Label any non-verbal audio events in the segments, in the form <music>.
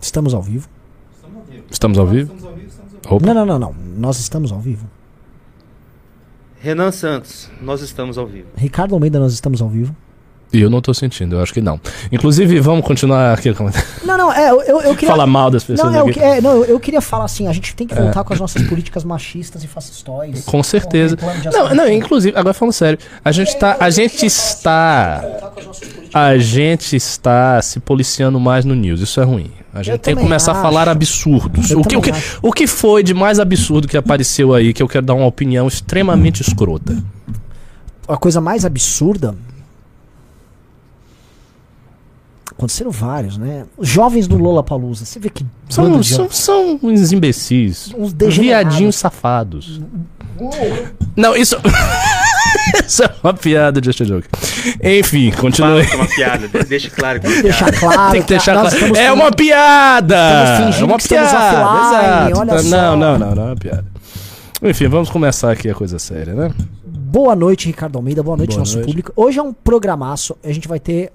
Estamos ao vivo? Estamos ao vivo? Opa. Não, não, não, não. Nós estamos ao vivo. Renan Santos, nós estamos ao vivo. Ricardo Almeida, nós estamos ao vivo. E eu não tô sentindo, eu acho que não. Inclusive, vamos continuar aqui. Não, não, é, eu, eu, queria. Falar mal das pessoas Não, é, é, não, eu- eu queria falar assim, a gente tem que voltar com as nossas políticas machistas e fascistóis. Com certeza. Com Não, não, inclusive, agora falando sério, a gente tá. A gente está. A gente está se policiando mais no news, isso é ruim. A gente Eu tem que começar a acho. falar absurdos. Eu O que, o, que, acho. o que foi de mais absurdo que apareceu aí, que eu quero dar uma opinião extremamente escrota? A coisa mais absurda. Aconteceram vários, né? Os jovens do Lola Palusa. Você vê que São, são, são uns imbecis. Uns. Viadinhos safados. Não, isso. <laughs> isso é uma piada, just a joke. Enfim, continue. Fala é uma piada, de- deixa claro que é uma deixar piada. claro. Tem que deixar nós claro. estamos É uma piada! É uma que estamos piada. Exato. olha só. Não, não, não, não é uma piada. Enfim, vamos começar aqui a coisa séria, né? Boa noite, Ricardo Almeida. Boa noite, Boa nosso noite. público. Hoje é um programaço. A gente vai ter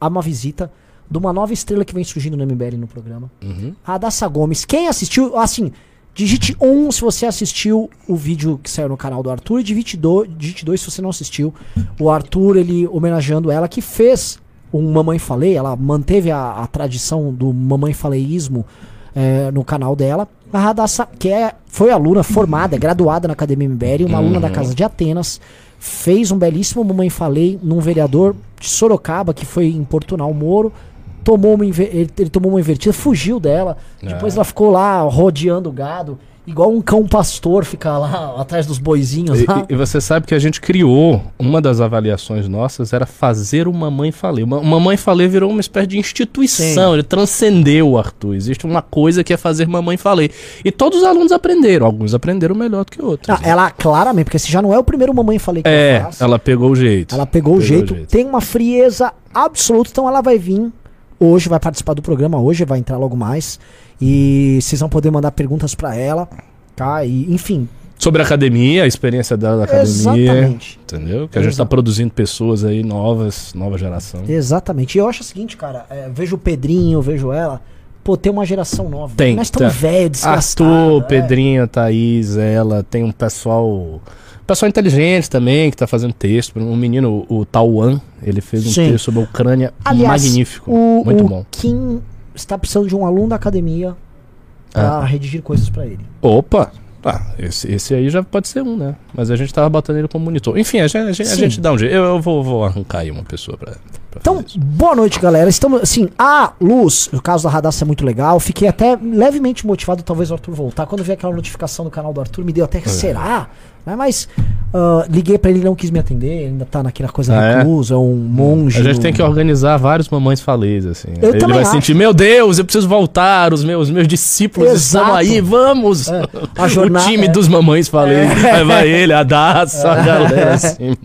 uma visita de uma nova estrela que vem surgindo no MBL no programa. Uhum. A Adassa Gomes. Quem assistiu, assim, digite 1 se você assistiu o vídeo que saiu no canal do Arthur e digite 2, digite 2 se você não assistiu. O Arthur, ele homenageando ela, que fez um Mamãe Falei, ela manteve a, a tradição do Mamãe Faleísmo é, no canal dela. A Radassa, que é, foi aluna formada, graduada na Academia MBL, uma aluna da Casa de Atenas, fez um belíssimo Mamãe Falei num vereador de Sorocaba que foi importunar o Moro. Tomou uma, ele, ele tomou uma invertida, fugiu dela. Depois ela ficou lá rodeando o gado, igual um cão pastor fica lá atrás dos boizinhos. E, e- você sabe que a gente criou, uma das avaliações nossas era fazer o Mamãe Falei. O Ma- o Mamãe Falei virou uma espécie de instituição, Sim. ele transcendeu o Arthur. Existe uma coisa que é fazer Mamãe Falei. E todos os alunos aprenderam, alguns aprenderam melhor do que outros. Ah, ela claramente, porque esse já não é o primeiro Mamãe Falei que é, ela faz. ela pegou o jeito. Ela pegou o jeito, tem uma frieza absoluta, então ela vai vir hoje, vai participar do programa hoje, vai entrar logo mais. E vocês vão poder mandar perguntas pra ela, tá? E, enfim, Sobre a academia, a experiência dela da academia. exatamente. Entendeu? Que a gente tá Exato. produzindo pessoas aí novas, nova geração. Exatamente. E eu acho o seguinte, cara, é, vejo o Pedrinho, vejo ela, pô, tem uma geração nova. Tem, Nós estamos tem. velhos, desgastados. Arthur, é. Pedrinho, Thaís, ela, tem um pessoal. Pessoal inteligente também, que tá fazendo texto. Um menino, o Tauan, ele fez um Sim. texto sobre a Ucrânia Aliás, magnífico. O, muito o bom. Kim está precisando de um aluno da academia pra Ah. redigir coisas pra ele. Opa! Ah, esse, esse aí já pode ser um, né? Mas a gente tava botando ele como monitor. Enfim, a gente, a gente, a gente dá um jeito. Eu, eu vou, vou arrancar aí uma pessoa pra. pra Então, boa noite, galera. Estamos, assim, a luz, o caso da Radassa é muito legal. Fiquei até levemente motivado, talvez o Arthur voltar. Quando vi aquela notificação do canal do Arthur, me deu até que será? Né, Mas ah, liguei pra ele, ele não quis me atender. Ainda tá naquela coisa Ah, é? reclusa, é um monge. A gente no- tem que organizar vários mamães falês, assim. Eu ele também vai acho. sentir, meu Deus, eu preciso voltar, os meus, meus discípulos Exato. estão aí, vamos! É, a jornada- o time é. dos mamães falei, vai, vai ele, a Daça, a galera assim.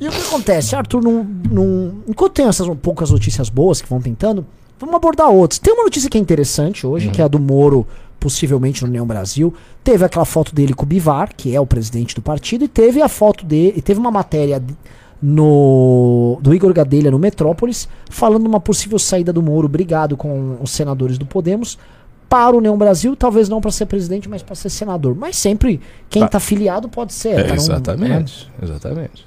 E o que acontece? Arthur, não, não- enquanto tem essas poucas notícias boas que vão tentando, vamos abordar outras. Tem uma notícia que é interessante hoje, que é a do Moro, possivelmente no União Brasil. Teve aquela foto dele com o Bivar, que é o presidente do partido, e teve a foto dele, e teve uma matéria no do Igor Gadelha no Metrópolis, falando de uma possível saída do Moro, brigado com os senadores do Podemos. Para o União Brasil, talvez não para ser presidente, mas para ser senador. Mas sempre quem Tá. está filiado pode ser. É, tá num- né? exatamente, exatamente.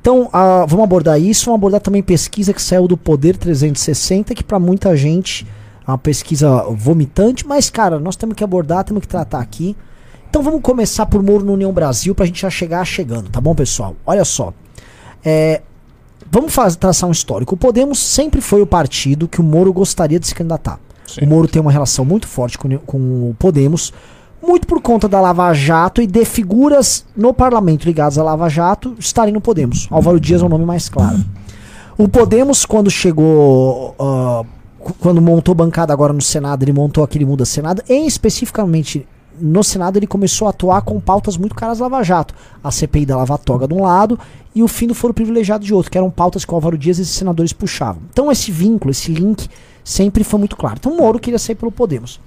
Então, ah, vamos abordar isso, vamos abordar também pesquisa que saiu do Poder 360, que para muita gente é uma pesquisa vomitante, mas, cara, nós temos que abordar, temos que tratar aqui. Então vamos começar por Moro no União Brasil pra gente já chegar chegando, tá bom, pessoal? Olha só. É, vamos faz, traçar um histórico. O Podemos sempre foi o partido que o Moro gostaria de se candidatar. Sim. O Moro tem uma relação muito forte com, com o Podemos, muito por conta da Lava Jato e de figuras no parlamento ligadas à Lava Jato estarem no Podemos. Álvaro Dias é o nome mais claro. O Podemos, quando chegou. cu- quando montou bancada agora no Senado, ele montou aquele Muda Senado, em especificamente no Senado ele começou a atuar com pautas muito caras Lava Jato. A CPI da Lava Toga de um lado e o fim do foro privilegiado de outro, que eram pautas que o Álvaro Dias e esses senadores puxavam. Então esse vínculo, esse link, sempre foi muito claro. Então Moro queria sair pelo Podemos.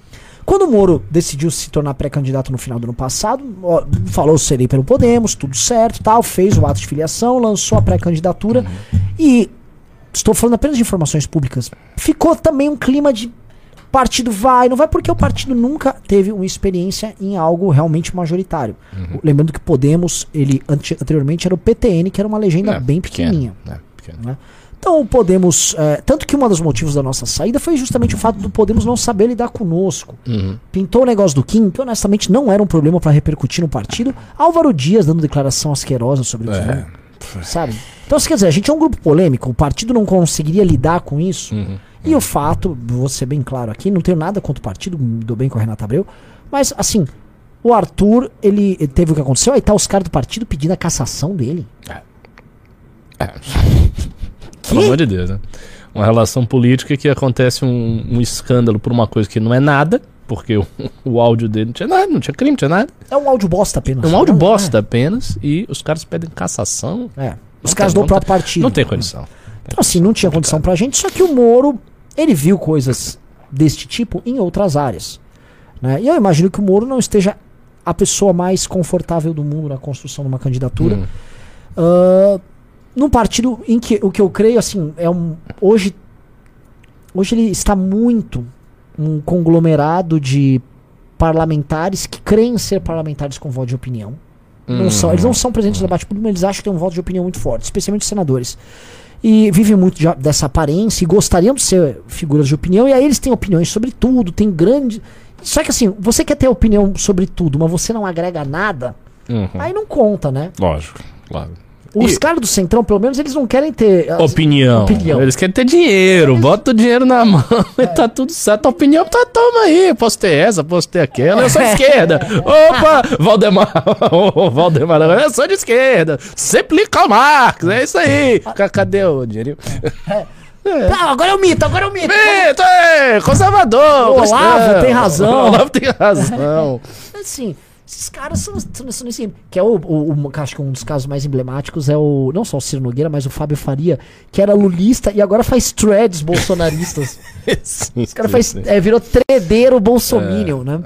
Quando o Moro decidiu se tornar pré-candidato no final do ano passado, ó, falou serei pelo Podemos, tudo certo, tal, fez o ato de filiação, lançou a pré-candidatura e estou falando apenas de informações públicas. Ficou também um clima de partido vai, não vai, porque o partido nunca teve uma experiência em algo realmente majoritário. Lembrando que Podemos, ele ante- anteriormente era o PTN, que era uma legenda É, bem pequeno, pequenininha. é, pequeno. né? Então o Podemos, é, tanto que um dos motivos da nossa saída foi justamente o fato do Podemos não saber lidar conosco. Uhum. Pintou o negócio do Kim, que honestamente não era um problema pra repercutir no partido. Álvaro Dias dando declaração asquerosa sobre o É. Kim, sabe? Então, quer dizer, a gente é um grupo polêmico, o partido não conseguiria lidar com isso. Uhum. E o fato, vou ser bem claro aqui, não tenho nada contra o partido, me dou bem com o Renato Abreu, mas assim, o Arthur, ele ele teve o que aconteceu, aí tá os caras do partido pedindo a cassação dele. É. <laughs> Pelo amor de Deus, né? Uma relação política que acontece um, um escândalo por uma coisa que não é nada, porque o, <laughs> o áudio dele não tinha nada, não tinha crime, não tinha nada. É um áudio bosta apenas. É um áudio bosta apenas, e os caras pedem cassação. É. É. Os Não caras tem- do próprio partido. Não tem condição. Então, assim, não tinha condição pra gente, só que o Moro, ele viu coisas deste tipo em outras áreas. Né? E eu imagino que o Moro não esteja a pessoa mais confortável do mundo na construção de uma candidatura. Hum. Ah, num partido em que o que eu creio, assim, é um. Hoje. Hoje ele está muito um conglomerado de parlamentares que creem ser parlamentares com voto de opinião. Não são, eles não são presentes no debate público, mas eles acham que tem um voto de opinião muito forte, especialmente os senadores. E vivem muito de- dessa aparência e gostariam de ser figuras de opinião, e aí eles têm opiniões sobre tudo, tem grande. Só que assim, você quer ter opinião sobre tudo, mas você não agrega nada, Uhum. aí não conta, né? Lógico, claro. Os caras do Centrão, pelo menos, eles não querem ter. as- Opinião. Opinião. Eles querem ter dinheiro. Bota o dinheiro na mão <laughs> e tá tudo certo. A opinião tá, toma aí. Posso ter essa, posso ter aquela. Eu sou de <laughs> esquerda. Opa! Valdemar. <laughs> Valdemar. Eu sou de esquerda. Sempre Karl Marx. É isso aí. Ca- Cadê o dinheirinho? Ah, agora é o mito, agora é o mito. Eita, é, conservador. O. Olavo tem razão. O Olavo tem razão. Assim, esses caras são, são, são nesse. Que é o, o, o- Acho que um dos casos mais emblemáticos é o. Não só o Ciro Nogueira, mas o Fábio Faria, que era lulista e agora faz threads bolsonaristas. <laughs> Sim, Esse cara faz, sim. é, virou tredeiro bolsominion, né?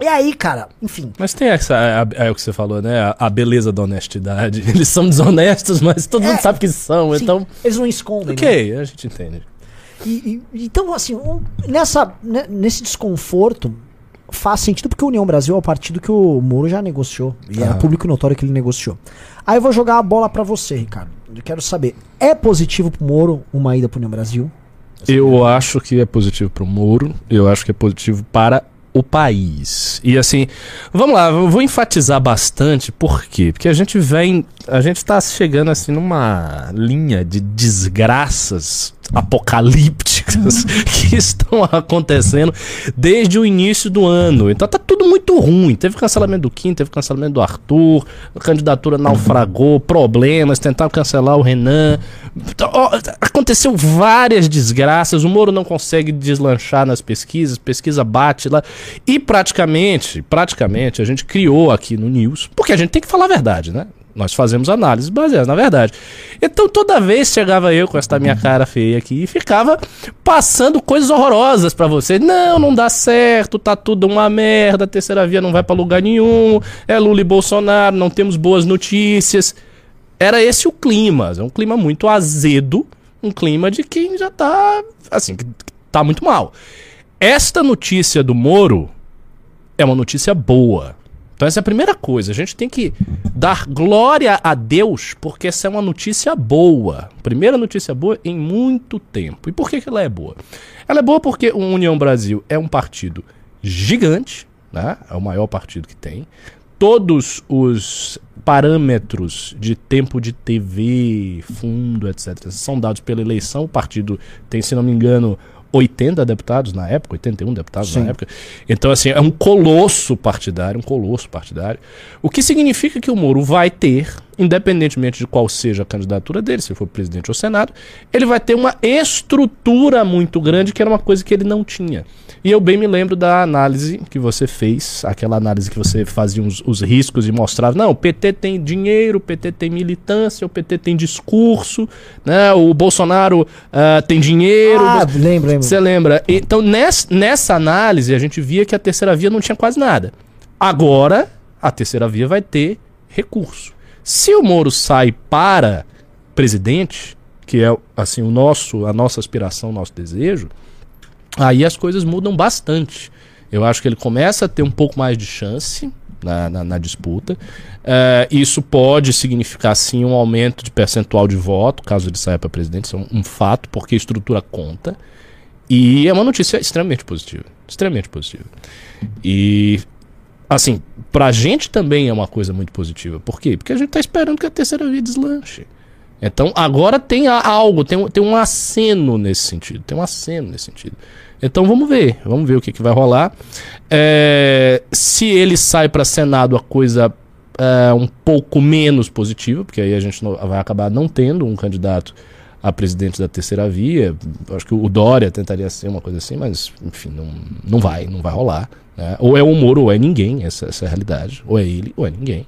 E aí, cara, enfim. Mas tem essa, é, é o que você falou, né? A, a beleza da honestidade. <laughs> Eles são desonestos, mas todo mundo É, sabe que são. sim, Então, eles não escondem. né? ok, a gente entende. E- e- então, assim, um- nessa, né, nesse desconforto faz sentido porque a União Brasil é o partido que o Moro já negociou. E é Aham. público notório que ele negociou. Aí eu vou jogar a bola pra você, Ricardo. Eu quero saber, é positivo pro Moro uma ida pro União Brasil? Eu acho que é positivo para o Moro, eu acho que é positivo para o país. E assim, vamos lá, eu vou enfatizar bastante, por quê? Porque a gente vem, a gente está chegando assim numa linha de desgraças apocalípticas <laughs> que estão acontecendo desde o início do ano. Então tá tudo muito ruim. Teve cancelamento do Kim, teve cancelamento do Arthur, a candidatura naufragou, problemas, tentaram cancelar o Renan. Então, aconteceu várias desgraças. O Moro não consegue deslanchar nas pesquisas, pesquisa bate lá. E praticamente, praticamente, a gente criou aqui no News, porque a gente tem que falar a verdade, né? Nós fazemos análise baseada na verdade. Então toda vez chegava eu com essa minha cara feia aqui e ficava passando coisas horrorosas pra você. Não, não dá certo, tá tudo uma merda, a terceira via não vai pra lugar nenhum, é Lula e Bolsonaro, não temos boas notícias. Era esse o clima, é um clima muito azedo, um clima de quem já tá, assim, que tá muito mal. Esta notícia do Moro é uma notícia boa. Então essa é a primeira coisa. A gente tem que dar glória a Deus porque essa é uma notícia boa. Primeira notícia boa em muito tempo. E por que, que ela é boa? Ela é boa porque o União Brasil é um partido gigante, né? É o maior partido que tem. Todos os parâmetros de tempo de TV, fundo, etc., são dados pela eleição. O partido tem, se não me engano, 80 deputados na época, 81 deputados Sim. na época. Então, assim, é um colosso partidário, um colosso partidário. O que significa que o Moro vai ter, independentemente de qual seja a candidatura dele, se for presidente ou senado, ele vai ter uma estrutura muito grande, que era uma coisa que ele não tinha. E eu bem me lembro da análise que você fez, aquela análise que você fazia os, os riscos e mostrava, não, o PT tem dinheiro, o PT tem militância, o PT tem discurso, né? O Bolsonaro ah, tem dinheiro. Ah, Bolso- lembro, lembro. você lembra? Então, ness- nessa análise, a gente via que a terceira via não tinha quase nada. Agora, a terceira via vai ter recurso. Se o Moro sai para presidente, que é assim o nosso, a nossa aspiração, o nosso desejo, aí as coisas mudam bastante. Eu acho que ele começa a ter um pouco mais de chance na, na, na disputa. É, isso pode significar, sim, um aumento de percentual de voto, caso ele saia para presidente. Isso é um, um fato, porque a estrutura conta. E é uma notícia extremamente positiva. Extremamente positiva. E, assim, pra gente também é uma coisa muito positiva. Por quê? Porque a gente tá esperando que a terceira via deslanche. Então, agora tem a- algo, tem, um- tem um aceno nesse sentido. Tem um aceno nesse sentido. Então, vamos ver. Vamos ver o que, que vai rolar. É, se ele sai para Senado, a coisa é um pouco menos positiva, porque aí a gente não- vai acabar não tendo um candidato a presidente da terceira via. Acho que o Dória tentaria ser uma coisa assim, mas, enfim, não, não vai, não vai rolar. Né? Ou é o Moro, ou é ninguém, essa, essa é a realidade. Ou é ele, ou é ninguém.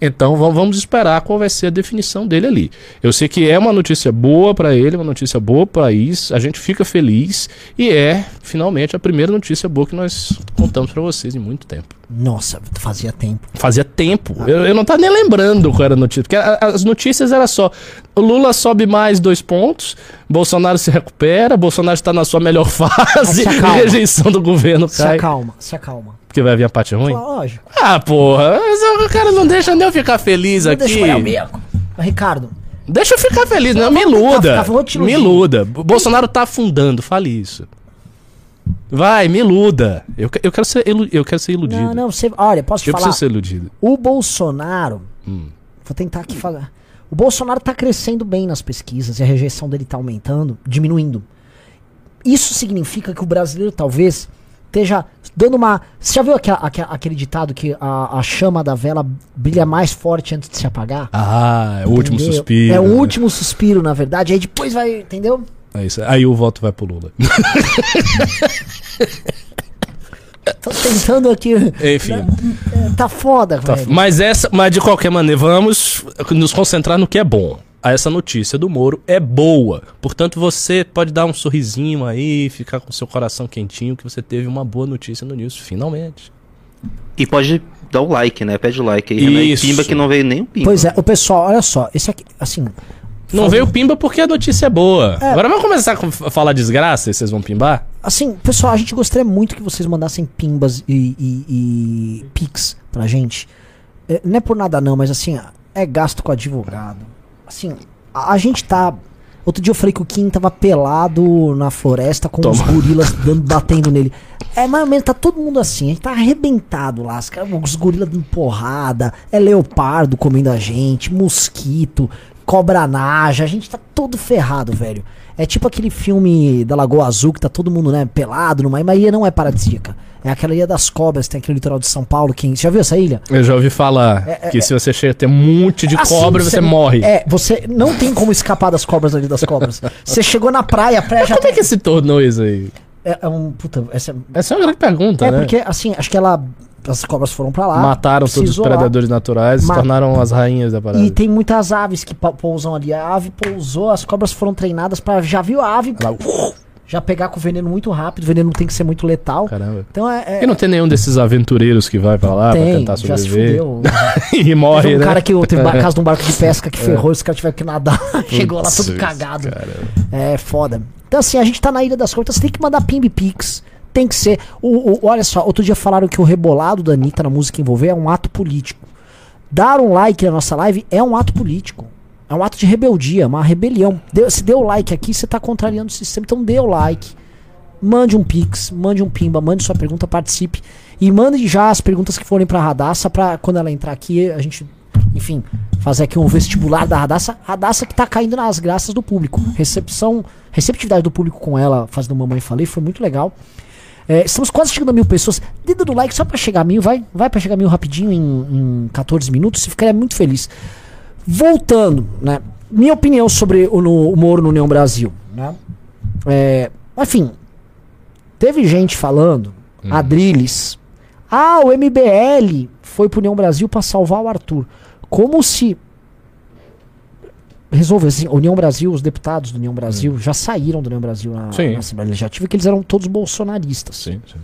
Então vam- vamos esperar qual vai ser a definição dele ali. Eu sei que é uma notícia boa para ele, uma notícia boa para o país, a gente fica feliz e é finalmente a primeira notícia boa que nós contamos para vocês em muito tempo. Nossa, fazia tempo. Fazia tempo. Eu, eu não tava nem lembrando qual era a notícia. Porque as notícias era só: Lula sobe mais dois pontos, Bolsonaro se recupera, Bolsonaro está na sua melhor <laughs> fase, se rejeição do governo Se cai. acalma, se acalma. Porque vai vir a parte ruim? Lógico. Ah, porra, mas o cara não deixa nem eu ficar feliz Não aqui. deixa eu olhar o bico. Mas, Ricardo, Deixa eu ficar feliz, não, me iluda. Me iluda. O Bolsonaro tá afundando, fale isso. Vai, me iluda. Eu, que- eu, quero, ser ilu- eu quero ser iludido. não, não, você, olha, posso te eu falar, preciso ser iludido. o Bolsonaro, Hum. vou tentar aqui falar, o Bolsonaro tá crescendo bem nas pesquisas e a rejeição dele tá aumentando, diminuindo. Isso significa que o brasileiro talvez esteja dando uma. Você já viu aquela- aquela- aquele ditado que a, a chama da vela brilha mais forte antes de se apagar? Ah, é o último suspiro. É o né? último suspiro, na verdade. Aí depois vai, entendeu? É isso. Aí o voto vai pro Lula. <laughs> Tô tentando aqui. Enfim. É, tá foda, Tá, velho. mas essa, mas de qualquer maneira, vamos nos concentrar no que é bom. Essa notícia do Moro é boa. Portanto, você pode dar um sorrisinho aí, ficar com seu coração quentinho que você teve uma boa notícia no News, finalmente. E pode dar o like, né? Pede o like aí, Renan. E Isso. Pimba que não veio nem um pimba. Pois é, o pessoal, olha só, esse aqui, assim. Não veio pimba porque a notícia é boa. Agora vamos começar a falar desgraça e vocês vão pimbar? Assim, pessoal, a gente gostaria muito que vocês mandassem pimbas e, e, e pics pra gente. É, não é por nada não, mas assim, é gasto com advogado. Assim, a, a gente tá. Outro dia eu falei que o Kim tava pelado na floresta com os gorilas dando, batendo nele. É mais ou menos, tá todo mundo assim, a gente tá arrebentado lá, os, os gorilas dando porrada, é leopardo comendo a gente, mosquito, cobra naja, a gente tá todo ferrado, velho. É tipo aquele filme da Lagoa Azul que tá todo mundo, né, pelado numa mas não é paradisíaca. É aquela ilha das cobras, tem aquele litoral de São Paulo, quem, você já viu essa ilha? Eu já ouvi falar que se você chega a ter um monte de Assim, cobra, você, morre. É, você não tem como escapar das cobras ali das cobras. Você chegou na praia, a praia já Como é tem- que se tornou isso aí? é, é um puta, essa Essa é uma grande pergunta, é né? porque assim, acho que ela as cobras foram pra lá, Mataram todos os predadores naturais, se tornaram as rainhas da parada. E tem muitas aves que pousam ali. A ave pousou, as cobras foram treinadas pra já viu a ave Ela- já pegar com o veneno muito rápido, o veneno tem que ser muito letal. Caramba. Então é, é E não tem nenhum desses aventureiros que vai pra lá pra tem, tentar já se sobreviver fudeu. <laughs> e morre, Teve um né? cara que teve uma <laughs> casa de um barco de pesca que ferrou, os caras tiveram que nadar, <laughs> chegou lá todo cagado. caramba. É foda. Então, assim, a gente tá na Ilha das você tem que mandar Pimb Pix. Tem que ser. O, o- olha só, outro dia falaram que o rebolado da Anitta na música envolver é um ato político. Dar um like na nossa live é um ato político. É um ato de rebeldia, uma rebelião. Deu- se deu like aqui, você tá contrariando o sistema. Então dê o like. Mande um pix, mande um pimba, mande sua pergunta, participe. E mande já as perguntas que forem pra Radassa, pra quando ela entrar aqui, a gente, enfim, fazer aqui um vestibular da Radassa. Radassa que tá caindo nas graças do público. Recepção, receptividade do público com ela, fazendo Mamãe Falei, foi muito legal. É, estamos quase chegando a mil pessoas. Dedo do like só pra chegar a mil, vai, vai pra chegar a mil rapidinho em, em 14 minutos. Você ficaria muito feliz. Voltando, né? Minha opinião sobre o, no, o Moro no União Brasil, né? É, enfim, teve gente falando, Adriles, ah, o MBL foi pro União Brasil pra salvar o Arthur. Como se resolveu assim, União Brasil, os deputados do União Brasil já saíram do União Brasil na, Sim. na Assembleia Legislativa, que eles eram todos bolsonaristas. Sim, sim.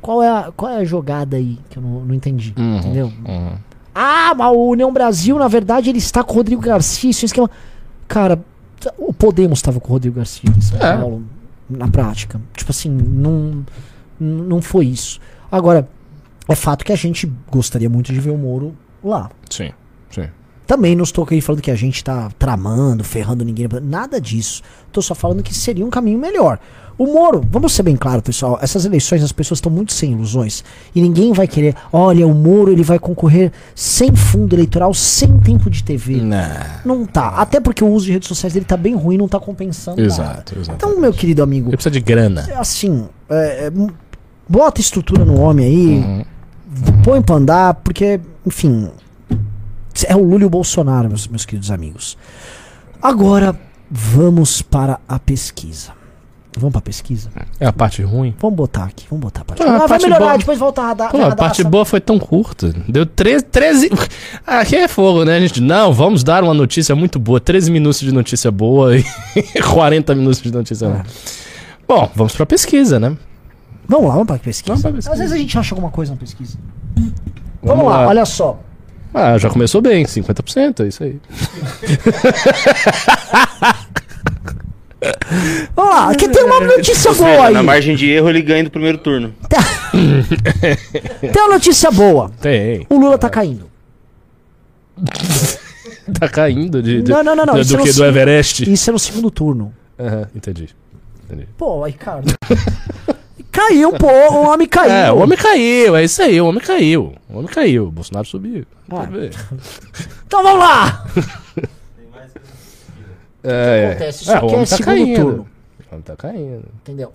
Qual, é a, qual é a jogada aí que eu não, não entendi? Uhum, Entendeu? uhum. Ah, mas o União Brasil, na verdade, ele está com o Rodrigo Garcia. Isso é um esquema. Cara, o Podemos estava com o Rodrigo Garcia em São É. Paulo. na prática. Tipo assim, não, não foi isso. Agora, é fato que a gente gostaria muito de ver o Moro lá. Sim, sim. Também não estou aqui falando que a gente tá tramando, ferrando ninguém. Nada disso. Tô só falando que seria um caminho melhor. O Moro, vamos ser bem claro, pessoal, essas eleições as pessoas estão muito sem ilusões. E ninguém vai querer, olha, o Moro ele vai concorrer sem fundo eleitoral, sem tempo de TV. Não. Não tá. Até porque o uso de redes sociais dele tá bem ruim, não tá compensando. nada. Exato, exato. Então, meu querido amigo, Ele precisa de grana. assim, é, é, bota estrutura no homem aí, Uhum. põe pra andar, porque, enfim, é o Lula e o Bolsonaro, meus, meus queridos amigos. Agora, vamos para a pesquisa. Vamos pra pesquisa? É a parte ruim. Vamos botar aqui, vamos botar a parte. Ah, a Ah, vai melhorar, boa- depois volta a radar. Pô, a parte boa foi tão curta. Deu 13. 13... <laughs> Aqui é fogo, né, gente? Não, vamos dar uma notícia muito boa. 13 minutos de notícia boa <laughs> e 40 minutos de notícia ruim. Bom, vamos pra pesquisa, né? Vamos lá, vamos pra pesquisa. Vamos pra pesquisa. Às vezes a gente acha alguma coisa na pesquisa. Vamos, lá, olha só. Ah, já começou bem, 50%, é isso aí. <laughs> Vamos lá, aqui tem uma notícia boa aí. na margem de erro ele ganha do primeiro turno. <laughs> Tem uma notícia boa. Tem. O Lula tá caindo. <laughs> Tá caindo de. de Não, não, não, não, Do, isso do não que? Do Everest? Isso é no segundo turno. Aham, entendi. entendi. Pô, aí, cara. Caiu, pô, o homem <laughs> caiu. É, o homem caiu, é isso aí, o homem caiu. O homem caiu, o Bolsonaro subiu. Ah. <laughs> Então vamos lá! <laughs> É, acontece? Isso é, aqui o é tá segundo caindo. turno. O homem tá caindo. Entendeu?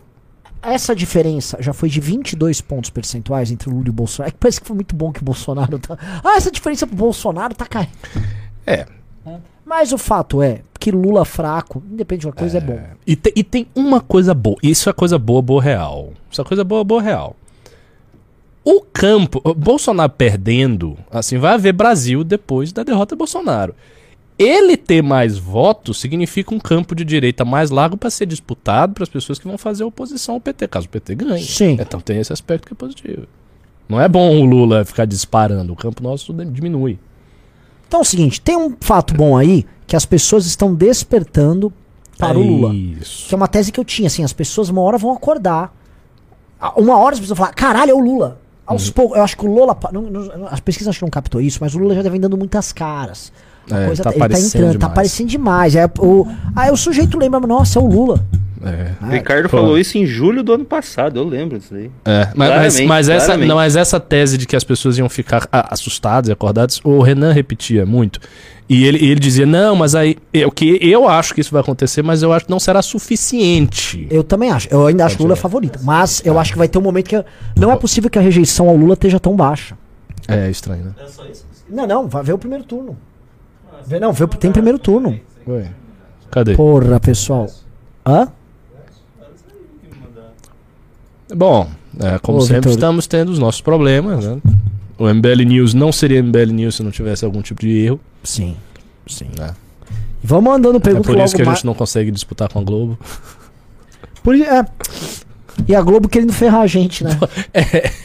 Essa diferença já foi de 22 pontos percentuais entre o Lula e o Bolsonaro. É que parece que foi muito bom que o Bolsonaro tá. Ah, essa diferença pro Bolsonaro tá caindo. É. Mas o fato é que Lula fraco, independente de uma coisa, é, bom. E, te- e tem uma coisa boa. Isso é coisa boa, boa real. Isso é coisa boa, boa real. O campo, o Bolsonaro perdendo, assim, vai haver Brasil depois da derrota do Bolsonaro. Ele ter mais votos significa um campo de direita mais largo para ser disputado para as pessoas que vão fazer oposição ao PT, caso o PT ganhe. Sim. Então tem esse aspecto que é positivo. Não é bom o Lula ficar disparando, o campo nosso diminui. Então é o seguinte: tem um fato bom aí que as pessoas estão despertando para o Lula. Isso. Que é uma tese que eu tinha, assim, as pessoas uma hora vão acordar. Uma hora as pessoas vão falar, caralho, é o Lula. Aos poucos, eu acho que o Lula. não- não- as pesquisas acho que não captou isso, mas o Lula já vem dando muitas caras. A É, coisa tá ele tá entrando, tá demais. aparecendo demais. É, o, aí o sujeito lembra, nossa, é o Lula. É. Ah, Ricardo pô. falou isso em julho do ano passado, eu lembro disso aí. É, mas, mas, mas essa, não, mas essa tese de que as pessoas iam ficar ah, assustadas e acordadas, o Renan repetia muito. E ele, ele dizia, não, mas aí, eu, que eu acho que isso vai acontecer, mas eu acho que não será suficiente. Eu também acho. Eu ainda acho que o Lula é favorito. Mas eu acho que vai ter um momento que. Não é possível que a rejeição ao Lula esteja tão baixa. É estranho, né? Não, não, vai ver o primeiro turno. Vê, não, vê, tem primeiro turno. Ué. Cadê? Porra, pessoal. Hã? Bom, é, como Ô, sempre, Vitor. estamos tendo os nossos problemas, né? O MBL News não seria MBL News se não tivesse algum tipo de erro. Sim. Sim. Né? Vamos mandando É pergunta por logo isso que a mais. gente não consegue disputar com a Globo. Por, é. E a Globo querendo ferrar a gente, né? <laughs>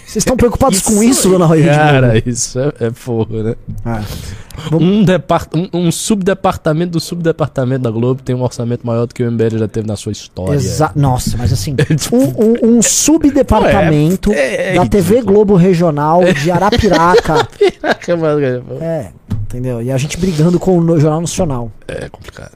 Vocês estão preocupados com isso, dona Rede Cara, isso é, é fogo, né? Ah. Um, depart um, um subdepartamento do subdepartamento da Globo tem um orçamento maior do que o MBL já teve na sua história. Exa Nossa, mas assim, <laughs> tipo- um, um- subdepartamento É, é da TV ridículo. Globo Regional de Arapiraca. <laughs> é é, entendeu? E a gente brigando com o Jornal Nacional. complicado.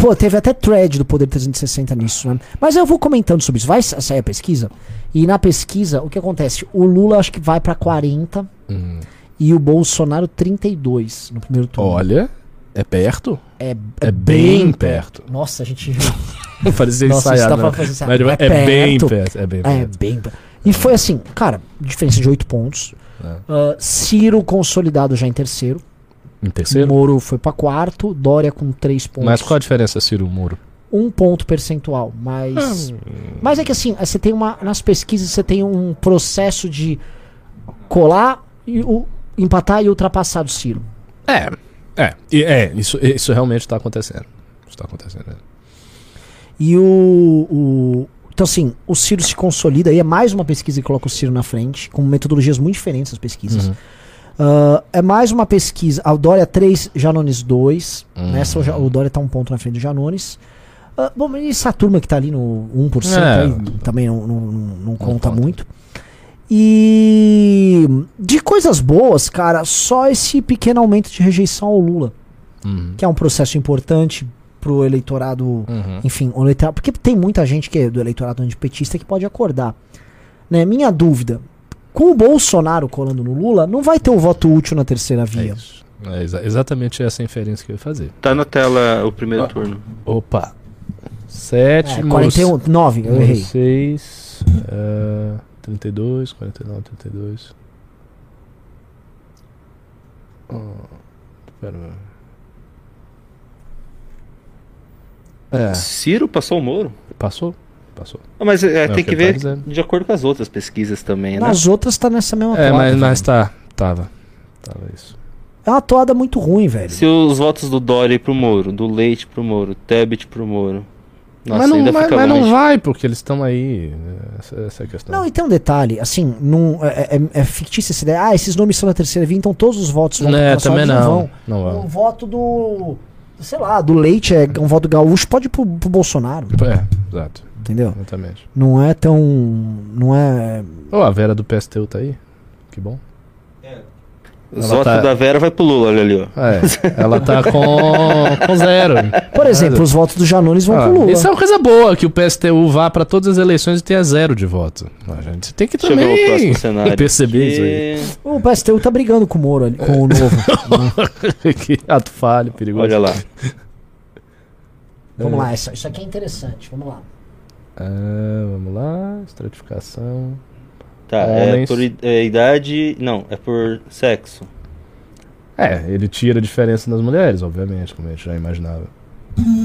Pô, teve até thread do Poder 360 nisso, né? Mas eu vou comentando sobre isso. Vai sa- sair a pesquisa? E na pesquisa, o que acontece? O Lula acho que vai pra 40 Hum. e o Bolsonaro 32 no primeiro turno. Olha, é perto? é, É bem perto. Nossa, a gente. <laughs> Parecia Nossa, isso ensaiado. dá né? pra fazer Mas ensaiado. é, É bem perto. perto. É bem É, perto. bem. E foi assim, cara, diferença de 8 pontos. É. Ah, Ciro consolidado já em terceiro. Em terceiro? Moro foi pra quarto. Dória com 3 pontos. Mas qual a diferença, Ciro Muro? Um ponto percentual. Mas. Ah, Mas é que assim, você tem uma. Nas pesquisas você tem um processo de colar e o, empatar e ultrapassar do Ciro. É, é, e- é isso, isso realmente está acontecendo. Isso tá acontecendo. né? E o, o- Então, assim, o Ciro se consolida, e é mais uma pesquisa que coloca o Ciro na frente, com metodologias muito diferentes as pesquisas. Uhum. Ah, é mais uma pesquisa. A Dória 3, Janones 2. Hum. Nessa o o Dória tá um ponto na frente do Janones. Ah, bom, mas essa turma que tá ali no 1% É. aí, também não, não- não- não conta conta. muito. E de coisas boas, cara, só esse pequeno aumento de rejeição ao Lula, Uhum. que é um processo importante pro eleitorado Uhum. enfim, o eleitorado, porque tem muita gente que é do eleitorado antipetista que pode acordar. Né? Minha dúvida, com o Bolsonaro colando no Lula, não vai ter o voto útil na terceira É via. isso. É exa- exatamente essa inferência que eu ia fazer. Tá na tela o primeiro turno. Opa. 7, É, 41, 9, eu errei. 6, 32, 49, 32. Oh, pera. É, Ciro passou o Moro? passou? Passou. Ah, mas é, É o tem que que tá ver dizendo. de acordo com as outras pesquisas também, né? Nas outras tá nessa mesma É, mas, mas tá. Tava. Tava isso. É uma toada muito ruim, velho. Se os votos do Dória pro Moro, do Leite pro Moro, Tebet pro Moro. Nossa, mas não, mas, mas não vai, porque eles estão aí. né? Essa, essa é a questão. Não, e tem um detalhe, assim, não, é, é- é fictícia essa ideia. Ah, esses nomes são na terceira via, então todos os votos vão é, Soares, também não. vão. Não Um vão. voto do. Sei lá, do Leite é um voto gaúcho, pode ir pro, pro Bolsonaro, É, exato. Entendeu? Exatamente. Não é tão. Não é. Ô, a Vera do PSTU tá aí? Que bom. Os Ela votos tá- da Vera vai pro Lula, olha ali, ó. É, ela tá com, com zero. Por exemplo, os votos do Janones vão Ah, pro Lula. Isso é uma coisa boa, que o PSTU vá pra todas as eleições e tenha zero de voto. A gente tem que Deixa eu ver o também próximo cenário. perceber isso aí. O PSTU tá brigando com o Moro ali, com o novo. <laughs> que ato falho, perigoso. Olha lá. Vamos lá, isso, isso aqui é interessante. Vamos lá. Ah, vamos lá, estratificação. Tá, é Homens. por i- é, idade. Não, é por sexo. É, ele tira a diferença nas mulheres, obviamente, como a gente já imaginava.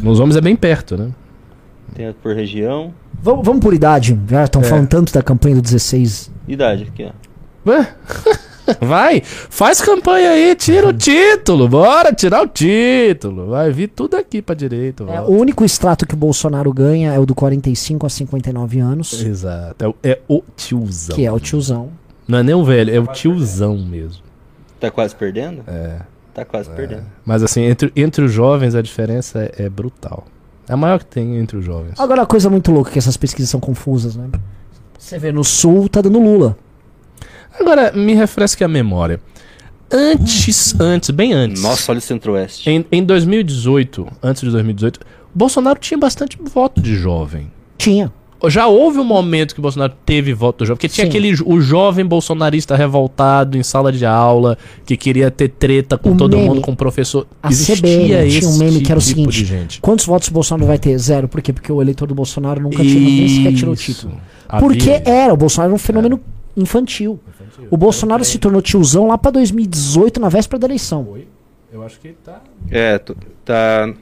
Nos homens é bem perto, né? Tem por região. Vamos, vamos por idade. Já estão É. falando tanto da campanha do 16. Idade aqui, ó. Ué? <laughs> Vai, faz campanha aí, tira o <laughs> título, bora tirar o título. Vai vir tudo aqui pra direita. É, o único extrato que o Bolsonaro ganha é o do 45 a 59 anos, Exato, é o, é o tiozão. que é o tiozão. Não é nem um velho, é o tiozão mesmo. Tá quase perdendo? É. Tá quase perdendo. Mas assim, entre, entre os jovens a diferença é, é brutal. É a maior que tem entre os jovens. Agora, a coisa muito louca é que essas pesquisas são confusas, né? Você vê no Sul, tá dando Lula. Agora, me refresque a memória. Antes, antes, bem antes. Nossa, olha o Centro-Oeste. Em, em 2018, antes de 2018, Bolsonaro tinha bastante voto de jovem. Tinha. Já houve um momento que o Bolsonaro teve voto do jovem, porque tinha Sim. aquele o jovem bolsonarista revoltado em sala de aula, que queria ter treta com O todo meme. mundo, com o professor. A Existia CBN tinha um esse meme que era o tipo seguinte, de gente. Quantos votos o Bolsonaro vai ter? Zero. Por quê? Porque o eleitor do Bolsonaro nunca tirou, nem sequer tirou o título. Porque era, o Bolsonaro era um fenômeno infantil. O Bolsonaro se tornou tiozão lá pra 2018, na véspera da eleição. Eu acho que tá. É, tu- tá.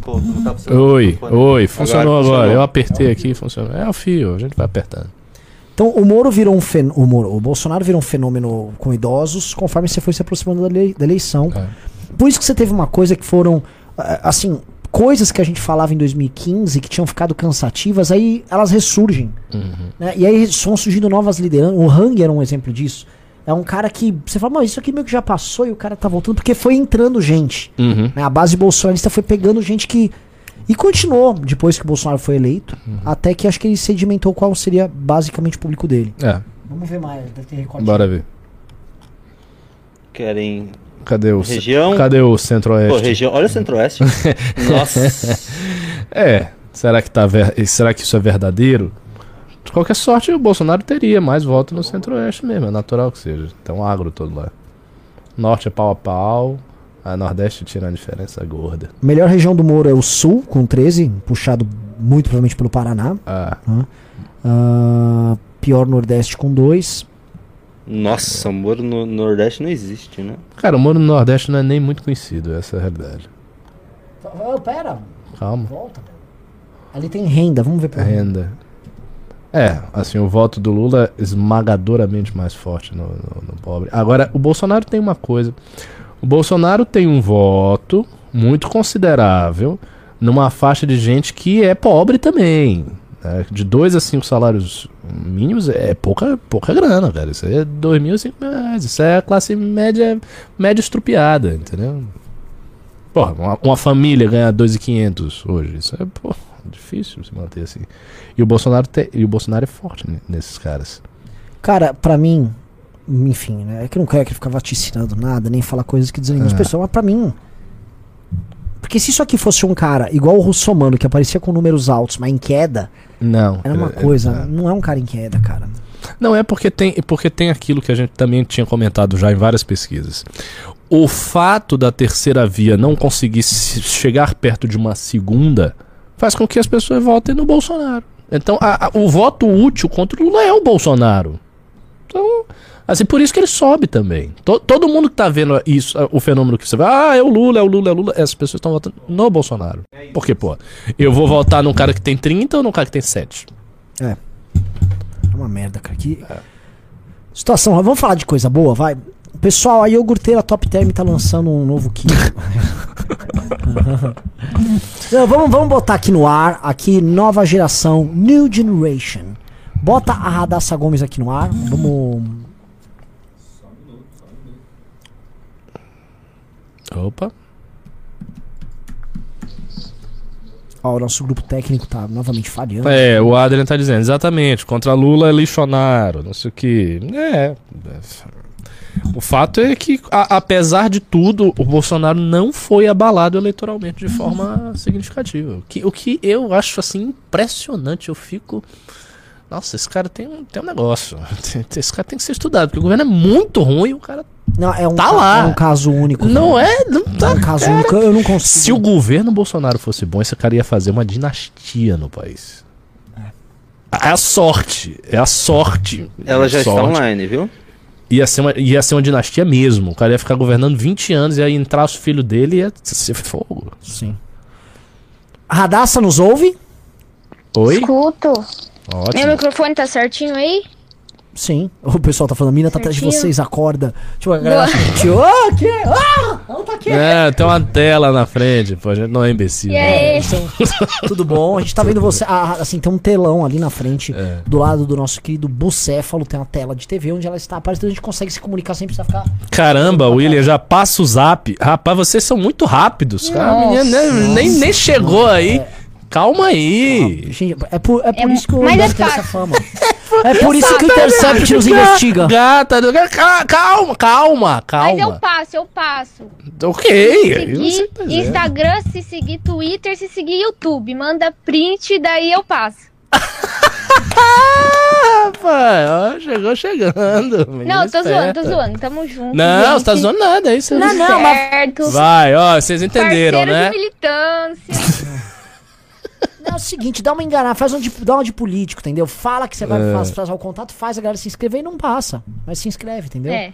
Pô, tu não tá Oi, oi, funcionou agora. funcionou. Eu apertei aqui e funcionou. É o fio, a gente vai apertando. Então o Moro virou um fen... o, Moro, o Bolsonaro virou um fenômeno com idosos conforme você foi se aproximando da, elei- da eleição. É. Por isso que você teve uma coisa que foram, ah, assim, coisas que a gente falava em 2015 que tinham ficado cansativas, aí elas ressurgem. Uhum. né? E aí estão surgindo novas lideranças. O Hang era um exemplo disso. É um cara que você fala, mas isso aqui meio que já passou e o cara tá voltando, porque foi entrando gente. Uhum. né? A base bolsonarista foi pegando gente que. E continuou depois que o Bolsonaro foi eleito, Uhum. até que acho que ele sedimentou qual seria basicamente o público dele. É, Vamos ver mais, deve ter recorte. bora ver. Querem. Cadê o, Região? cadê o Pô, centro-oeste? região. Olha o Centro-Oeste. <laughs> Nossa. É, será que, tá ver... será que isso é verdadeiro? De qualquer sorte, o Bolsonaro teria mais votos no centro-oeste mesmo, é natural que seja. Tem um agro todo lá. Norte é pau a pau, a Nordeste tira a diferença gorda. Melhor região do Moro é o Sul, com 13, puxado muito provavelmente pelo Paraná. Ah, Ah, pior Nordeste com 2. Nossa, o Moro no Nordeste não existe, né? cara, o Moro no Nordeste não é nem muito conhecido, essa é a realidade. pera, Calma. volta. Ali tem renda, vamos ver por Renda. É, assim, o voto do Lula é esmagadoramente mais forte no, no- no pobre. Agora, o Bolsonaro tem uma coisa. O Bolsonaro tem um voto muito considerável numa faixa de gente que é pobre também. Né? De 2 a 5 salários mínimos é pouca, pouca grana, cara. Isso aí é 2 mil, 5 mil reais. Isso é a classe média, média estrupiada, entendeu? Porra, uma, uma família ganhar 2.500 hoje, isso é, pô, difícil se manter assim. E o Bolsonaro, te, e o Bolsonaro é forte ne- nesses caras. Cara, pra mim, enfim, né? É que eu não quero que ficar vaticinando nada, nem falar coisas que desanimam as É. pessoas, mas pra mim. Porque se isso aqui fosse um cara igual o Russomano, que aparecia com números altos, mas em queda, Não. era uma é- coisa. é- Não é um cara em queda, cara. Não, é porque tem, porque tem aquilo que a gente também tinha comentado já em várias pesquisas. O fato da terceira via não conseguir se- chegar perto de uma segunda faz com que as pessoas votem no Bolsonaro. Então, a- a- o voto útil contra o Lula é o Bolsonaro. Então, assim, por isso que ele sobe também. To- todo mundo que tá vendo isso, o fenômeno que você vai, ah, é o Lula, é o Lula, é o Lula, essas pessoas estão votando no Bolsonaro. Porque, pô, eu vou votar num cara que tem 30 ou num cara que tem 7? É uma merda, cara. Que... Situação. Vamos falar de coisa boa, vai. Pessoal, a iogurteira Top Term tá lançando um novo kit. <laughs> Não, vamos, vamos botar aqui no ar, aqui, nova geração, New Generation. Bota a Radassa Gomes aqui no ar. Vamos. Opa. Ó, o nosso grupo técnico tá novamente falhando. É, o Adrian tá dizendo, exatamente, contra Lula é lixonaro, não sei o que. É. O fato é que, a- apesar de tudo, o Bolsonaro não foi abalado eleitoralmente de forma significativa. O que, o que eu acho assim impressionante, eu fico. Nossa, esse cara tem um, tem um negócio. <laughs> Esse cara tem que ser estudado, porque o governo é muito ruim, o cara. Não, é um, Tá ca- lá. é um caso único. Não cara. é. Não É tá. um caso único. Eu não consigo. Se o governo Bolsonaro fosse bom, esse cara ia fazer uma dinastia no país. É a sorte. É a sorte. Ela já está Sorte. online, viu? Ia ser, uma, ia ser uma dinastia mesmo. O cara ia ficar governando 20 anos e aí entrar os filhos dele e ia ser fogo. Sim. Radassa nos ouve? Oi? Escuto. Meu Ótimo. microfone tá certinho aí? Sim. O pessoal tá falando, a mina tá atrás de vocês, acorda. Tipo, a galera tipo, oh, que? Ah, ela tá aqui. É, tem uma tela na frente, pô, a gente não é imbecil. E aí? Então, <laughs> tudo bom? A gente tá vendo você. ah, assim, tem um telão ali na frente, É. do lado do nosso querido Bucéfalo. Tem uma tela de TV onde ela está aparecendo. A gente consegue se comunicar sem precisar ficar. Caramba, William, já passa o zap. Rapaz, vocês são muito rápidos, cara. A menina nem, nem, nem chegou aí. Calma aí. Gente, é por, é por É, isso que o mas <laughs> é tem essa fama. É por isso que o Intercept nos investiga. Gata, ca- calma, calma, Mas eu calma. passo, eu passo. Ok. aí Seguir você tá. Instagram, se seguir Twitter, se seguir YouTube. Manda print, daí eu passo. Ah, Rapaz, ó, chegou chegando. Não, tô zoando, esperta. tô zoando. Tamo junto. Não, gente. você tá zoando nada, é isso. Não, não, certo. Vai, ó, vocês entenderam, Parceiro né? de militância. <laughs> Não, é o seguinte, dá uma enganada, faz um de, dá uma de político, entendeu? Fala que você vai É. faz- fazer o contato, faz a galera se inscrever e não passa. Mas se inscreve, entendeu? é.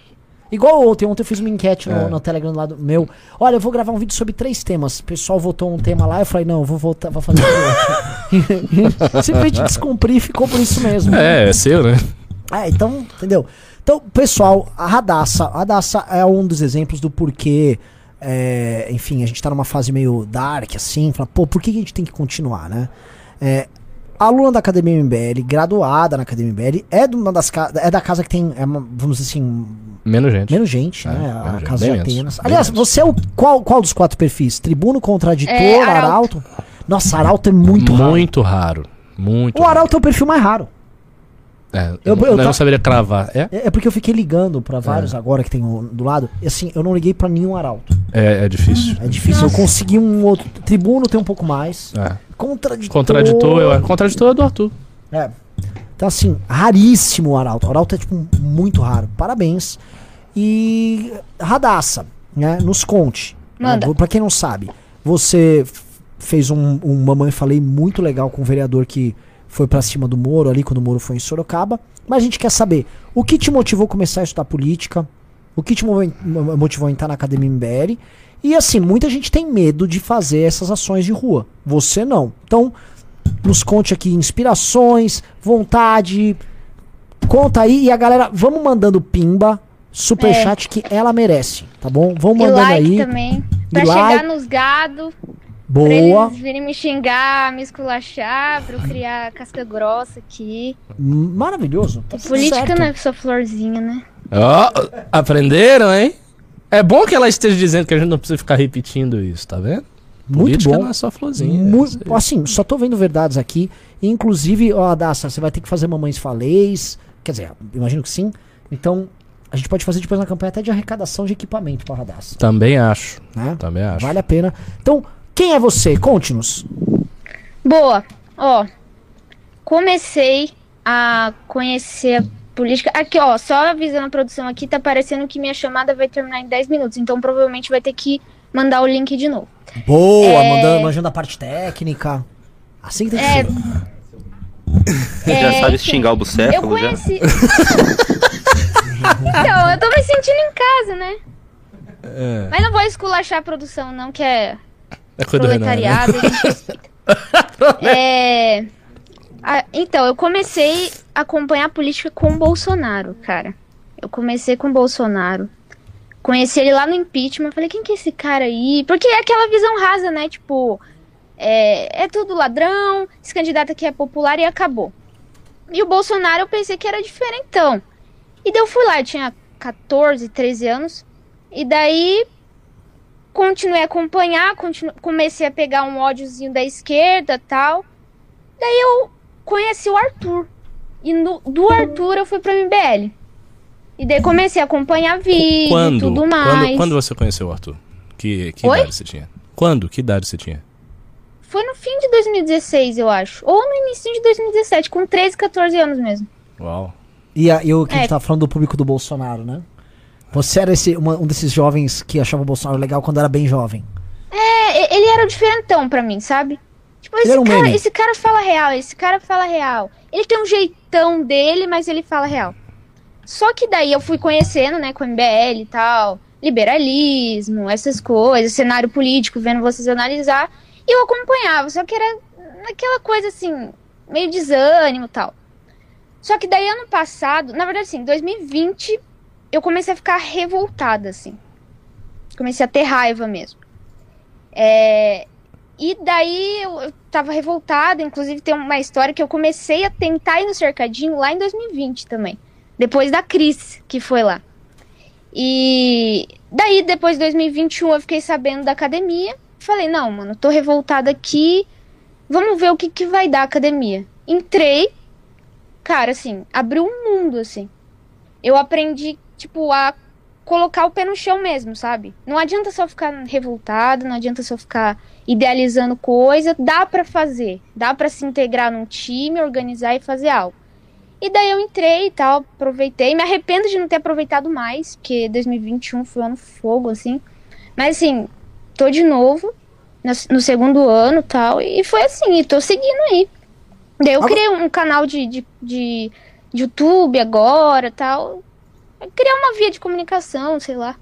Igual ontem, ontem eu fiz uma enquete no, É. no Telegram lá do meu. Olha, eu vou gravar um vídeo sobre três temas. O pessoal votou um tema lá, eu falei, não, eu vou voltar, vou fazer outro. <laughs> Simplesmente descumpri e ficou por isso mesmo. É, é seu, né? É, então, entendeu? Então, pessoal, a Radassa. A Radassa é um dos exemplos do porquê. É, enfim, a gente tá numa fase meio dark, assim. Fala, pô, por que a gente tem que continuar, né? É, aluna da Academia MBL, graduada na Academia MBL, é, de uma das, é da casa que tem, é uma- vamos dizer assim, Menos gente. menos gente, É, né? A menos gente, casa bem de menos, Atenas. bem Aliás, menos. você é o qual, qual dos quatro perfis? Tribuno, contraditor, É, arauto. arauto. Nossa, arauto é muito, raro. Muito raro. Muito O arauto é o perfil mais raro. É, Eu- eu, eu não saberia cravar. É? É, é porque eu fiquei ligando pra vários agora que tem do lado. E assim, eu não liguei pra nenhum arauto. É, é difícil. É difícil. Eu consegui um outro. Tribuno tem um pouco mais. É. Contraditor. Contraditor, eu, contraditor é do Arthur. É. Então, assim, raríssimo o arauto. O arauto é, tipo, muito raro. Parabéns. E. Radassa, né? Nos conte. Manda. Né? Pra quem não sabe, você fez um, um Mamãe Falei muito legal com o vereador que foi pra cima do Moro ali, quando o Moro foi em Sorocaba. Mas a gente quer saber o que te motivou a começar a estudar política, o que te motivou a entrar na Academia MBL. E assim, muita gente tem medo de fazer essas ações de rua. Você não. Então, nos conte aqui inspirações, vontade. Conta aí e a galera, vamos mandando pimba, superchat que ela merece, tá bom? Vamos E mandando like aí. também. Pra like. chegar nos gado. Pra Boa. eles virem me xingar, me esculachar, pra eu criar casca grossa aqui. Maravilhoso. Tá Política certo. não é só florzinha, né? Ó, aprenderam, hein? É bom que ela esteja dizendo que a gente não precisa ficar repetindo isso, tá vendo? Muito Política bom. não é só florzinha. Aí. assim, só tô vendo verdades aqui. Inclusive, ó, Daça, você vai ter que fazer Mamães Falês. Quer dizer, imagino que sim. Então, a gente pode fazer depois na campanha até de arrecadação de equipamento para a Daça. Também acho. Né? Também acho. Vale a pena. Então, quem é você? Conte-nos. Boa, ó. Comecei a conhecer a política. Aqui, ó, só avisando a produção aqui, tá parecendo que minha chamada vai terminar em 10 minutos. Então provavelmente vai ter que mandar o link de novo. Boa, É. mandando, manjando a parte técnica. Assim que tem que É, ser. Já É, sabe enfim, xingar o Eu bucéfalo já? conheci. então, eu tô me sentindo em casa, né? É, Mas não vou esculachar a produção, não, que é é coisa do Renan, né? proletariado. <laughs> é... ah, então, eu comecei a acompanhar a política com o Bolsonaro, cara. Eu comecei com o Bolsonaro. Conheci ele lá no impeachment. Falei, quem que é esse cara aí? Porque é aquela visão rasa, né? Tipo, é, é tudo ladrão, esse candidato aqui é popular e acabou. E o Bolsonaro eu pensei que era diferentão. E daí eu fui lá, eu tinha 14, 13 anos. E daí continuei a acompanhar, continu- comecei a pegar um ódiozinho da esquerda tal. Daí eu conheci o Arthur. E no- do Arthur eu fui pro MBL. E daí comecei a acompanhar vídeo e Quando, tudo quando, mais. quando você conheceu o Arthur? Que, que Oi? idade você tinha? Quando? Que idade você tinha? Foi no fim de 2016, eu acho. Ou no início de 2017, com 13, 14 anos mesmo. Uau. E, a, e o que a gente É. tava falando do público do Bolsonaro, né? Você era esse, uma- um desses jovens que achava o Bolsonaro legal quando era bem jovem. É, ele era o diferentão pra mim, sabe? Tipo, Ele esse um cara, meme. esse cara fala real, esse cara fala real. Ele tem um jeitão dele, mas ele fala real. Só que daí eu fui conhecendo, né, com o MBL e tal, liberalismo, essas coisas, cenário político, vendo vocês analisar, e eu acompanhava, só que era aquela coisa assim, meio desânimo e tal. Só que daí ano passado, na verdade assim, 2020, eu comecei a ficar revoltada, assim. Comecei a ter raiva mesmo. É, e daí eu, eu tava revoltada, inclusive tem uma história que eu comecei a tentar ir no cercadinho lá em 2020 também. Depois da Cris, que foi lá. E daí, depois de 2021, eu fiquei sabendo da academia. Falei, não, mano, tô revoltada aqui. Vamos ver o que, que vai dar a academia. Entrei, cara, assim, abriu um mundo, assim. Eu aprendi, tipo, a colocar o pé no chão mesmo, sabe? Não adianta só ficar revoltado, não adianta só ficar idealizando coisa, dá pra fazer, dá pra se integrar num time, organizar e fazer algo. E daí eu entrei e tal, aproveitei, me arrependo de não ter aproveitado mais, porque 2021 foi um ano fogo, assim. Mas assim, tô de novo, no, segundo ano e tal, e foi assim, e tô seguindo aí. Daí eu criei um canal de, de, de YouTube agora tal. Criar uma via de comunicação, sei lá.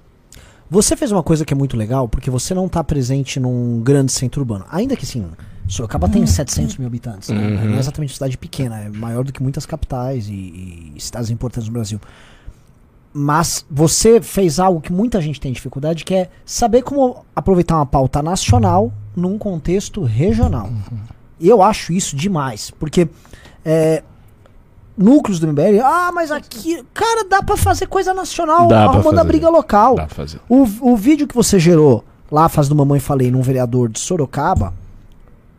Você fez uma coisa que é muito legal, porque você não tá presente num grande centro urbano. Ainda que sim, Sorocaba tem 700 mil habitantes. né? Uhum. Não é exatamente uma cidade pequena, é maior do que muitas capitais e, e cidades importantes no Brasil. Mas você fez algo que muita gente tem dificuldade, que é saber como aproveitar uma pauta nacional num contexto regional. E eu acho isso demais, porque é, núcleos do MBL, ah, mas aqui, cara, dá pra fazer coisa nacional Dá arrumando a briga local. Dá pra fazer. O, o vídeo que você gerou lá, faz do Mamãe Falei, num vereador de Sorocaba,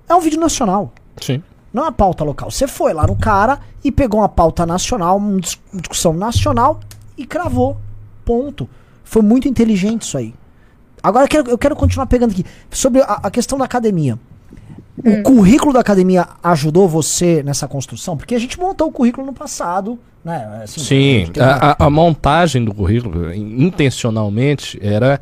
é um vídeo nacional. Sim. Não é uma pauta local. Você foi lá no cara e pegou uma pauta nacional, uma discussão nacional e cravou. Ponto. Foi muito inteligente isso aí. Agora eu quero, eu quero continuar pegando aqui. Sobre a, a questão da academia. O currículo da academia ajudou você nessa construção? Porque a gente montou o currículo no passado, né? Assim, Sim, a, a- a montagem do currículo, in- intencionalmente, era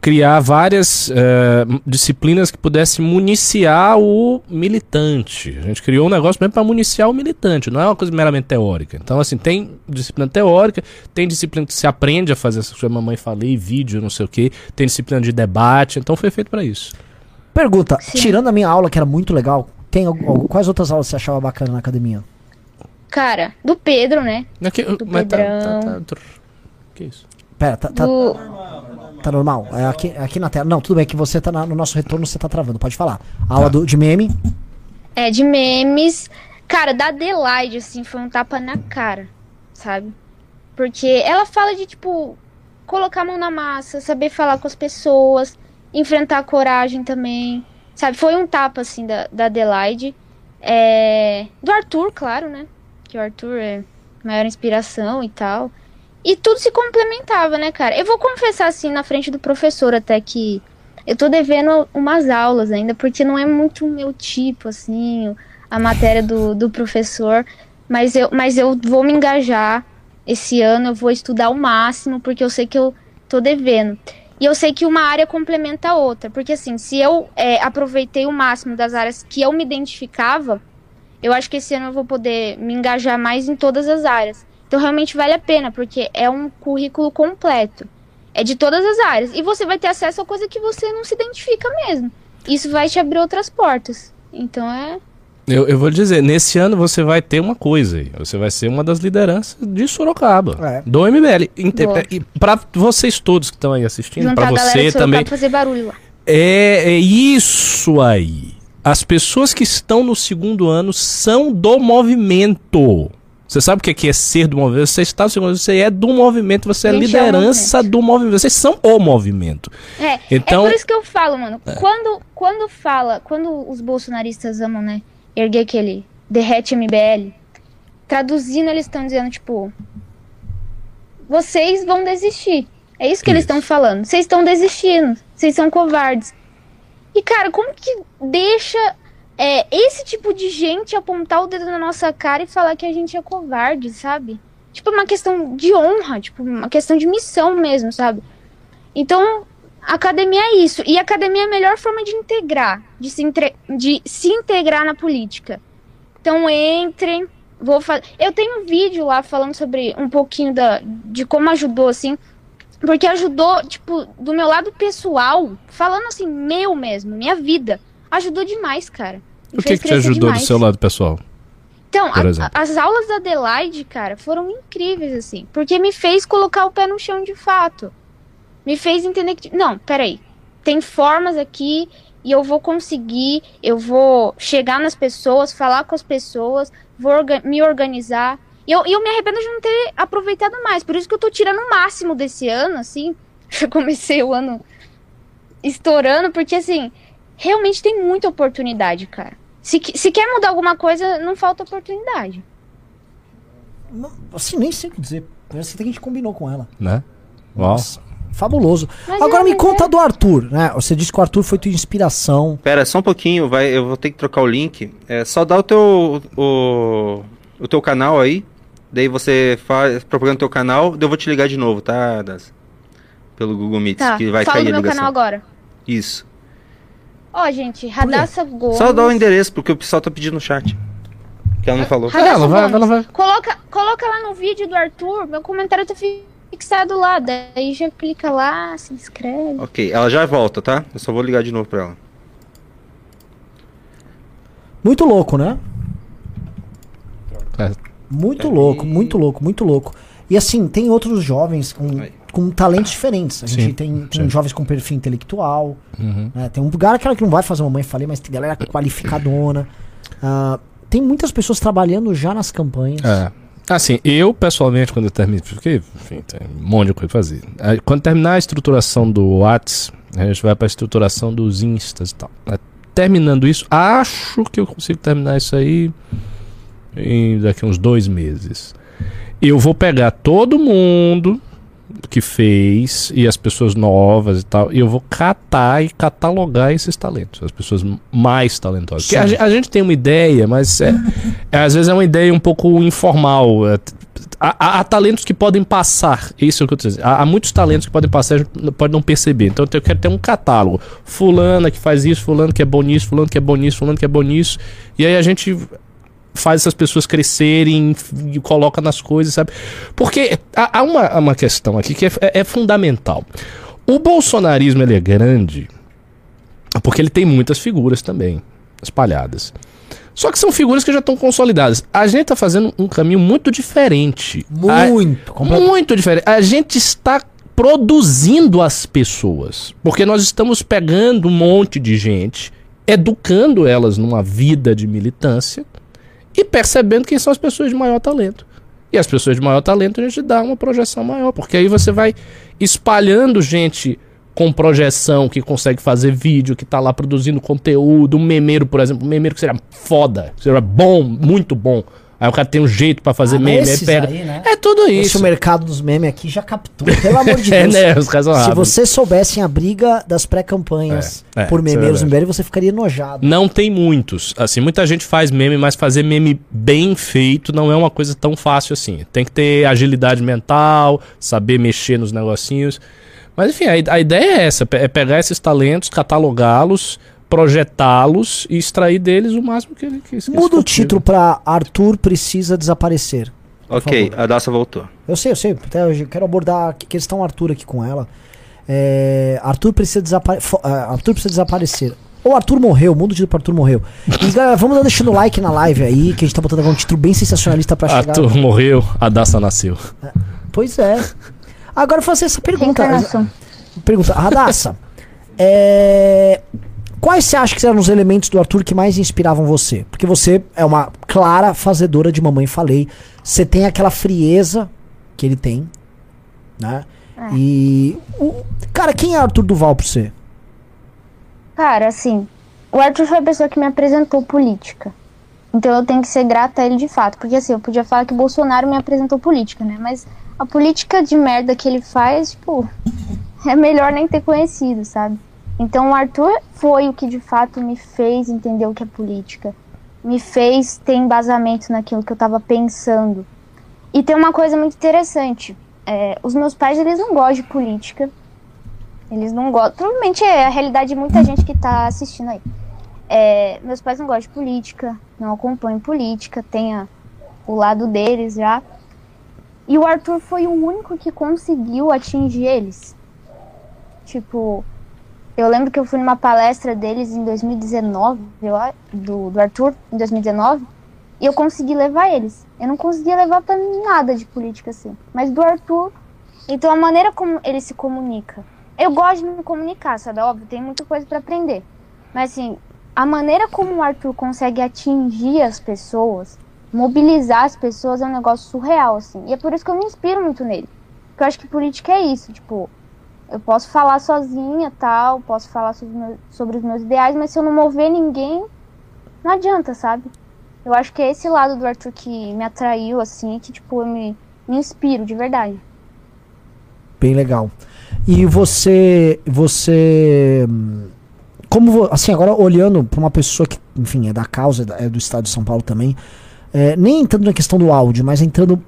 criar várias m- disciplinas que pudessem municiar o militante. A gente criou um negócio mesmo para municiar o militante, não é uma coisa meramente teórica. Então, assim, tem disciplina teórica, tem disciplina que se aprende a fazer, essa que a mamãe falei, vídeo, não sei o quê, tem disciplina de debate, então foi feito para isso. Pergunta, Sim. tirando a minha aula, que era muito legal, tem al- al- quais outras aulas você achava bacana na academia? Cara, do Pedro, né? Aqui, Do mas tá, tá, Pedrão. tá, trrr. que isso? Pera, tá, tá- Do. Tá normal? É aqui, é aqui na tela. Não, tudo bem que você tá na- no nosso retorno, você tá travando. Pode falar. Aula do, de meme. É, de memes. Cara, da Adelaide, assim, foi um tapa na cara, sabe? Porque ela fala de, tipo, colocar a mão na massa, saber falar com as pessoas, enfrentar a coragem também, sabe? Foi um tapa, assim, da, da Adelaide. É... Do Arthur, claro, né? Que o Arthur é maior inspiração e tal. E tudo se complementava, né, cara? Eu vou confessar, assim, na frente do professor até que eu tô devendo umas aulas ainda, porque não é muito o meu tipo, assim, a matéria do, do professor. Mas eu, mas eu vou me engajar esse ano, eu vou estudar o máximo, porque eu sei que eu tô devendo. E eu sei que uma área complementa a outra, porque assim, se eu é, aproveitei o máximo das áreas que eu me identificava, eu acho que esse ano eu vou poder me engajar mais em todas as áreas. Então realmente vale a pena, porque é um currículo completo. É de todas as áreas. E você vai ter acesso a coisa que você não se identifica mesmo. Isso vai te abrir outras portas. Então é. Eu, eu vou dizer, nesse ano você vai ter uma coisa aí. Você vai ser uma das lideranças de Sorocaba. É. Do MBL. Inte- Boa. E pra vocês todos que estão aí assistindo, Juntar pra a galera você também. fazer barulho lá. É, é isso aí. As pessoas que estão no segundo ano são do movimento. Você sabe o que é, é ser do movimento? Você está no segundo ano, você é do movimento, você é a Gente, é liderança do movimento. Vocês são o movimento. É, Então- é por isso que eu falo, mano. Quando, quando fala, quando os bolsonaristas amam, né, erguer aquele derrete MBL, traduzindo eles estão dizendo, tipo, vocês vão desistir. É isso que eles estão falando. Vocês estão desistindo. Vocês são covardes. E, cara, como que deixa é, esse tipo de gente apontar o dedo na nossa cara e falar que a gente é covarde, sabe? Tipo, uma questão de honra, tipo, uma questão de missão mesmo, sabe? Então, academia é isso. E academia é a melhor forma de integrar, de se, entre- de se integrar na política. Então, entrem. Vou fazer. Eu tenho um vídeo lá falando sobre um pouquinho da, de como ajudou, assim. Porque ajudou, tipo, do meu lado pessoal, falando assim, meu mesmo, minha vida. Ajudou demais, cara. Me O que, que te ajudou demais. do seu lado pessoal? Então, a- as aulas da Adelaide, cara, foram incríveis, assim. Porque me fez colocar o pé no chão de fato. Me fez entender que. Não, peraí. Tem formas aqui e eu vou conseguir. Eu vou chegar nas pessoas, falar com as pessoas, vou orga- me organizar. E eu, e eu me arrependo de não ter aproveitado mais. Por isso que eu tô tirando o máximo desse ano, assim. <laughs> Eu comecei o ano estourando, porque, assim, realmente tem muita oportunidade, cara. Se, se quer mudar alguma coisa, não falta oportunidade. Não, Assim, nem sei o que dizer. Parece que a gente combinou com ela. Né? Uau. Nossa, fabuloso. Mas Agora é, me conta é. do Arthur, né? Você disse que o Arthur foi tua inspiração. Pera, só um pouquinho, vai, eu vou ter que trocar o link. É só dar o teu o, o teu canal aí. Daí você faz propaganda no teu canal, daí eu vou te ligar de novo, tá? Das, pelo Google Meet, Tá, que vai fala cair do a meu ligação. canal agora. Isso. Ó, gente, Radassa Gomes. Só dá o endereço, porque o pessoal tá pedindo no chat. Que ela não falou. Radassa ela vai- ela vai- Coloca, coloca lá no vídeo do Arthur, meu comentário tá fixado lá. Daí já clica lá, se inscreve. Ok, ela já volta, tá? Eu só vou ligar de novo pra ela. Muito louco, né? É. Muito Peraí. louco, muito louco, muito louco. E assim, tem outros jovens com, Aí. com talentos diferentes. A gente Sim, tem, tem sim. jovens com perfil intelectual. Uhum. né? Tem um cara que não vai fazer mamãe falei, mas tem galera qualificadona. Ah, tem muitas pessoas trabalhando já nas campanhas. É. Assim, eu pessoalmente, quando eu termino. Porque, enfim, tem um monte de coisa pra fazer. Quando terminar a estruturação do Whats, a gente vai pra estruturação dos Instas e tal. Terminando isso, acho que eu consigo terminar isso aí em daqui uns dois meses. Eu vou pegar todo mundo que fez e as pessoas novas e tal, e eu vou catar e catalogar esses talentos, as pessoas mais talentosas. Porque a, a gente tem uma ideia, mas é, é, às vezes é uma ideia um pouco informal. é, há, há- talentos que podem passar, isso é o que eu tô dizendo. Há, há muitos talentos que podem passar, a gente pode não perceber. Então eu quero ter um catálogo. Fulana que faz isso, fulano que é bom nisso, fulano que é bom nisso, fulano que é bom nisso. E aí a gente faz essas pessoas crescerem e coloca nas coisas, sabe? Porque há, há uma, uma questão aqui que é, é- é fundamental. O bolsonarismo ele é grande porque ele tem muitas figuras também espalhadas. Só que são figuras que já estão consolidadas. A gente está fazendo um caminho muito diferente. A- Muito, completamente. muito diferente. A gente está produzindo as pessoas. Porque nós estamos pegando um monte de gente, educando elas numa vida de militância e percebendo quem são as pessoas de maior talento. E as pessoas de maior talento a gente dá uma projeção maior, porque aí você vai espalhando gente com projeção que consegue fazer vídeo, que tá lá produzindo conteúdo, um memeiro, por exemplo, um memeiro que seria foda, seria bom, muito bom. Aí o cara tem um jeito pra fazer Ah, meme, aí pega. aí, né? É tudo Esse isso. o mercado dos memes aqui já captou. Pelo amor de <laughs> É, Deus. né? Os caras são Se vocês soubessem a briga das pré-campanhas É, é, por é memeiros verdade. no BL, você ficaria enojado. Não tem muitos. Assim, muita gente faz meme, mas fazer meme bem feito não é uma coisa tão fácil assim. Tem que ter agilidade mental, saber mexer nos negocinhos. Mas enfim, a, a ideia é essa: é pegar esses talentos, catalogá-los, projetá-los e extrair deles o máximo que ele que, que Muda o título pra Arthur precisa desaparecer. Ok, favor. a Daça voltou. Eu sei, eu sei. Até eu quero abordar a questão Arthur aqui com ela. É, Arthur precisa desaparecer. Arthur precisa desaparecer. Ou Arthur morreu, muda o título pra Arthur morreu. E galera, vamos dar deixando like na live aí, que a gente tá botando agora um título bem sensacionalista pra chegar. Arthur morreu, a Daça nasceu. Pois é. Agora eu vou fazer essa pergunta. Pergunta, Radassa. é, Quais você acha que eram os elementos do Arthur que mais inspiravam você? Porque você é uma clara fazedora de Mamãe Falei. Você tem aquela frieza que ele tem, né? É. E. o- Cara, quem é Arthur Duval pra você? Cara, assim, o Arthur foi a pessoa que me apresentou política. Então eu tenho que ser grata a ele de fato. Porque assim, eu podia falar que o Bolsonaro me apresentou política, né? Mas a política de merda que ele faz, tipo, <laughs> é melhor nem ter conhecido, sabe? Então o Arthur foi o que de fato me fez entender o que é política. Me fez ter embasamento naquilo que eu tava pensando. E tem uma coisa muito interessante. é, os meus pais, eles não gostam de política. Eles não gostam. Provavelmente é a realidade de muita gente que tá assistindo aí. É, meus pais não gostam de política, não acompanham política, tem a- o lado deles já. E o Arthur foi o único que conseguiu atingir eles. Tipo, eu lembro que eu fui numa palestra deles em 2019, eu, a- do, do Arthur, em 2019, e eu consegui levar eles. Eu não conseguia levar pra nada de política assim. Mas do Arthur, então a maneira como ele se comunica. Eu gosto de me comunicar, sabe? Óbvio, tem muita coisa pra aprender. Mas assim, a maneira como o Arthur consegue atingir as pessoas, mobilizar as pessoas é um negócio surreal, assim. E é por isso que eu me inspiro muito nele. Porque eu acho que política é isso, tipo, eu posso falar sozinha, tal, posso falar sobre, sobre os meus ideais, mas se eu não mover ninguém, não adianta, sabe? Eu acho que é esse lado do Arthur que me atraiu, assim, que, tipo, eu me, me inspiro, de verdade. Bem legal. E você. Você. Como. Assim, agora olhando pra uma pessoa que, enfim, é da causa, é do estado de São Paulo também. é, nem entrando na questão do áudio, mas entrando.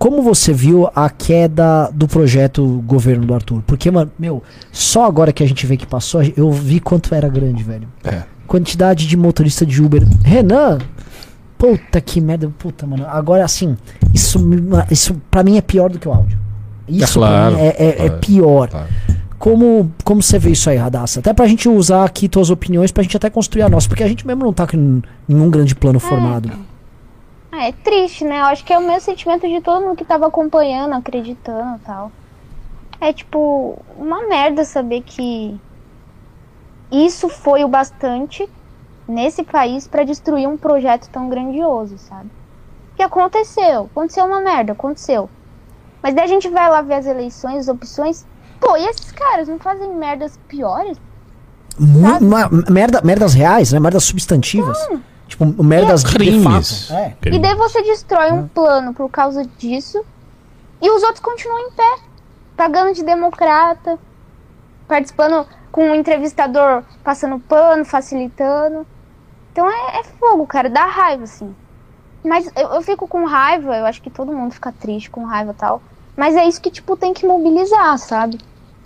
Como você viu a queda do projeto governo do Arthur? Porque, mano, meu, só agora que a gente vê que passou, eu vi quanto era grande, velho. É. Quantidade de motorista de Uber. Renan! Puta que merda, puta, mano. Agora, assim, isso, isso pra mim é pior do que o áudio. Isso pra claro, mim é, é- é pior. Claro. Como, como você vê isso aí, Radassa? Até pra gente usar aqui tuas opiniões, pra gente até construir a nossa, porque a gente mesmo não tá com nenhum grande plano formado. Ah, é triste, né? Eu acho que é o mesmo sentimento de todo mundo que tava acompanhando, acreditando e tal. É tipo, uma merda saber que isso foi o bastante nesse país pra destruir um projeto tão grandioso, sabe? Que aconteceu, aconteceu uma merda, aconteceu. Mas daí a gente vai lá ver as eleições, as opções. Pô, e esses caras não fazem merdas piores? Merda, merdas reais, né? Merdas substantivas. Tipo, merdas de Crimes. fato. É. E daí você destrói um plano por causa disso e os outros continuam em pé, pagando de democrata, participando com um entrevistador passando pano, facilitando. Então é, é fogo, cara, dá raiva, assim. Mas eu, eu fico com raiva, eu acho que todo mundo fica triste com raiva e tal. Mas é isso que, tipo, tem que mobilizar, sabe?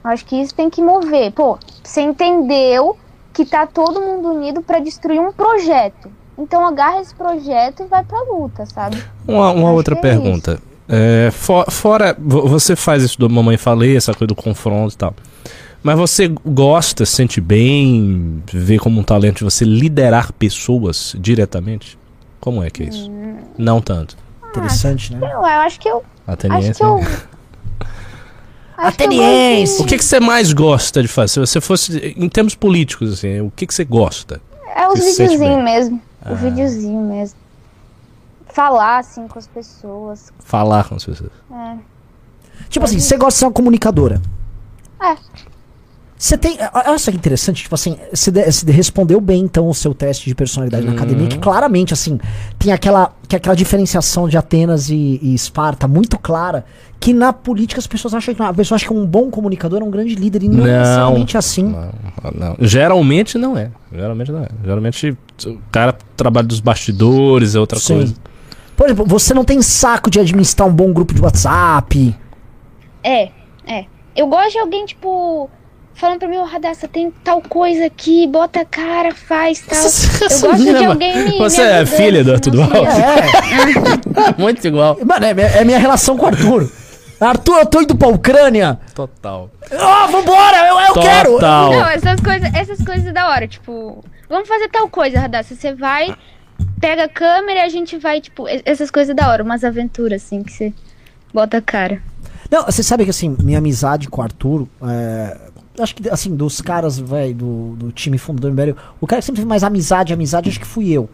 Eu acho que isso tem que mover. Pô, você entendeu que tá todo mundo unido pra destruir um projeto. Então agarra esse projeto e vai pra luta, sabe? Uma, uma outra é pergunta. É, fo- fora, vo- você faz isso do Mamãe Falei, essa coisa do confronto e tal. Mas você gosta, sente bem, vê como um talento de você liderar pessoas diretamente? Como é que é isso? Hum. Não tanto. Interessante, né? Eu, eu acho que eu. Acho Ateniense. que eu. <laughs> Acho que eu Ateniense. gosto O que, que você mais gosta de fazer? Se você fosse, em termos políticos, assim, o que, que você gosta? É os videozinhos mesmo. Ah. O videozinho mesmo. Falar, assim, com as pessoas. Falar com as pessoas. É. Tipo assim, você gosta de ser uma comunicadora. É. Você tem. Olha só que interessante, tipo assim, você, de- você respondeu bem então o seu teste de personalidade na academia, que claramente, assim, tem aquela, que aquela diferenciação de Atenas e, e Esparta muito clara, que na política as pessoas acham que a pessoa acha que um bom comunicador é um grande líder, e não, Não. necessariamente assim. Não, não. Geralmente não é. Geralmente não é. Geralmente o cara trabalha dos bastidores, é outra Sim. coisa. Por exemplo, você não tem saco de administrar um bom grupo de WhatsApp. É, é. Eu gosto de alguém, tipo, falando pra mim, ô Radassa, tem tal coisa aqui, bota a cara, faz tal. Eu gosto de alguém me. Você me é filha do assim, Arthur Duval? É, <laughs> Muito igual. mano, é, minha- é minha relação com o Arthur. Arthur, eu tô indo pra Ucrânia. Total. Ó, vambora, eu, eu quero. Total. Não, essas coisas, essas coisas da hora, tipo, vamos fazer tal coisa, Radassa. Você vai, pega a câmera e a gente vai, tipo, essas coisas da hora, umas aventuras, assim, que você bota a cara. Não, você sabe que assim, minha amizade com o Arthur, é, acho que assim, dos caras, velho, do, do time fundador do Império, o cara que sempre teve mais amizade, amizade, acho que fui eu.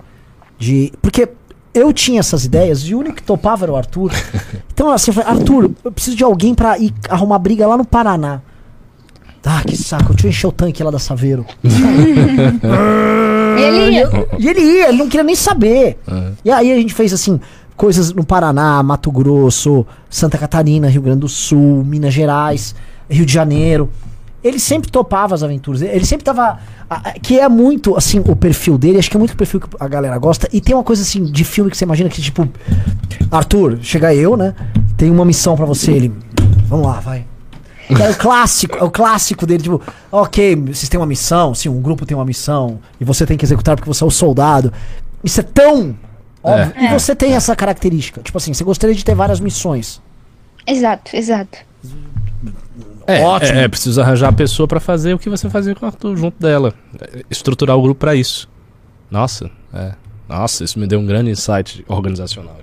De, porque eu tinha essas ideias e o único que topava era o Arthur. <laughs> Então assim, eu falei, Arthur, eu preciso de alguém pra ir arrumar briga lá no Paraná. Ah, que saco, deixa eu encher o tanque lá da Saveiro. <laughs> E ele ia. E ele ia, ele não queria nem saber. E aí a gente fez assim, coisas no Paraná, Mato Grosso, Santa Catarina, Rio Grande do Sul, Minas Gerais, Rio de Janeiro. Ele sempre topava as aventuras. Ele sempre tava. Que é muito, assim, o perfil dele. Acho que é muito o perfil que a galera gosta. E tem uma coisa, assim, de filme que você imagina que, tipo. Arthur, chega eu, né? Tem uma missão pra você. Ele. Vamos lá, vai. É o clássico, é o clássico dele, tipo, ok, vocês têm uma missão, sim, um grupo tem uma missão, e você tem que executar porque você é o soldado. Isso é tão óbvio. E você tem essa característica. Tipo assim, você gostaria de ter várias missões. Exato, exato. É, Ótimo. É, é preciso arranjar a pessoa pra fazer o que você fazia com o Arthur junto dela. Estruturar o grupo pra isso. Nossa, é. Nossa, isso me deu um grande insight organizacional.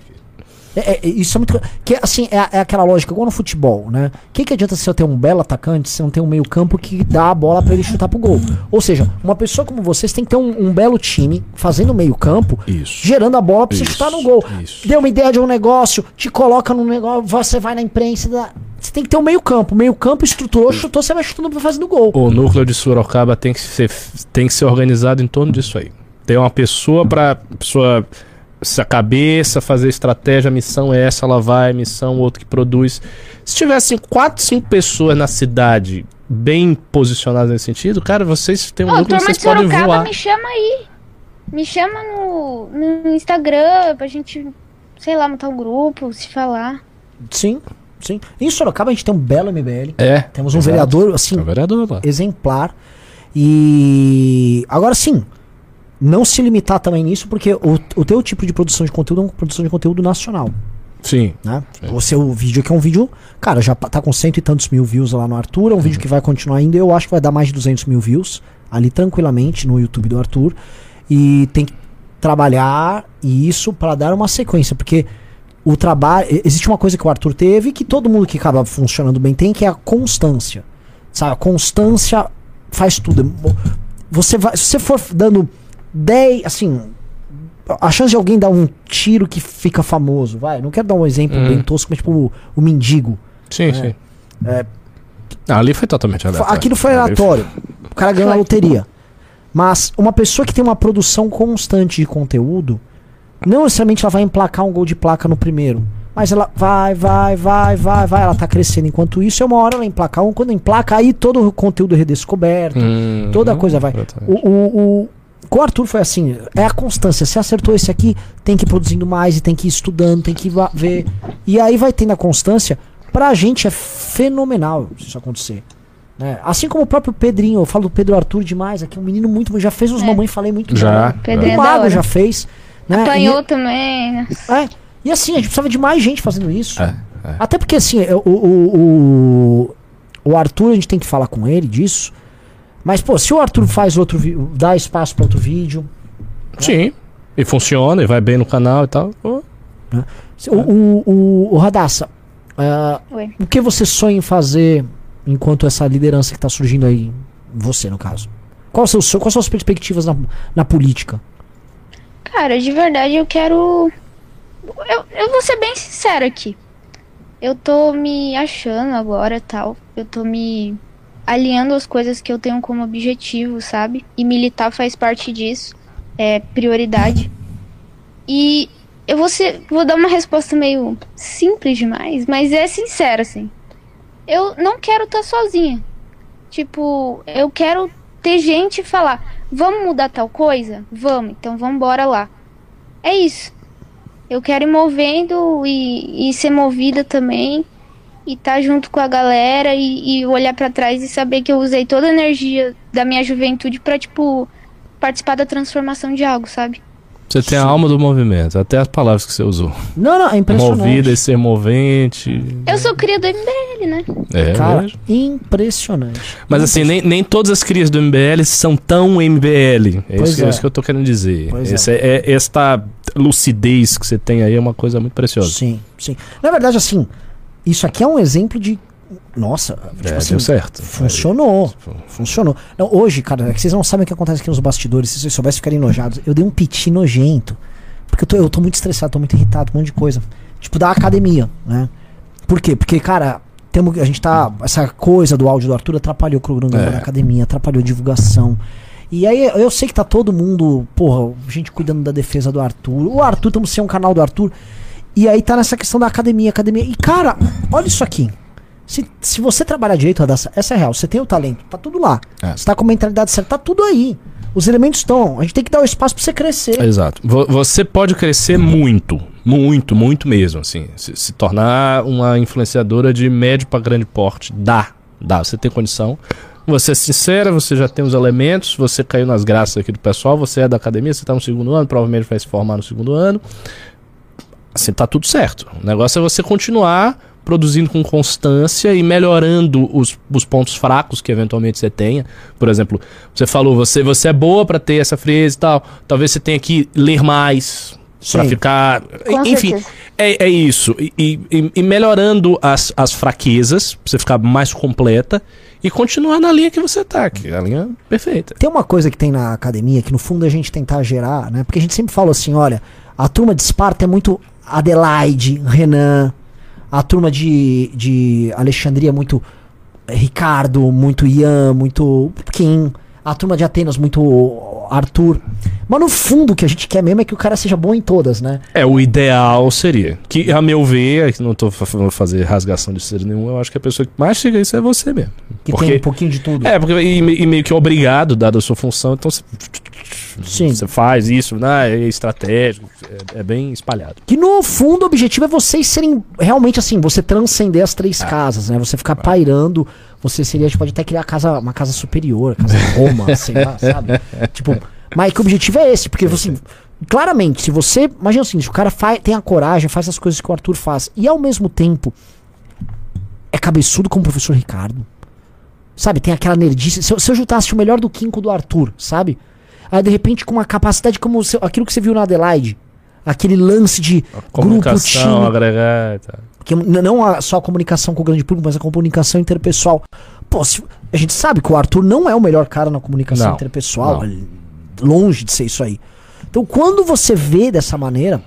É, é, isso é muito. Que, assim, é, é aquela lógica, igual no futebol, né? O que, que adianta você ter um belo atacante se você não tem um meio-campo que dá a bola pra ele chutar pro gol? Ou seja, uma pessoa como vocês tem que ter um, um belo time fazendo meio-campo, gerando a bola pra você Isso, chutar no gol. isso. Deu uma ideia de um negócio, te coloca num negócio, você vai na imprensa. Dá... Você tem que ter um meio-campo. Meio-campo estruturou, chutou, você vai chutando pra fazer do gol. O núcleo de Sorocaba tem que ser, tem que ser organizado em torno disso aí. Tem uma pessoa pra pessoa se a cabeça, fazer estratégia, a missão é essa, ela vai, missão outro que produz. Se tivessem quatro, cinco pessoas na cidade bem posicionadas nesse sentido, cara, vocês têm um que turma vocês de podem Sorocaba, voar. me chama aí. Me chama no, no Instagram pra gente, sei lá, montar um grupo, se falar. Sim, sim. Em Sorocaba a gente tem um belo MBL. É. Temos um exato. vereador, assim, É o vereador lá. exemplar. E agora sim, não se limitar também nisso, porque o, o teu tipo de produção de conteúdo é uma produção de conteúdo nacional, Sim. né? O seu vídeo aqui é um vídeo, cara, já tá com cento e tantos mil views lá no Arthur, é um vídeo que vai continuar ainda, eu acho que vai dar mais de 200 mil views ali tranquilamente no YouTube do Arthur. E tem que trabalhar isso para dar uma sequência, porque o trabalho. Existe uma coisa que o Arthur teve que todo mundo que acaba funcionando bem tem, que é a constância. Sabe? A constância faz tudo. Você vai. Se você for dando 10. Assim. A chance de alguém dar um tiro que fica famoso, vai. Não quero dar um exemplo Hum. bem tosco, mas tipo o, o mendigo. Sim, sim. É. Ah, ali foi totalmente aleatório. Aquilo foi aleatório. O cara ganhou na Foi. loteria. Mas uma pessoa que tem uma produção constante de conteúdo, não necessariamente ela vai emplacar um gol de placa no primeiro. Mas ela vai, vai, vai, vai, vai. Ela tá crescendo. Enquanto isso, é uma hora ela emplacar um. Quando emplaca, aí todo o conteúdo é redescoberto. Hum, Toda a coisa vai. o, o- com o Arthur foi assim, é a constância. Se acertou esse aqui, tem que ir produzindo mais e tem que ir estudando, tem que ir ver. E aí vai tendo a constância. Pra gente é fenomenal se isso acontecer. né? Assim como o próprio Pedrinho, eu falo do Pedro Arthur demais, aqui um menino muito, já fez uns É. mamãe falei muito Já. é O da Mago já fez. Né? Apanhou também. né? E, é, e assim, a gente precisava de mais gente fazendo isso. É, é. Até porque assim, o, o, o, o Arthur, a gente tem que falar com ele disso. Mas, pô, se o Arthur faz outro dá espaço para outro vídeo. Sim. E funciona, e vai bem no canal e tal. Pô, se- O, o, o, o Radassa, Oi. o que você sonha em fazer enquanto essa liderança que tá surgindo aí, você no caso? Qual são, quais são as perspectivas na, na política? Cara, de verdade eu quero. Eu, eu vou ser bem sincera aqui. Eu tô me achando agora tal. Eu tô me alinhando as coisas que eu tenho como objetivo, sabe? E militar faz parte disso. É prioridade. E eu vou, ser, vou dar uma resposta meio simples demais, mas é sincera, assim. Eu não quero estar sozinha. Tipo, eu quero ter gente falar, vamos mudar tal coisa? Vamos, então vamos embora lá. É isso. Eu quero ir movendo e, e ser movida também. E estar junto com a galera e, e olhar pra trás e saber que eu usei toda a energia da minha juventude pra, tipo, participar da transformação de algo, sabe? Você tem a alma do movimento, até as palavras que você usou. Não, não, é impressionante. Movida e ser movente. Eu sou cria do MBL, né? É, Cara, vejo. impressionante. Mas assim, nem, nem todas as crias do MBL são tão MBL. É Pois isso, que- é. é isso que eu tô querendo dizer. Pois é. Esse é- é- esta lucidez que você tem aí é uma coisa muito preciosa. Sim, sim. Na verdade, assim, isso aqui é um exemplo de. Nossa, tipo É, assim, deu certo. funcionou. Funcionou. Não, hoje, cara, é vocês não sabem o que acontece aqui nos bastidores. Se vocês soubessem, ficarem enojados. Eu dei um piti nojento. Porque eu tô, eu tô muito estressado, tô muito irritado, um monte de coisa. Tipo, da academia, né? Por quê? Porque, cara, temos, a gente tá. Essa coisa do áudio do Arthur atrapalhou o cronograma É. da academia, atrapalhou a divulgação. E aí eu sei que tá todo mundo, porra, gente cuidando da defesa do Arthur. O Arthur, estamos sem um canal do Arthur. E aí tá nessa questão da academia, academia. E cara, olha isso aqui. Se, se você trabalhar direito, Radassa, essa é real. Você tem o talento, tá tudo lá. É. Você tá com a mentalidade certa, tá tudo aí. Os elementos estão. A gente tem que dar o espaço pra você crescer. Exato. Vo- Você pode crescer muito, muito, muito mesmo, assim. Se, se tornar uma influenciadora de médio para grande porte. Dá, dá. Você tem condição. Você é sincera, você já tem os elementos, você caiu nas graças aqui do pessoal, você é da academia, você tá no segundo ano, provavelmente vai se formar no segundo ano. Assim, tá tudo certo. O negócio é você continuar produzindo com constância e melhorando os, os pontos fracos que eventualmente você tenha. Por exemplo, você falou, você, você é boa pra ter essa frieza e tal. Talvez você tenha que ler mais pra Sim. ficar. Com Enfim, certeza. é, é isso. E, e- e melhorando as, as fraquezas, pra você ficar mais completa e continuar na linha que você tá, que é a linha perfeita. Tem uma coisa que tem na academia que no fundo a gente tentar gerar, né? Porque a gente sempre fala assim, olha, a turma de Esparta é muito Adelaide, Renan, a turma de, de Alexandria muito Ricardo, muito Ian, muito Kim, a turma de Atenas muito Arthur. Mas no fundo o que a gente quer mesmo é que o cara seja bom em todas, né? É, o ideal seria. Que, a meu ver, aqui não tô fa- vou fazer rasgação de ser nenhum, eu acho que a pessoa que mais chega a isso é você mesmo. Que Porque- tem um pouquinho de tudo. É, porque e, e meio que obrigado, dada a sua função, então você, Sim. você faz isso, né? É estratégico, é, é bem espalhado. Que no fundo o objetivo é vocês serem realmente assim, você transcender as três casas, né? Você ficar pairando, você seria, tipo, pode até criar casa, uma casa superior, casa Roma, <laughs> sei lá, sabe? Tipo, mas que o objetivo é esse, porque assim, claramente, se você, imagina o seguinte, o cara faz, tem a coragem, faz as coisas que o Arthur faz, e ao mesmo tempo é cabeçudo como o professor Ricardo. Sabe, tem aquela nerdice. Se eu, se eu juntasse o melhor do Quinco do Arthur, sabe? Aí de repente com uma capacidade como o seu- aquilo que você viu na Adelaide. Aquele lance de grupo, Comunicação, time. agregar e tal. Que não a- só a comunicação com o grande público, mas a comunicação interpessoal. Pô, se- a gente sabe que o Arthur não é o melhor cara na comunicação Não, interpessoal. não. longe de ser isso aí. Então quando você vê dessa maneira,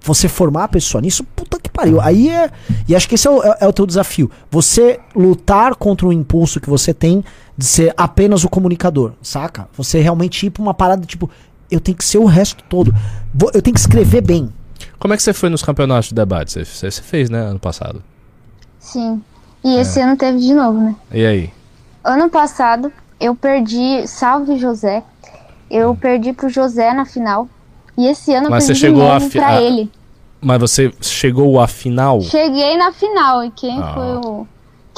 você formar a pessoa nisso, puta que pariu. Aí é. E acho que esse é o, é- é o teu desafio. Você lutar contra o impulso que você tem de ser apenas o comunicador, saca? Você realmente ir pra uma parada tipo, eu tenho que ser o resto todo. Vou- eu tenho que escrever bem. Como é que você foi nos campeonatos de debate? Você, você, fez, né, ano passado. Sim. E esse ano teve de novo, né? E aí? Ano passado, eu perdi, salve José, eu perdi pro José na final. E esse ano eu Mas perdi você chegou novo pra a- ele. Mas você chegou à final? Cheguei na final e quem Ah. foi o...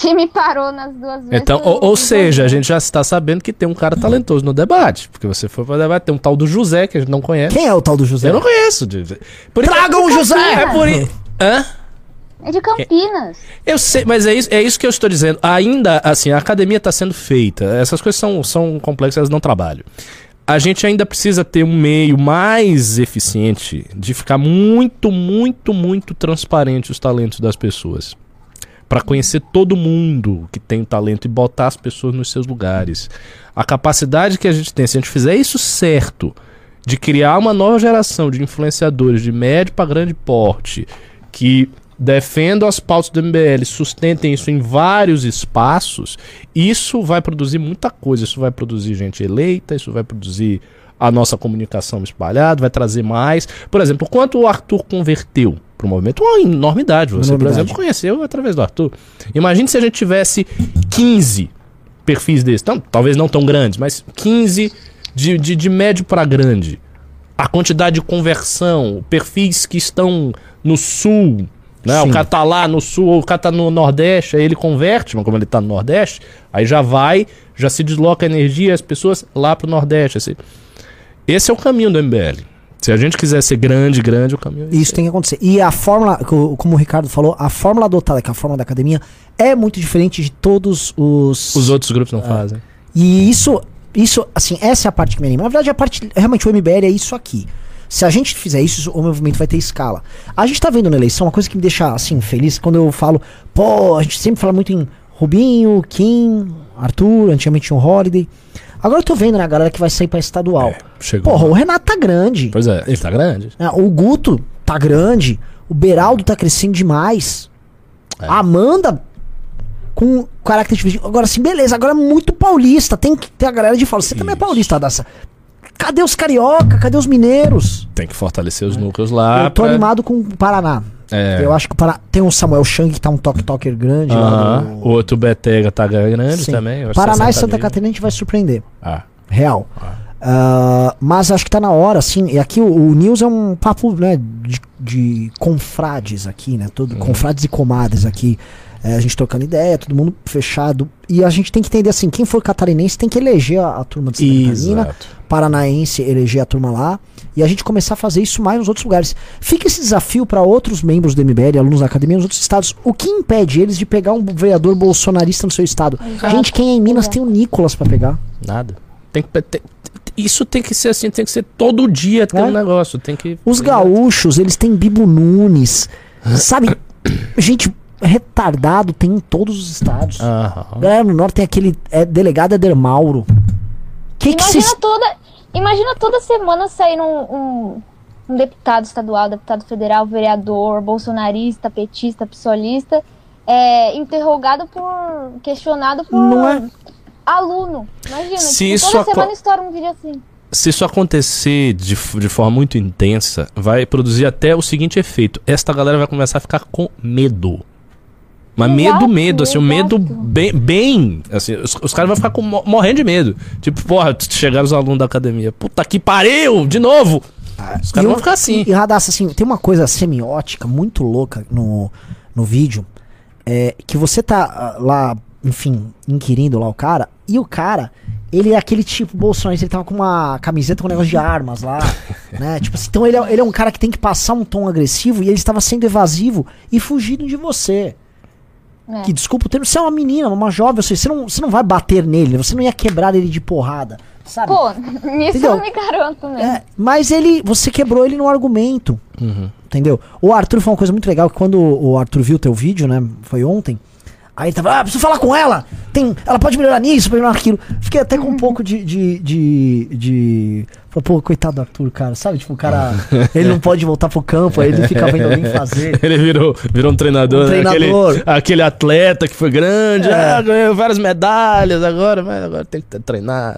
Quem me parou nas duas vezes Então, ou, o ou seja, a gente já está sabendo que tem um cara talentoso no debate. Porque você foi para debate, tem um tal do José que a gente não conhece. Quem é o tal do José? Eu não conheço. Por Tragam o José! É por isso. Hã? É de Campinas. Eu sei, mas é isso, é isso que eu estou dizendo. Ainda, assim, a academia está sendo feita. Essas coisas são, são complexas, elas não trabalham. A gente ainda precisa ter um meio mais eficiente de ficar muito, muito, muito transparente os talentos das pessoas. Para conhecer todo mundo que tem talento e botar as pessoas nos seus lugares. A capacidade que a gente tem, se a gente fizer isso certo, de criar uma nova geração de influenciadores de médio para grande porte, que defendam as pautas do MBL, sustentem isso em vários espaços, isso vai produzir muita coisa. Isso vai produzir gente eleita, isso vai produzir a nossa comunicação espalhada, vai trazer mais. Por exemplo, quanto o Arthur converteu para o movimento? Uma enormidade. Você, por Enormidade. exemplo, conheceu através do Arthur. Imagine se a gente tivesse 15 perfis desses. Então, talvez não tão grandes, mas 15 de, de, de médio para grande. A quantidade de conversão, perfis que estão no sul, né? O cara tá lá no sul, ou o cara tá no nordeste, aí ele converte, mas como ele tá no nordeste, aí já vai, já se desloca a energia as pessoas lá pro nordeste. Assim. Esse é o caminho do MBL. Se a gente quiser ser grande, grande, o caminho é Isso tem que acontecer. E a fórmula, co- como o Ricardo falou, a fórmula adotada, que é a fórmula da academia, é muito diferente de todos os. Os outros grupos não fazem. E isso, isso, assim, essa é a parte que me anima. Na verdade, a parte, realmente, o MBL é isso aqui. Se a gente fizer isso, o movimento vai ter escala. A gente tá vendo na eleição uma coisa que me deixa, assim, feliz quando eu falo, pô, a gente sempre fala muito em Rubinho, Kim, Arthur, antigamente tinha o Holiday. Agora eu tô vendo, né, a galera que vai sair pra estadual. É, chegou. Porra, o Renato tá grande. Pois é, ele tá grande. É, o Guto tá grande. O Beraldo tá crescendo demais. É. A Amanda com características. Agora sim, beleza. Agora é muito paulista. Tem que ter a galera de fala. Você também é Isso. paulista, Daça. Cadê os carioca? Cadê os mineiros? Tem que fortalecer os núcleos lá. eu tô pra- animado com o Paraná. É. Eu acho que o Paraná. Tem o Samuel Chang que tá um toque-toker grande lá Aham. no- O outro Betega tá grande Sim. também. Paraná e 60 Santa. Catarina a gente vai surpreender. Ah. Real. Ah, mas acho que tá na hora, assim. E aqui o, o News é um papo, né, de, de confrades aqui, né? Todo, Confrades e comadres aqui. É, a gente trocando ideia, todo mundo fechado. E a gente tem que entender assim, quem for catarinense tem que eleger a, a turma de Santa Catarina, Exato. Paranaense eleger a turma lá. E a gente começar a fazer isso mais nos outros lugares. Fica esse desafio para outros membros do MBL, alunos da academia, nos outros estados. O que impede eles de pegar um vereador bolsonarista no seu estado? Exato. Gente, quem é em Minas Exato. tem o Nicolas para pegar. Nada. Tem que, tem- isso tem que ser assim, tem que ser todo dia tem É. um negócio. Tem que. Os gaúchos, eles têm Bibo Nunes. Sabe? Gente retardado tem em todos os estados. Aham. Galera no norte tem aquele é, delegado Eder Mauro. Que que Imagina vocês. toda, imagina toda semana sair um, um, um deputado estadual, deputado federal, vereador, bolsonarista, petista, psolista, é, interrogado por. questionado por Não é? aluno. Imagina, Se tipo, isso toda aco- semana estoura um vídeo assim. Se isso acontecer de, de forma muito intensa, vai produzir até o seguinte efeito: esta galera vai começar a ficar com medo. Mas medo, medo, assim, um medo bem. bem assim, os, os caras vão ficar com, mo- morrendo de medo. Tipo, porra, chegaram os alunos da academia. Puta que pariu! De novo! Os E caras vão ficar assim. E, Radassa, assim, tem uma coisa semiótica muito louca no, no vídeo. É que você tá ah, lá, enfim, inquirindo lá o cara, e o cara, ele é aquele tipo bolsonarista, ele tava com uma camiseta com um negócio de armas lá, <laughs> né? Tipo assim, então ele é, ele é um cara que tem que passar um tom agressivo e ele estava sendo evasivo e fugindo de você. É. Que desculpa o termo, você é uma menina, uma jovem, você, você, não, você não vai bater nele, você não ia quebrar ele de porrada, sabe? Pô, <laughs> nisso Entendeu? eu não me garanto, né? É, mas ele, você quebrou ele no argumento. Entendeu? O Arthur foi uma coisa muito legal que quando o Arthur viu teu vídeo, né? Foi ontem. Aí tava, ah, preciso falar com ela. Tem, ela pode melhorar nisso, pode melhorar naquilo. Fiquei até com um pouco de. de, de, de... Falei, Pô, coitado do Arthur, cara. Sabe, tipo, o cara. <laughs> Ele não pode voltar pro campo, aí ele fica vendo alguém fazer. <laughs> Ele virou, virou um treinador, Um né? treinador. Aquele, aquele atleta que foi grande, É. ah, ganhou várias medalhas agora, mas agora tem que treinar.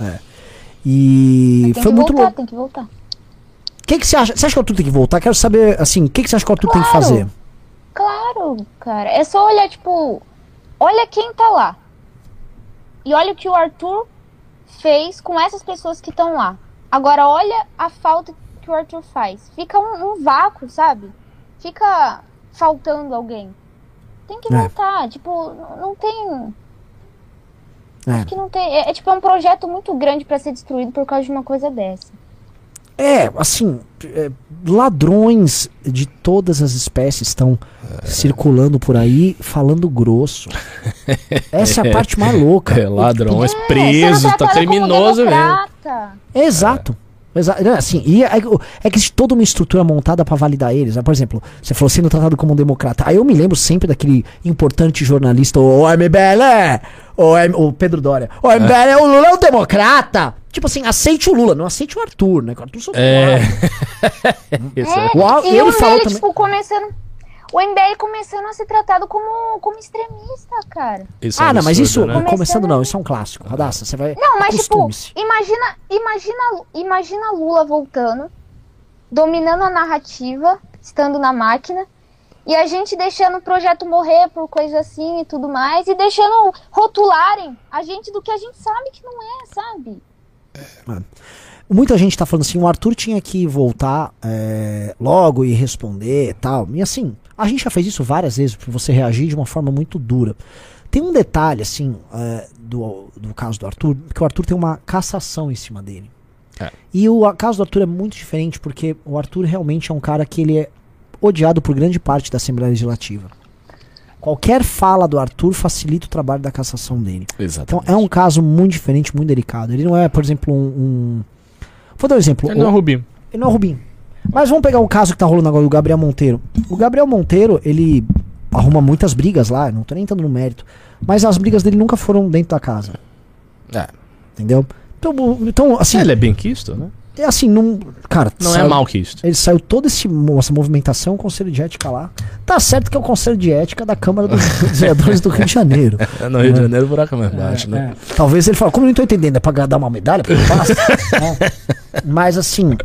É, é. E Tem foi que muito voltar, louco. tem que voltar. O que, que você acha? Você acha que o Arthur tem que voltar? Quero saber, assim, o que, que você acha que o Arthur tem que Claro. fazer? Claro, cara. É só olhar, tipo, olha quem tá lá. E olha o que o Arthur fez com essas pessoas que estão lá. Agora, olha a falta que o Arthur faz. Fica um, um vácuo, sabe? Fica faltando alguém. Tem que É. voltar. Tipo, n- não tem. É. Acho que não tem. É, é, tipo, é um projeto muito grande pra ser destruído por causa de uma coisa dessa. É, assim, é, ladrões de todas as espécies estão circulando por aí falando grosso. <laughs> Essa é a parte mais louca. É, ladrões É, presos, tá como criminoso mesmo. Exato. Exa- não, assim, e é, é que existe toda uma estrutura montada pra validar eles. né? Por exemplo, você falou sendo tratado como um democrata. Aí eu me lembro sempre daquele importante jornalista, o MBL, o, M- o Pedro Dória. O MBL é. o Lula é um democrata. Tipo assim, aceite o Lula, não aceite o Arthur, né? O Arthur sou É. <laughs> Isso é. É, e ele o falou MBL, também- tipo, começando. O MBL começando a ser tratado como, como extremista, cara. Isso é Ah, não, mas isso, né? começando, Começando não, isso é um clássico. Radassa, você vai. Não, mas tipo, imagina, imagina, imagina Lula voltando, dominando a narrativa, estando na máquina, e a gente deixando o projeto morrer por coisa assim e tudo mais, e deixando rotularem a gente do que a gente sabe que não é, sabe? Muita gente tá falando assim, o Arthur tinha que voltar é, logo e responder e tal. E assim, a gente já fez isso várias vezes, pra você reagir de uma forma muito dura. Tem um detalhe, assim, é, do, do caso do Arthur, que o Arthur tem uma cassação em cima dele. É. E o caso do Arthur é muito diferente, porque o Arthur realmente é um cara que ele é odiado por grande parte da Assembleia Legislativa. Qualquer fala do Arthur facilita o trabalho da cassação dele. Então Exatamente. é um caso muito diferente, muito delicado. Ele não é, por exemplo, um. um- Vou dar um exemplo. Ele não é O- Rubinho. ele não é o Rubinho. Mas vamos pegar um caso que tá rolando agora do Gabriel Monteiro. O Gabriel Monteiro, ele arruma muitas brigas lá, não tô nem entrando no mérito. Mas as brigas dele nunca foram dentro da casa. É. Entendeu? Então, o- então assim, Ele é bem quisto, né? é assim, não. Cara, Não saiu- é mal quisto. Ele saiu toda esse essa movimentação, o Conselho de Ética lá. Tá certo que é o Conselho de Ética da Câmara dos <laughs> Vereadores do Rio de Janeiro. <laughs> No Rio de Janeiro o buraco é mais baixo, né? É. Talvez ele fale, como eu não tô entendendo, é pra dar uma medalha? Porque eu faço? <laughs> É. Mas assim,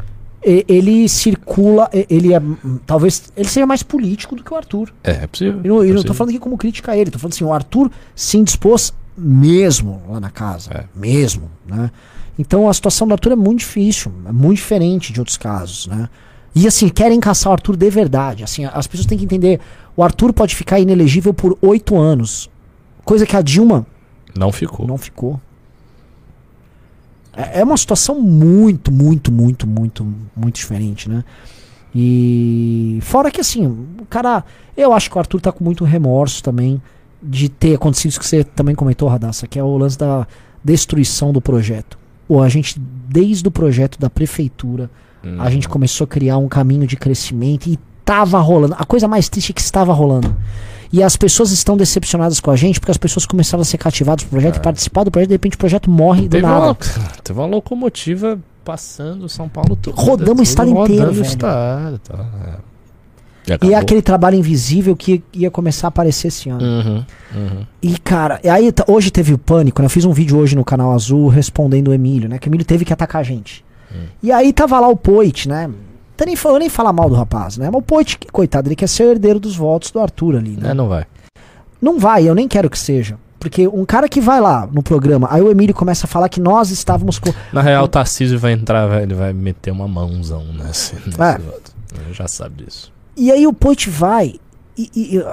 ele circula, ele é. Talvez ele seja mais político do que o Arthur. É, é possível. E não, e não tô possível. falando aqui como crítica a ele, tô falando assim, o Arthur se indispôs mesmo lá na casa. É. Mesmo, né? Então a situação do Arthur é muito difícil, é muito diferente de outros casos, né? E assim, querem caçar o Arthur de verdade. Assim, as pessoas têm que entender, o Arthur pode ficar inelegível por oito anos. Coisa que a Dilma Não ficou. não ficou. É, é uma situação muito, muito, muito, muito, muito diferente, né? E fora que assim, o cara, eu acho que o Arthur tá com muito remorso também de ter acontecido isso que você também comentou, Radassa, que é o lance da destruição do projeto. Pô, a gente desde o projeto da prefeitura, Hum. a gente começou a criar um caminho de crescimento e tava rolando. A coisa mais triste é que estava rolando. E as pessoas estão decepcionadas com a gente porque as pessoas começaram a ser cativadas pro projeto e participar do projeto, de repente o projeto morre do Teve nada. uma, teve uma locomotiva passando São Paulo todo. Rodamos o estado rodando inteiro, o velho. estado, tá, é. E E é aquele trabalho invisível que ia começar a aparecer esse ano. Uhum, uhum. E, cara, e aí tá- hoje teve o pânico, né? Eu fiz um vídeo hoje no canal Azul respondendo o Emílio, né? Que o Emílio teve que atacar a gente. E aí tava lá o Poit, né? Tá nem, eu nem falar mal do rapaz, né? Mas o Poit, que- coitado, ele quer ser o herdeiro dos votos do Arthur ali, né? É, não vai. Não vai, eu nem quero que seja. Porque um cara que vai lá no programa, aí o Emílio começa a falar que nós estávamos com. Na real, o Tarcísio vai entrar, ele vai meter uma mãozão nesse, nesse É. voto. Ele já sabe disso. E aí o Poit vai e. e-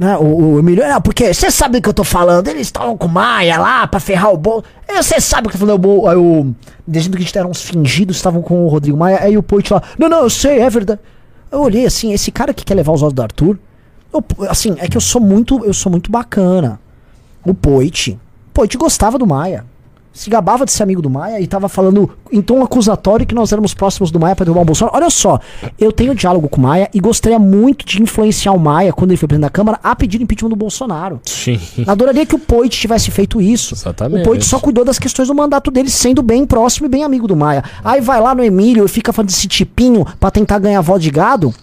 né, o, o Emílio, não, porque você sabe do que eu tô falando, eles estavam com Maia lá pra ferrar o bolo. Você sabe o que eu falando, o, o, dizendo que eram uns fingidos, estavam com o Rodrigo Maia, aí o Poit lá, não, não, eu sei, é verdade. Eu olhei assim, esse cara que quer levar os olhos do Arthur, eu- assim, é que eu sou muito, eu sou muito bacana. O Poit, Poit gostava do Maia. Se gabava de ser amigo do Maia e tava falando em tom acusatório que nós éramos próximos do Maia pra derrubar o Bolsonaro. Olha só, eu tenho diálogo com o Maia e gostaria muito de influenciar o Maia, quando ele foi presidente da Câmara, a pedir impeachment do Bolsonaro. Sim. Adoraria que o Poit tivesse feito isso. Exatamente. O Poit só cuidou das questões do mandato dele, sendo bem próximo e bem amigo do Maia. Aí vai lá no Emílio e fica falando desse tipinho pra tentar ganhar voto de gado.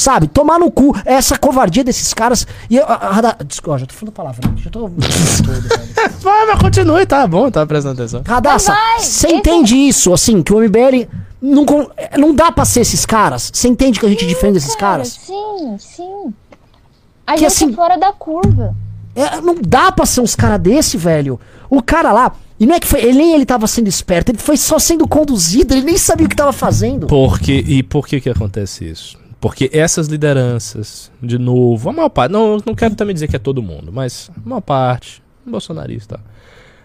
Sabe, tomar no cu é essa covardia desses caras. E eu. a- a- a- Desculpa, já tô falando palavra, já tô. <laughs> Vai, mas continue, tá bom, tá prestando atenção. Radassa, você entende isso, assim, que o MBL não, é, não dá pra ser esses caras? Você entende que a gente defende esses Cara, caras? Sim, sim. A Que gente assim- é fora da curva. É, não dá pra ser uns caras desse, velho. O cara lá, e não é que foi, ele nem ele tava sendo esperto, ele foi só sendo conduzido, ele nem sabia o que tava fazendo. Porque, e por que que acontece isso? Porque essas lideranças, de novo, a maior parte, não, não quero também dizer que é todo mundo, mas a maior parte, bolsonarista,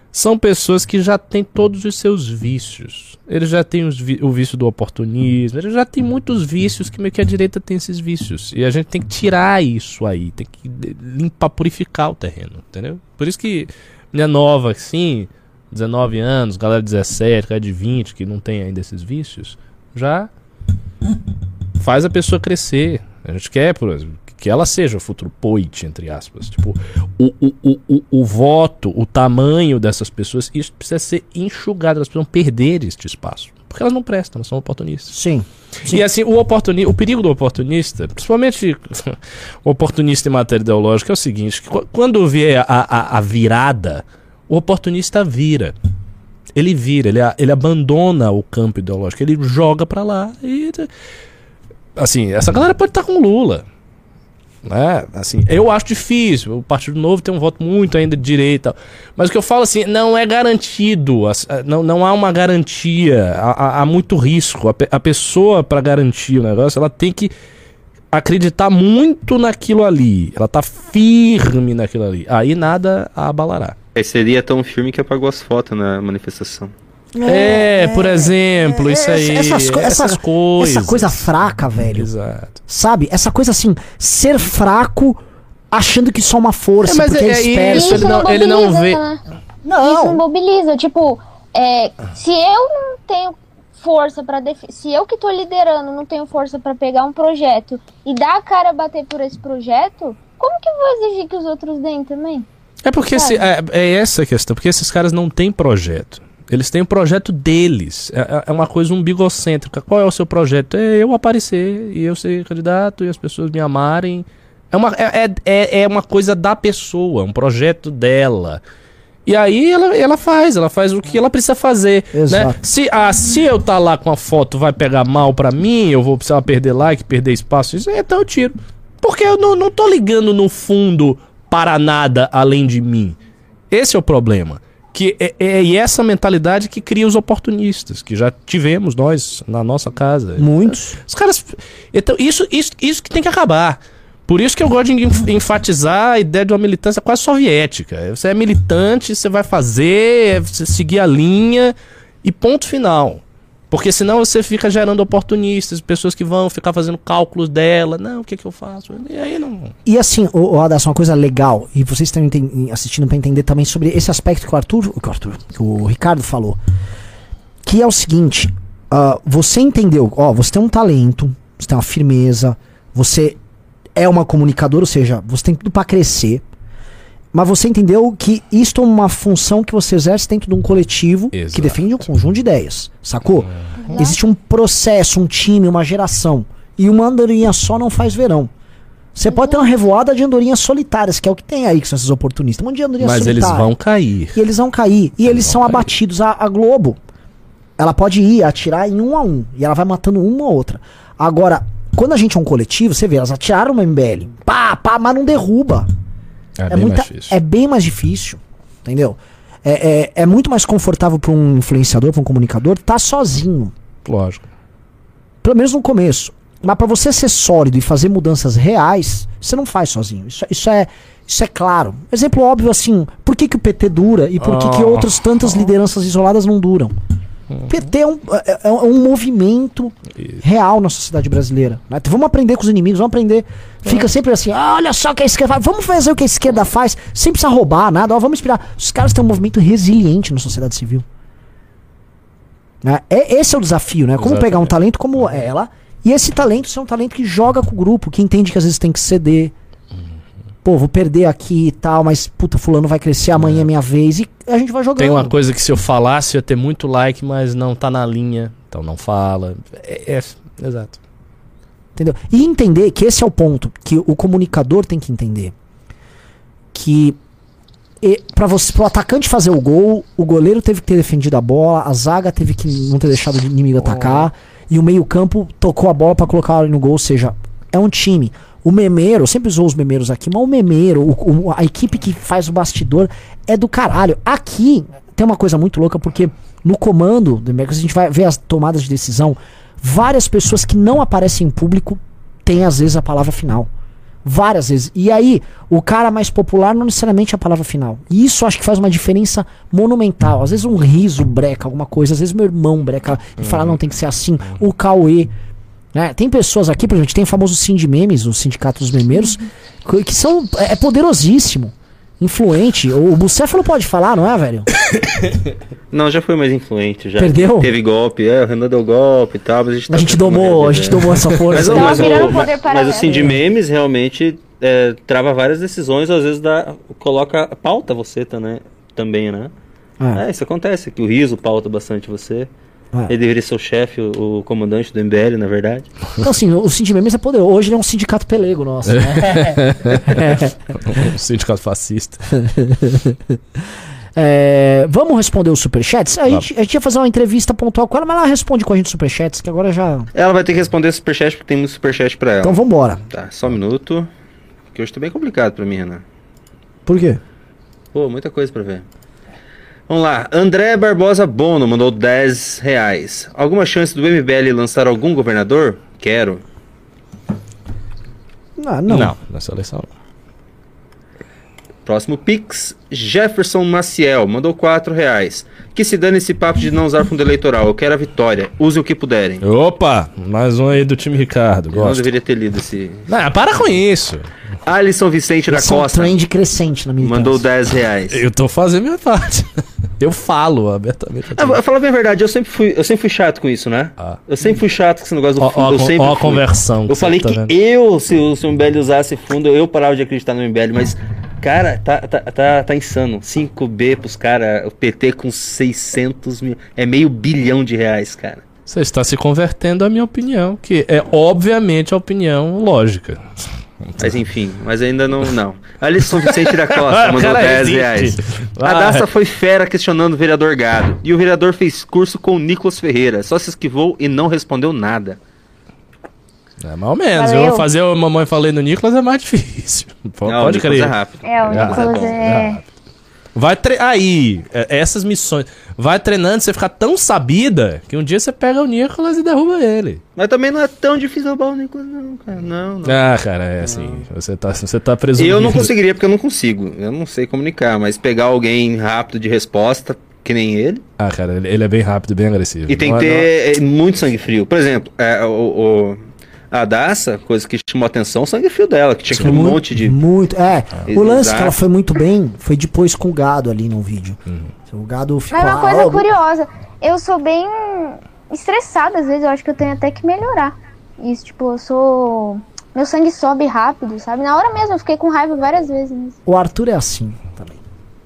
são pessoas que já têm todos os seus vícios. Eles já têm o vício do oportunismo, eles já têm muitos vícios que meio que a direita tem esses vícios. E a gente tem que tirar isso aí, tem que limpar, purificar o terreno, entendeu? Por isso que minha nova, assim, 19 anos, galera de 17, galera de 20, que não tem ainda esses vícios, já faz a pessoa crescer. A gente quer, por exemplo, que ela seja o futuro poit, entre aspas. Tipo, o, o, o, o, o voto, o tamanho dessas pessoas, isso precisa ser enxugado, elas precisam perder este espaço. Porque elas não prestam, elas são oportunistas. Sim. Sim. E assim, o, oportuni o perigo do oportunista, principalmente <laughs> o oportunista em matéria ideológica, é o seguinte: que qu- quando vier a, a, a virada, o oportunista vira. Ele vira, ele, ele abandona o campo ideológico, ele joga pra lá e. Assim, essa galera pode estar com o Lula. Né? Assim, eu acho difícil. O Partido Novo tem um voto muito ainda de direita. Mas o que eu falo assim, não é garantido. eh, Não, não há uma garantia. Há, há- muito risco. A, a pessoa, para garantir o negócio, ela tem que acreditar muito naquilo ali. Ela tá firme naquilo ali. Aí nada a abalará. Seria tão firme que apagou as fotos na manifestação. É, por exemplo, isso aí. Essas, co- essas essa- coisas. Essa coisa fraca, velho. Exato. Sabe? Essa coisa assim, ser fraco achando que só uma força, É, mas porque é- é, é esperto. isso, ele não- ele não mobiliza, vê- né? Isso Não, mobiliza. Tipo, é, se eu não tenho força pra defi- se eu que tô liderando não tenho força pra pegar um projeto e dar a cara a bater por esse projeto, como que eu vou exigir que os outros deem também? É porque esse- é, é essa a questão, porque esses caras não têm projeto. Eles têm o projeto deles. É, é- é uma coisa umbigocêntrica. Qual é o seu projeto? É eu aparecer e eu ser candidato e as pessoas me amarem. É uma, é, é- é, é uma coisa da pessoa, um projeto dela. E aí ela, ela faz, ela faz o que ela precisa fazer. Exato. Né? Se, ah, se eu tá lá com a foto vai pegar mal pra mim, eu vou precisar perder like, perder espaço, isso, então eu tiro. Porque eu não, não tô ligando no fundo para nada além de mim. Esse é o problema. Que é, é e essa mentalidade que cria os oportunistas, que já tivemos nós na nossa casa. muitos. Os caras. Então, isso, isso, isso que tem que acabar. Por isso que eu gosto de enf- enfatizar a ideia de uma militância quase soviética. Você é militante, você vai fazer, é você seguir a linha e ponto final. Porque senão você fica gerando oportunistas, pessoas que vão ficar fazendo cálculos dela. Não, o que, que eu faço? E aí não. E assim, o, o Adas, uma coisa legal, e vocês estão assistindo pra entender também sobre esse aspecto que o Arthur, que o, Arthur, que o Ricardo falou. Que é o seguinte, ah, você entendeu, ó, você tem um talento, você tem uma firmeza, você é uma comunicadora, ou seja, você tem tudo pra crescer. Mas você entendeu que isto é uma função que você exerce dentro de um coletivo que Exato. defende um conjunto de ideias, sacou? Existe um processo, um time, uma geração. E uma andorinha só não faz verão. Você pode ter uma revoada de andorinhas solitárias, que é o que tem aí, que são esses oportunistas. Um monte de andorinha Mas eles vão cair. E eles vão cair. E eles são vão cair. abatidos. A, a Globo, ela pode ir atirar em um a um. E ela vai matando uma ou outra. Agora, quando a gente é um coletivo, você vê, elas atiraram uma MBL. Pá, pá, mas não derruba. É, É, bem muita- mais difícil. é bem mais difícil. Entendeu? É, é, é muito mais confortável para um influenciador, para um comunicador, estar sozinho. Lógico. Pelo menos no começo. Mas para você ser sólido e fazer mudanças reais, você não faz sozinho. Isso, isso é isso é claro. Exemplo óbvio assim, por que, que o PT dura e por que, que Ah. outras tantas lideranças isoladas não duram? O PT é um, é, é um movimento Isso. real na sociedade brasileira. né? Então, vamos aprender com os inimigos, vamos aprender. Fica sempre assim, ah, olha só o que a esquerda faz, vamos fazer o que a esquerda faz, sem precisar roubar nada, ó, vamos inspirar. Os caras têm um movimento resiliente na sociedade civil. Né? É, esse é o desafio, né? Como pegar um talento como ela e esse talento ser um talento que joga com o grupo, que entende que às vezes tem que ceder. Pô, vou perder aqui e tal, mas puta, fulano vai crescer, amanhã é minha vez e a gente vai jogando. Tem uma coisa que se eu falasse ia ter muito like, mas não tá na linha, então não fala. É, é- exato. Entendeu? E entender que esse é o ponto que o comunicador tem que entender. Que para você, pro atacante fazer o gol, o goleiro teve que ter defendido a bola, a zaga teve que não ter deixado o inimigo atacar, e o meio-campo tocou a bola pra colocar no gol, ou seja, é um time. O memeiro, sempre usou os memeiros aqui, mas o memeiro, o- o- a equipe que faz o bastidor é do caralho. Aqui tem uma coisa muito louca, porque no comando do Mercos a gente vai ver as tomadas de decisão, várias pessoas que não aparecem em público têm às vezes a palavra final. Várias vezes. E aí, o cara mais popular não necessariamente é a palavra final. E isso acho que faz uma diferença monumental. Às vezes um riso breca alguma coisa, às vezes meu irmão breca e fala, não, tem que ser assim. O Cauê. Né? Tem pessoas aqui, por exemplo, tem o famoso Sind Memes, o Sindicato dos Memeiros, que que são. É, é poderosíssimo. Influente. O, o Bucéfalo pode falar, não é, velho? <coughs> Não, já foi mais influente. Já Perdeu? Teve golpe, é, o Renan deu golpe e tal, mas a gente tá A gente tentando domou, a gente domou essa Mas, <laughs> força. mas, virando o, mas, paralelo. o Cindy Memes realmente é, trava várias decisões, às vezes dá, coloca, pauta você né, também, né? É, É, isso acontece, que o Riso pauta bastante você. É. Ele deveria ser o chefe, o, o comandante do MBL, na verdade. Então, assim, o Cindy Memes é poderoso. Hoje ele é um sindicato pelego nosso, né? <laughs> Um sindicato fascista. É, vamos responder os superchats? A gente, a gente ia fazer uma entrevista pontual com ela, mas ela responde com a gente os superchats, que agora já. Ela vai ter que responder superchat, porque tem muito superchat pra ela. Então vambora. Tá, só um minuto. Que hoje tá bem complicado pra mim, Renan. Por quê? Pô, muita coisa pra ver. Vamos lá. André Barbosa Bono mandou 10 reais. Alguma chance do MBL lançar algum governador? Quero. Ah, não. Não, nessa eleição não. Próximo Pix. Jefferson Maciel mandou 4 reais. Que se dane esse papo de não usar fundo eleitoral. Eu quero a vitória. Usem o que puderem. Opa, mais um aí do time Ricardo. Eu não Gosto. deveria ter lido esse. Não, para com isso. Alisson Vicente da Esse é um Costa trend crescente na militância. mandou 10 reais. Eu tô fazendo minha parte. <laughs> Eu falo abertamente. Ah, falar bem a verdade, eu sempre fui, eu sempre fui chato com isso, né? Ah. Eu sempre fui chato com esse negócio do Ó, fundo. ó, eu a con- sempre ó a conversão. Eu falei tá que vendo? eu, se o, se o MBL usasse fundo, eu parava de acreditar no MBL, mas, cara, tá, tá, tá, tá insano. 5B pros caras, o PT com 600 mil. É meio bilhão de reais, cara. Você está se convertendo à minha opinião, que é obviamente a opinião lógica. Mas enfim, mas ainda não. não. Alisson Vicente da Costa <laughs> mandou cara 10 resiste. reais. A. Daça foi fera questionando o vereador Gado. E o vereador fez curso com o Nicolas Ferreira. Só se esquivou e não respondeu nada. É mais ou menos. Valeu. Eu fazer o mamãe falei no Nicolas é mais <laughs> difícil. P- Não, o Pode Nicolas crer. é rápido. É, o Ah, Nicolas bom, é. Vai tre... Aí, é, essas missões. Vai treinando, você ficar tão sabida que um dia você pega o Nicolas e derruba ele. Mas também não é tão difícil roubar o Nicolas, não, cara. Não, não. Ah, cara, é assim. Você tá, você tá presumindo. Eu não conseguiria porque eu não consigo. Eu não sei comunicar, mas pegar alguém rápido de resposta, que nem ele. Ah, cara, ele, é bem rápido, bem agressivo. E tem Não que é- ter é, muito sangue frio. Por exemplo, é, o, o- a Daça, coisa que chamou atenção, o sangue frio dela, que tinha aquele muito, monte de. Muito. É, o lance Exato. que ela foi muito bem foi depois com o gado ali no vídeo. Uhum. O gado ficou. Mas uma ah, coisa curiosa, eu sou bem estressada às vezes, eu acho que eu tenho até que melhorar. Isso, tipo, eu sou. Meu sangue sobe rápido, sabe? Na hora mesmo, eu fiquei com raiva várias vezes. O Arthur é assim também.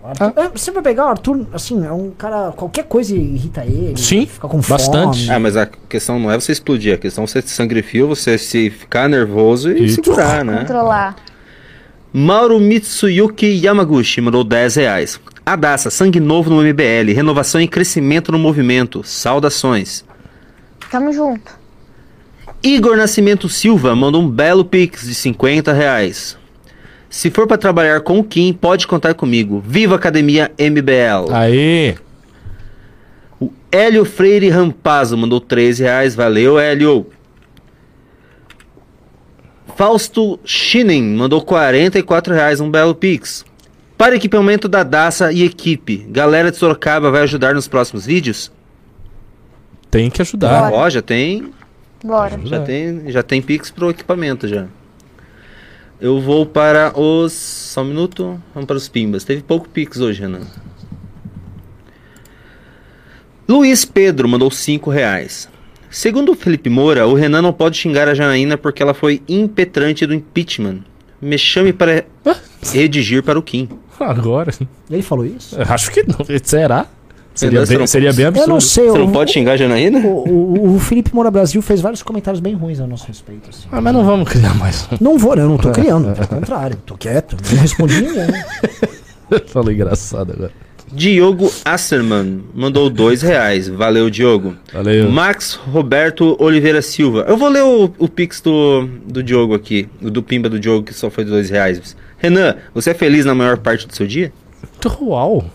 Arthur- é, você vai pegar o Arthur, assim, é um cara. Qualquer coisa irrita ele. Sim, fica com bastante. fome. Ah, mas a questão não é você explodir, a questão é você sangue frio, você se ficar nervoso e E- segurar, né? Controlar. Mauro Mitsuyuki Yamaguchi mandou 10 reais. A Daça, sangue novo no MBL, renovação e crescimento no movimento. Saudações. Tamo junto. Igor Nascimento Silva mandou um belo pix de 50 reais. Se for pra trabalhar com o Kim, pode contar comigo. Viva Academia MBL. Aí. O Hélio Freire Rampazzo mandou 13 reais. Valeu, Hélio. Fausto Schinen mandou 44 reais. Um belo pix. Para equipamento da Daça e equipe, galera de Sorocaba vai ajudar nos próximos vídeos? Tem que ajudar. Bora. Ó, já tem Bora. Já tem, já tem Pix pro equipamento já. Eu vou para os. Só um minuto. Vamos para os Pimbas. Teve pouco Pix hoje, Renan. Luiz Pedro mandou 5 reais. Segundo o Felipe Moura, o Renan não pode xingar a Janaína porque ela foi impetrante do impeachment. Me chame para redigir para o Kim. Agora. Ele falou isso? Eu Acho que não. Será? Seria bem, não- seria bem Eu absurdo. não sei. Você eu- não pode xingar a Janaína? o, o- o Felipe Moura Brasil fez vários comentários bem ruins a nosso respeito. assim. Ah, mas não vamos criar mais. Não vou, né? Eu não tô criando. Pelo contrário. Tô quieto. Não respondi ninguém. né? <laughs> Falei engraçado agora. Diogo Asserman mandou 2 reais. Valeu, Diogo. Valeu. Max Roberto Oliveira Silva. Eu vou ler o, o pix do, do Diogo aqui, o do Pimba do Diogo, que só foi dois reais. Renan, você é feliz na maior parte do seu dia? Uau.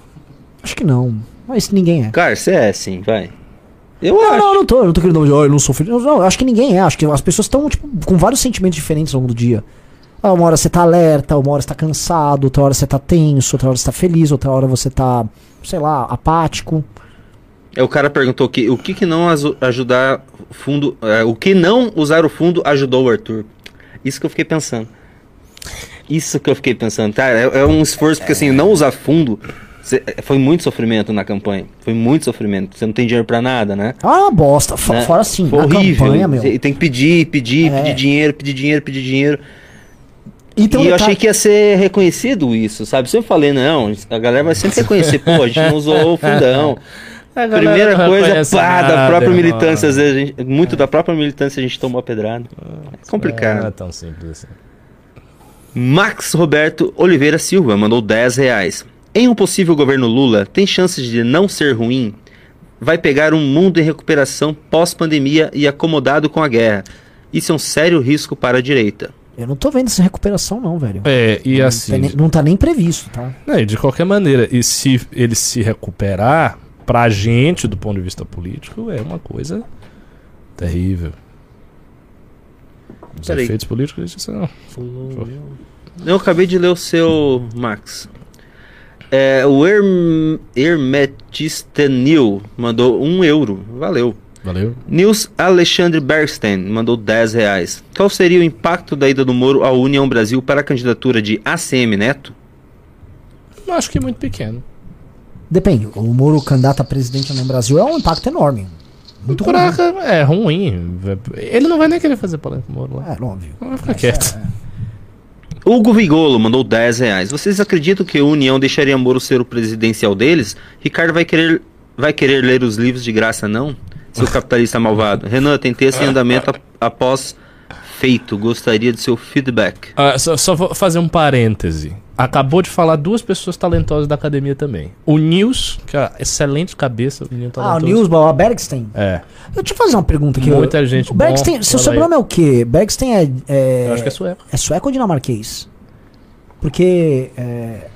Acho que não. Mas ninguém é. Cara, você é sim, vai. Eu Não, acho. não, eu não tô, eu não tô querendo dizer, "Ah, eu não sou feliz. Não, eu acho que ninguém é. Acho que as pessoas estão, tipo, com vários sentimentos diferentes ao longo do dia. Ah, uma hora você tá alerta, uma hora você tá cansado, outra hora você tá tenso, outra hora você tá feliz, outra hora você tá, sei lá, apático. É, o cara perguntou que o que, que não ajudar o fundo. é, o que não usar o fundo ajudou o Arthur. Isso que eu fiquei pensando. Isso que eu fiquei pensando, cara, é, é um esforço, porque assim, não usar fundo, cê- foi muito sofrimento na campanha. Foi muito sofrimento. Você não tem dinheiro pra nada, né? Ah, bosta. Né? Fora assim, Foi na horrível. campanha, meu. E tem que pedir, pedir, É. pedir dinheiro, pedir dinheiro, pedir dinheiro. E um e eu achei que ia ser reconhecido isso, sabe? Sempre falei, não, a galera vai sempre reconhecer, pô, a gente não usou o fundão. <laughs> A Primeira não coisa, pá, da nada, própria irmão. militância, às vezes, gente- muito da própria militância a gente tomou a pedrada. É complicado. Não é tão simples assim. Max Roberto Oliveira Silva mandou 10 reais. Em um possível governo Lula, tem chances de não ser ruim? Vai pegar um mundo em recuperação pós-pandemia e acomodado com a guerra. Isso é um sério risco para a direita. Eu não tô vendo essa recuperação, não, velho. É, e Não assim. tem nem- não tá nem previsto, tá? Não, e de qualquer maneira, e se ele se recuperar, pra gente, do ponto de vista político, é uma coisa terrível. Os Peraí. efeitos políticos, isso não. Eu acabei de ler o seu, Max. É, o Herm, Hermetistenil mandou um euro. Valeu. Valeu. Nils Alexandre Bergstein mandou 10 reais. Qual seria o impacto da ida do Moro à União Brasil para a candidatura de ACM Neto? Eu acho que é muito pequeno. Depende. O Moro candidato a presidente no Brasil é um impacto enorme. Muito ruim. Caraca, é ruim. Ele não vai nem querer fazer polêmica com o Moro lá. É, óbvio. Vai ficar quieto. Hugo Vigolo mandou 10 reais. Vocês acreditam que a União deixaria Moro ser o presidencial deles? Ricardo vai querer, vai querer ler os livros de graça, não? Seu capitalista malvado. Renan, tem texto em andamento ap- após feito. Gostaria de seu feedback. Ah, só, só vou fazer um parêntese. Acabou de falar duas pessoas talentosas da academia também. O Nils, que é excelente cabeça, o menino Ah, o. Nils o Bergstein. É, Deixa eu fazer uma pergunta aqui. Muita gente O Bergstein, bom, seu sobrenome é o quê? Bergstein é. é eu acho que é sueco. é sueco ou dinamarquês? Porque. é,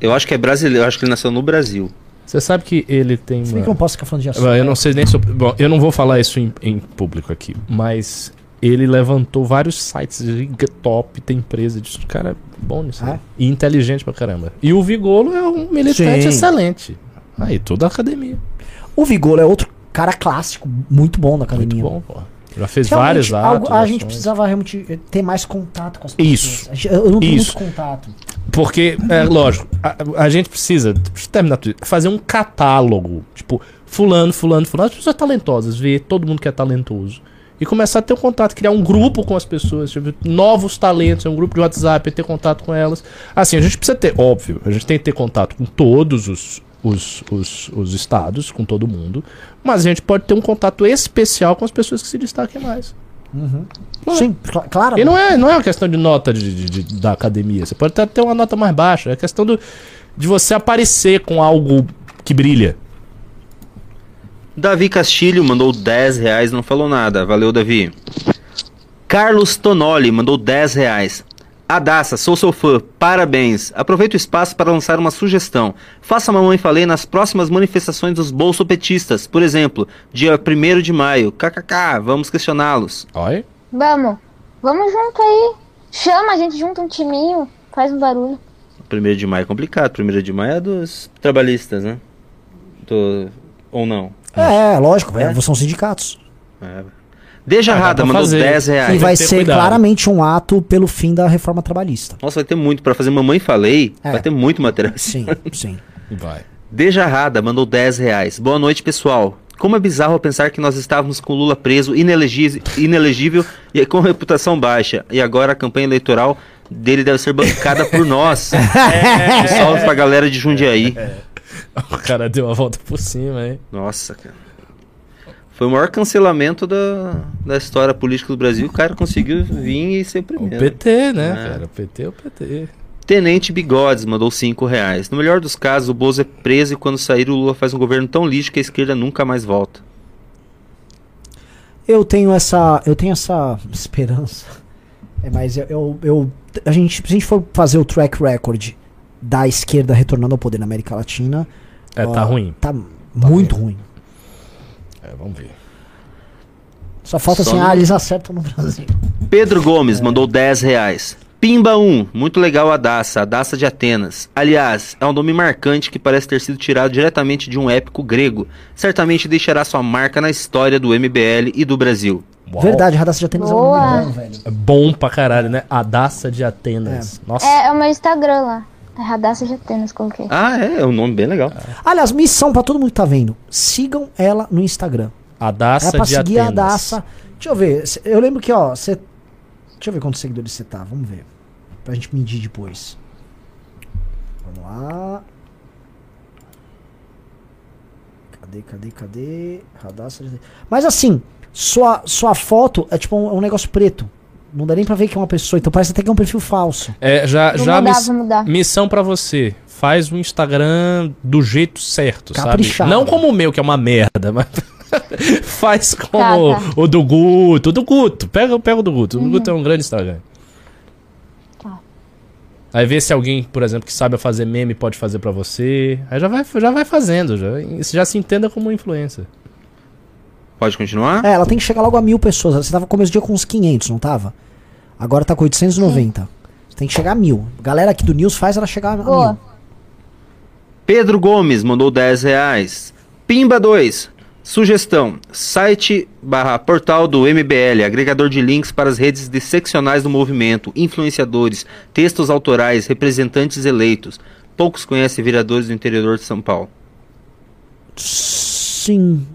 Eu acho que é brasileiro. Eu acho que ele nasceu no Brasil. Você sabe que ele tem se bem que eu uma... não posso ficar falando de assunto. Eu não sei nem sobre... Bom, eu não vou falar isso em, em público aqui, mas ele levantou vários sites de top, tem empresa disso. Cara, é bom nisso. Ah, aí. E inteligente pra caramba. E o Vigolo é um militante Sim. excelente. Aí, toda a academia. O Vigolo é outro cara clássico, muito bom na academia. Muito bom, pô. Já fez Realmente, vários algo-. A gente precisava realmente ter mais contato com as pessoas. Isso. Eu não tenho Isso. muito contato. Porque, é lógico, a, a gente precisa, deixa eu terminar tudo, fazer um catálogo. Tipo, fulano, fulano, fulano, as pessoas talentosas, ver todo mundo que é talentoso. E começar a ter um contato, criar um grupo com as pessoas, tipo, novos talentos, um grupo de WhatsApp, ter contato com elas. Assim, a gente precisa ter, óbvio, a gente tem que ter contato com todos os, os, os, os estados, com todo mundo. Mas a gente pode ter um contato especial com as pessoas que se destaquem mais. Ué. Sim, cl- claro. E não é, não é uma questão de nota de, de- de- da academia. Você pode até ter uma nota mais baixa. É questão do, de você aparecer com algo que brilha. Davi Castilho mandou 10 reais, não falou nada. Valeu, Davi. Carlos Tonoli mandou 10 reais. Adassa, sou seu fã, parabéns. Aproveito o espaço para lançar uma sugestão. Faça a Mamãe Falei nas próximas manifestações dos bolsopetistas. Por exemplo, dia 1 de maio. KKK, vamos questioná-los. Olha. Vamos. Vamos junto aí. Chama, a gente junta um timinho, faz um barulho. 1 de maio é complicado. 1 de maio é dos trabalhistas, né? Do... Ou não? É, lógico, É? é, são sindicatos. É. Deja Ah, Rada mandou fazer. 10 E reais. vai ter ser cuidado. claramente um ato pelo fim da reforma trabalhista. Nossa, vai ter muito. Pra fazer Mamãe Falei, É. vai ter muito material. Sim, <laughs> sim. Vai. Deja Rada mandou 10 reais. Boa noite, pessoal. Como é bizarro pensar que nós estávamos com Lula preso, inelegi- inelegível e com reputação baixa. E agora a campanha eleitoral dele deve ser bancada por nós. <laughs> Um salve pra galera de Jundiaí. <laughs> O cara deu a volta por cima, hein? Nossa, cara. Foi o maior cancelamento da, da história política do Brasil. O cara conseguiu vir e ser o O primeiro. PT, né, É. cara? O PT é o PT. Tenente Bigodes mandou 5 reais. No melhor dos casos, o Bozo é preso e quando sair o Lula faz um governo tão lixo que a esquerda nunca mais volta. Eu tenho essa, eu tenho essa esperança. É, mas eu, eu, eu- a gente, se a gente for fazer o track record da esquerda retornando ao poder na América Latina, É, ó, tá ruim. Tá muito ruim. É, vamos ver. Só falta Só assim, no- ah, eles acertam no Brasil. Pedro Gomes mandou 10 reais. Pimba 1, muito legal a Daça, a Daça de Atenas. Aliás, é um nome marcante que parece ter sido tirado diretamente de um épico grego. Certamente deixará sua marca na história do MBL e do Brasil. Uau. Verdade, Radassa de Atenas é um Boa. nome bom, velho. É bom pra caralho, né? A Daça de Atenas. Nossa. É, é o meu Instagram lá. É Radassa de Atenas, coloquei. Ah, é, é um nome bem legal. Aliás, missão pra todo mundo que tá vendo. Sigam ela no Instagram. A Daça é pra de seguir Atenas. a Daça. Deixa eu ver. Eu lembro que, ó, você. Deixa eu ver quantos seguidores você tá. Vamos ver. Pra gente medir depois. Vamos lá. Cadê, cadê, cadê? Radassa de... Mas assim, sua, sua foto é tipo um, um negócio preto. Não dá nem pra ver que é uma pessoa. Então parece até que é um perfil falso. É, já, Vou já mudar, miss- vou mudar. missão pra você. Faz o Instagram do jeito certo, Caprichado. sabe? Não como o meu, que é uma merda, mas <laughs> faz como Tá, tá. o do Guto. O do Guto. Pega, pega o do Guto. O do Guto é um grande Instagram. Tá. Aí vê se alguém, por exemplo, que sabe fazer meme pode fazer pra você. Aí já vai, já vai fazendo. Já, já se entenda como influencer. Pode continuar? É, ela tem que chegar logo a mil pessoas. Você tava começo do dia com uns 500, não tava? Agora tá com 890. Você tem que chegar a mil. Galera aqui do News faz ela chegar a Boa. mil. Pedro Gomes mandou 10 reais. Pimba 2. Sugestão: site barra portal do MBL, agregador de links para as redes de seccionais do movimento, influenciadores, textos autorais, representantes eleitos. Poucos conhecem vereadores do interior de São Paulo. Sim.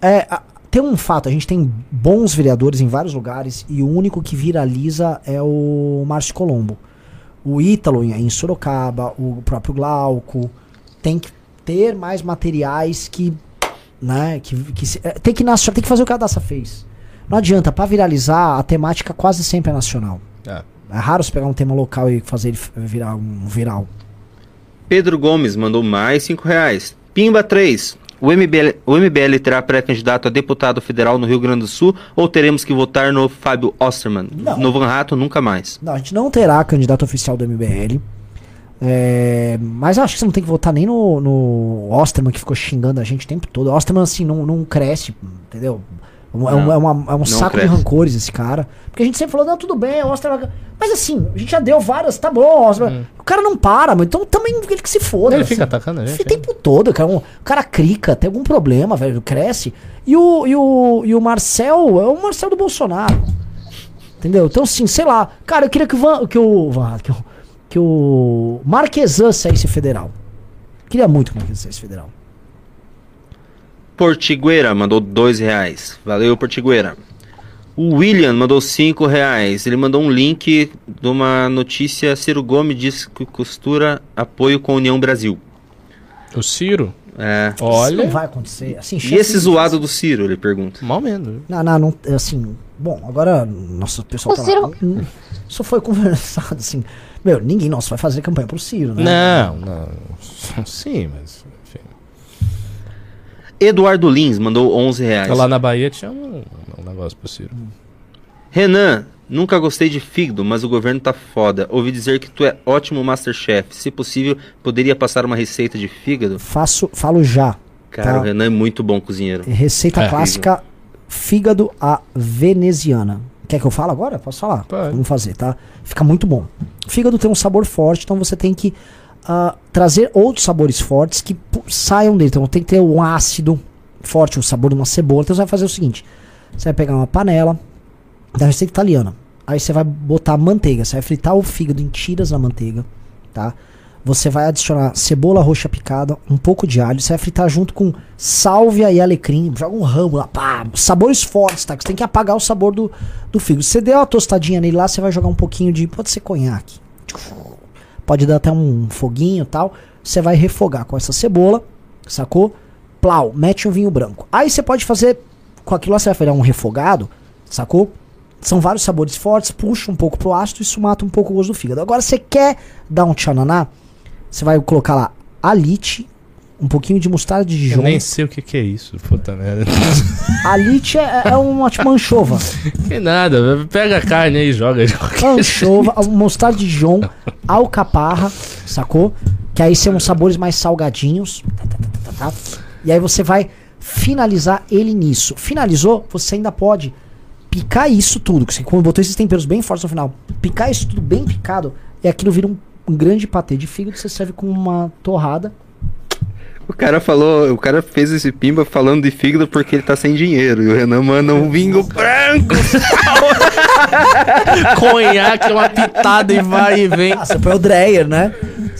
É, a- tem um fato, a gente tem bons vereadores em vários lugares e o único que viraliza é o Márcio Colombo. O Ítalo em, Sorocaba, o próprio Glauco. Tem que ter mais materiais que. Né, que, que se- é, tem, que nas- tem que fazer o que a Daça fez. Não adianta, pra viralizar, a temática quase sempre é nacional. É. É raro você pegar um tema local e fazer ele virar um viral. Pedro Gomes mandou mais 5 reais. Pimba 3. O MBL, o MBL terá pré-candidato a deputado federal no Rio Grande do Sul ou teremos que votar no Fábio Osterman? Não. No Van Rato, nunca mais. Não, a gente não terá candidato oficial do MBL. É, mas acho que você não tem que votar nem no, no Osterman, que ficou xingando a gente o tempo todo. O Osterman, assim, não, não cresce, entendeu? É um, é um, é uma- é um saco cresce. de rancores esse cara. Porque a gente sempre falou, não, tudo bem, o Osterman... Mas assim, a gente já deu várias, tá bom, Osterman. O cara não para, então também ele que se foda. Ele assim. fica atacando a gente. O tempo todo, cara. Um, o cara crica, tem algum problema, velho, cresce. E o, e o, e o Marcel é o Marcel do Bolsonaro. Entendeu? Então, assim, sei lá. Cara, eu queria que o Van, que o, Van- que o, que o Marquesan saísse federal. Queria muito que o Marquesan saísse federal. Portigueira mandou dois reais. Valeu, Portigueira. O William mandou cinco reais. Ele mandou um link de uma notícia. Ciro Gomes diz que costura apoio com a União Brasil. O Ciro, É. Isso olha. não vai acontecer. Assim, E esse zoado do Ciro, ele pergunta. Mal menos. Não, não, não, assim, bom, agora, nossa, o pessoal O tá Ciro- lá. Hum, Isso foi <laughs> conversado, assim. Meu, ninguém nosso vai fazer campanha pro Ciro, né? Não, não. <laughs> Sim, mas. Eduardo Lins mandou 11 reais. Lá na Bahia tinha um, um negócio pro Ciro. Renan, nunca gostei de fígado, mas o governo tá foda. Ouvi dizer que tu é ótimo Masterchef. Se possível, poderia passar uma receita de fígado? Faço, falo já. Cara, Tá. o Renan é muito bom cozinheiro. Receita É. clássica fígado à veneziana. Quer que eu fale agora? Posso falar? Pode. Vamos fazer, tá? Fica muito bom. Fígado tem um sabor forte, então você tem que ah, trazer outros sabores fortes que saiam dele. Então tem que ter um ácido forte, o sabor de uma cebola. Então você vai fazer o seguinte: você vai pegar uma panela da receita italiana. Aí você vai botar manteiga. Você vai fritar o fígado em tiras na manteiga, tá? Você vai adicionar cebola roxa picada, um pouco de alho. Você vai fritar junto com sálvia e alecrim. Joga um ramo lá, pá. Sabores fortes, tá? Que você tem que apagar o sabor do, do fígado. Você deu uma tostadinha nele lá, você vai jogar um pouquinho de. Pode ser conhaque. Pode dar até um foguinho tal. Você vai refogar com essa cebola, sacou? Plau, mete um vinho branco. Aí você pode fazer. Com aquilo lá, você vai fazer um refogado, sacou? São vários sabores fortes, puxa um pouco pro ácido, isso mata um pouco o gosto do fígado. Agora, você quer dar um tchananá? Você vai colocar lá alite, um pouquinho de mostarda de Eu Dijon. nem sei o que, que é isso, puta merda. Alite é, é uma tipo anchova. <laughs> Que nada, pega a carne aí e joga. Anchova, mostarda de Dijon, alcaparra, sacou? Que aí são sabores mais salgadinhos. Tá, tá, tá. E aí você vai finalizar ele nisso. Finalizou, você ainda pode picar isso tudo. que como botou esses temperos bem fortes no final. Picar isso tudo bem picado. E aquilo vira um, um grande patê de fígado. Você serve com uma torrada. O cara falou, o cara fez esse pimba falando de fígado porque ele tá sem dinheiro. E o Renan manda um vinho branco. <laughs> Conhaque, uma pitada e vai e vem. Ah, você foi o Dreyer, né?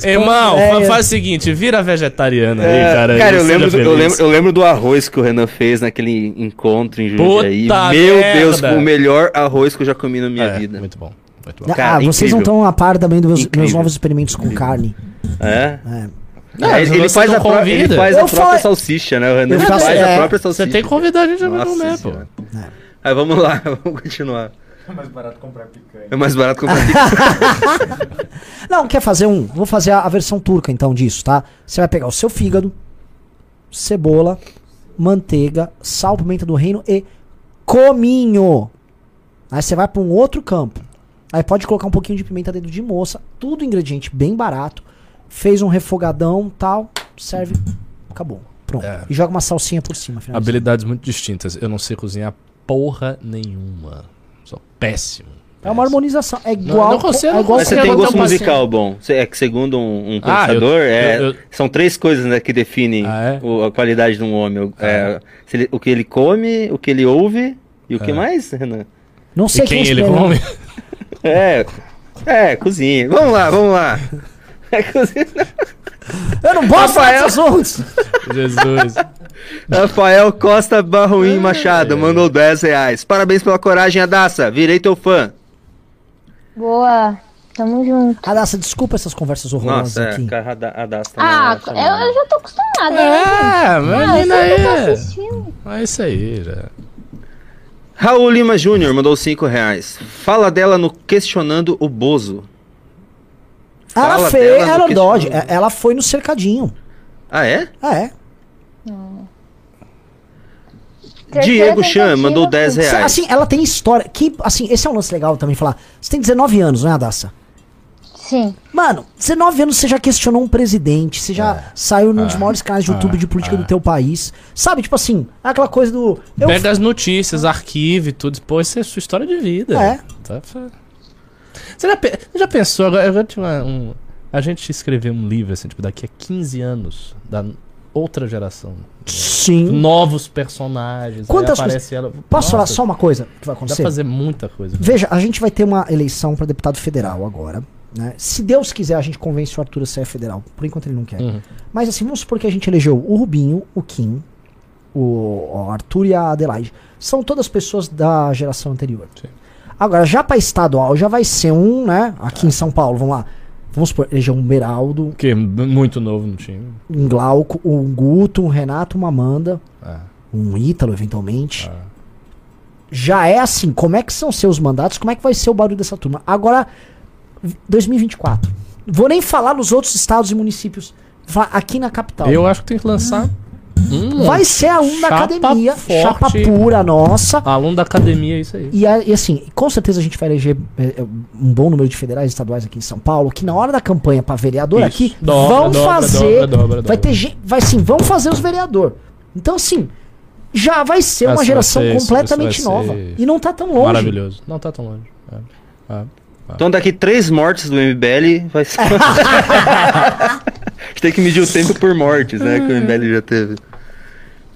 Irmão, É, fa- é. faz o seguinte, vira vegetariana aí, É, cara. cara, e eu lembro, do, eu, lembro, eu lembro do arroz que o Renan fez naquele encontro em Jundiaí. Puta Meu merda. Deus, o melhor arroz que eu já comi na minha É, vida. Muito bom. Muito bom. Ah, Cara, vocês não incrível. estão a par também dos meus, meus Incrível. novos experimentos com carne. É? É. Não, É, ele, faz a pró- ele faz a Eu própria fa- salsicha, né? O Renan faz faço- a é, própria salsicha. Você tem que convidar a gente a comer, pô. Aí vamos lá, <laughs> vamos continuar. É mais barato comprar picanha. É mais barato comprar <laughs> picanha. Não, quer fazer um? Vou fazer a, a versão turca então disso, tá? Você vai pegar o seu fígado, cebola, manteiga, sal, pimenta do reino e cominho. Aí você vai pra um outro campo. Aí pode colocar um pouquinho de pimenta dentro de moça, tudo ingrediente bem barato. Fez um refogadão, tal, serve, acabou. Pronto. É. E joga uma salsinha por cima. finaliza. Habilidades muito distintas. Eu não sei cozinhar porra nenhuma. Sou péssimo. É uma harmonização. É igual. não consigo, é não igual Mas você tem gosto musical bom. É que segundo um, um Ah, eu- pensador, é, eu- eu- são três coisas né, que definem Ah, é? o- a qualidade de um homem. O, é, se ele- o que ele come, o que ele ouve e o que É. mais, Renan? Não sei E quem ele escolheu. come? <laughs> <laughs> É, é, cozinha. Vamos lá, vamos lá. É. Eu não posso falar Rafael. desses assuntos. Jesus. Rafael Costa Barruim Machado mandou 10 reais. Parabéns pela coragem, Adassa. Virei teu fã. Boa. Tamo junto. Adassa, desculpa essas conversas horrorosas Nossa, é, aqui. cara, Ada- Adassa Ah, também, eu, eu já tô acostumada. né? É, Ah, eu imagina aí. assistindo. É isso aí, já. Raul Lima Júnior mandou 5 reais. Fala dela no Questionando o Bozo. Ela fez, ela dodge, ela foi no cercadinho. Ah, é? Ah, é. Terceira Diego Chan mandou 10 Cê- reais. Assim, ela tem história. Que, assim, esse é um lance legal também falar. Você tem 19 anos, não é, Adassa? Sim. Mano, 19 anos você já questionou um presidente, você já saiu num dos maiores canais de YouTube É. de política do teu país. Sabe, tipo assim, aquela coisa do. Eu Pega as notícias, arquivo e tudo. Pô, isso é sua história de vida. É. Tá, Você já, pe- já pensou, agora, agora um, a gente escrever um livro, assim, tipo, daqui a 15 anos, da outra geração. Sim. Novos personagens. Quantas aparece ela. Posso falar Nossa, só uma coisa que vai Dá acontecer? pra fazer muita coisa. Veja, a gente vai ter uma eleição pra deputado federal agora. Né? Se Deus quiser, a gente convence o Arthur a ser federal. Por enquanto ele não quer. Uhum. Mas assim, vamos supor que a gente elegeu o Rubinho, o Kim, o Arthur e a Adelaide. São todas pessoas da geração anterior. Sim. Agora, já pra estadual, já vai ser um, né? Aqui em São Paulo, vamos lá. Vamos supor, eleger um Beraldo, é muito novo no time. um Glauco, um Guto, um Renato, uma Amanda, Ah, um Ítalo, eventualmente. ah. já é assim, como é que são seus mandatos, como é que vai ser o barulho dessa turma. Agora, 2024. Vou nem falar nos outros estados e municípios. Aqui na capital. Eu acho que tem que lançar um Vai ser aluno da academia, forte. chapa pura nossa. aluno da academia, é isso aí. E, e assim, com certeza a gente vai eleger é, é, um bom número de federais e estaduais aqui em São Paulo, que na hora da campanha pra vereador Isso. aqui, Dobra, vão dobra, fazer. dobra, dobra, Vai ter gente. Vai sim, vão fazer os vereador. Então, assim, já vai ser Essa uma geração ser- vai nova. E não tá tão longe. Maravilhoso. Não tá tão longe. É. Ah. Então daqui três mortes do MBL vai ser. <laughs> <laughs> gente tem que medir o tempo por mortes, né? Que o MBL já teve.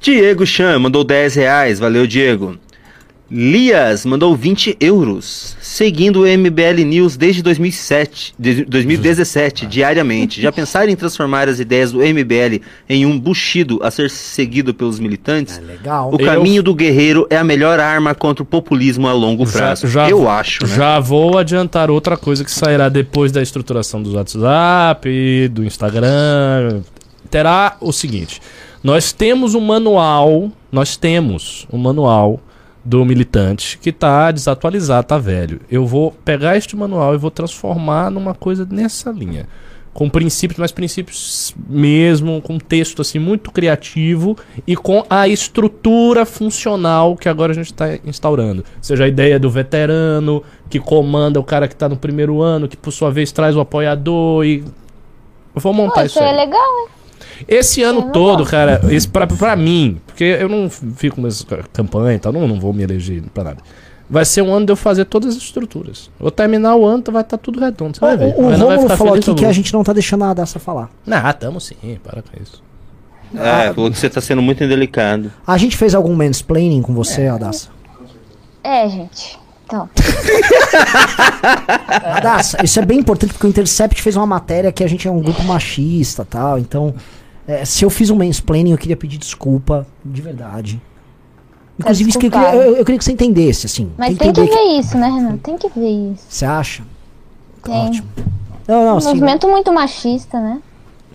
Diego Chan mandou 10 reais. Valeu, Diego. Lias mandou 20 euros. Seguindo o MBL News desde 2007, de- 2017, diariamente. Já pensaram em transformar as ideias do MBL em um buchido a ser seguido pelos militantes? É legal. O caminho do guerreiro é a melhor arma contra o populismo a longo prazo. Eu acho, né? Já vou adiantar outra coisa que sairá depois da estruturação do WhatsApp, do Instagram. Terá o seguinte: nós temos um manual, nós temos um manual do militante que tá desatualizado, tá velho. Eu vou pegar este manual e vou transformar numa coisa nessa linha. Com princípios, mas princípios mesmo, com texto assim muito criativo e com a estrutura funcional que agora a gente está instaurando. Seja a ideia do veterano que comanda o cara que está no primeiro ano, que por sua vez traz o apoiador e eu vou montar Pô, isso isso aí. é legal, hein? Esse ano Eu todo, gosto. cara, esse pra, pra mim, porque eu não fico nessa campanha e tal, não, não vou me eleger pra nada. Vai ser um ano de eu fazer todas as estruturas. Vou terminar o ano, vai estar tudo redondo. Você vai ver. O, o Romulo falou aqui que a gente não tá deixando a Daça falar. Ah, tamo sim, para com isso. É, falou que você tá sendo muito indelicado. A gente fez algum mansplaining com você, Adassa? É, gente. Então. <laughs> Adassa, isso é bem importante porque o Intercept fez uma matéria que a gente é um grupo machista tal. Então, é, se eu fiz um mansplaining, eu queria pedir desculpa, de verdade. Inclusive, isso que eu, queria, eu, eu queria que você entendesse, assim. Mas tem que ver isso, né, Renan? Tem que ver isso. Você acha? Tem. Ótimo. Não, não, Um assim, movimento muito machista, né?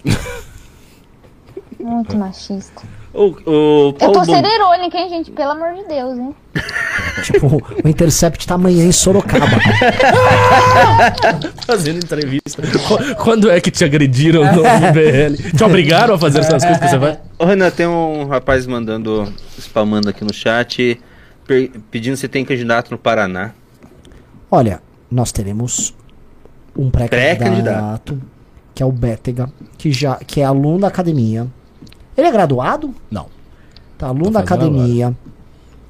<laughs> muito machista. O, o Eu Paulo tô Bom- sendo irônica, hein, gente? Pelo amor de Deus, hein? <laughs> tipo, o Intercept tá amanhã em Sorocaba. <laughs> Fazendo entrevista. Qu- Quando é que te agrediram no MBL? Te obrigaram a fazer essas coisas que você vai? Ô, Renan, tem um rapaz mandando, spamando aqui no chat, per- pedindo se tem candidato no Paraná. Olha, nós teremos um pré-candidato, Pré-candidato. que é o Bétega, que, já, que é aluno da academia. Ele é graduado? Não. Tá, aluno da academia.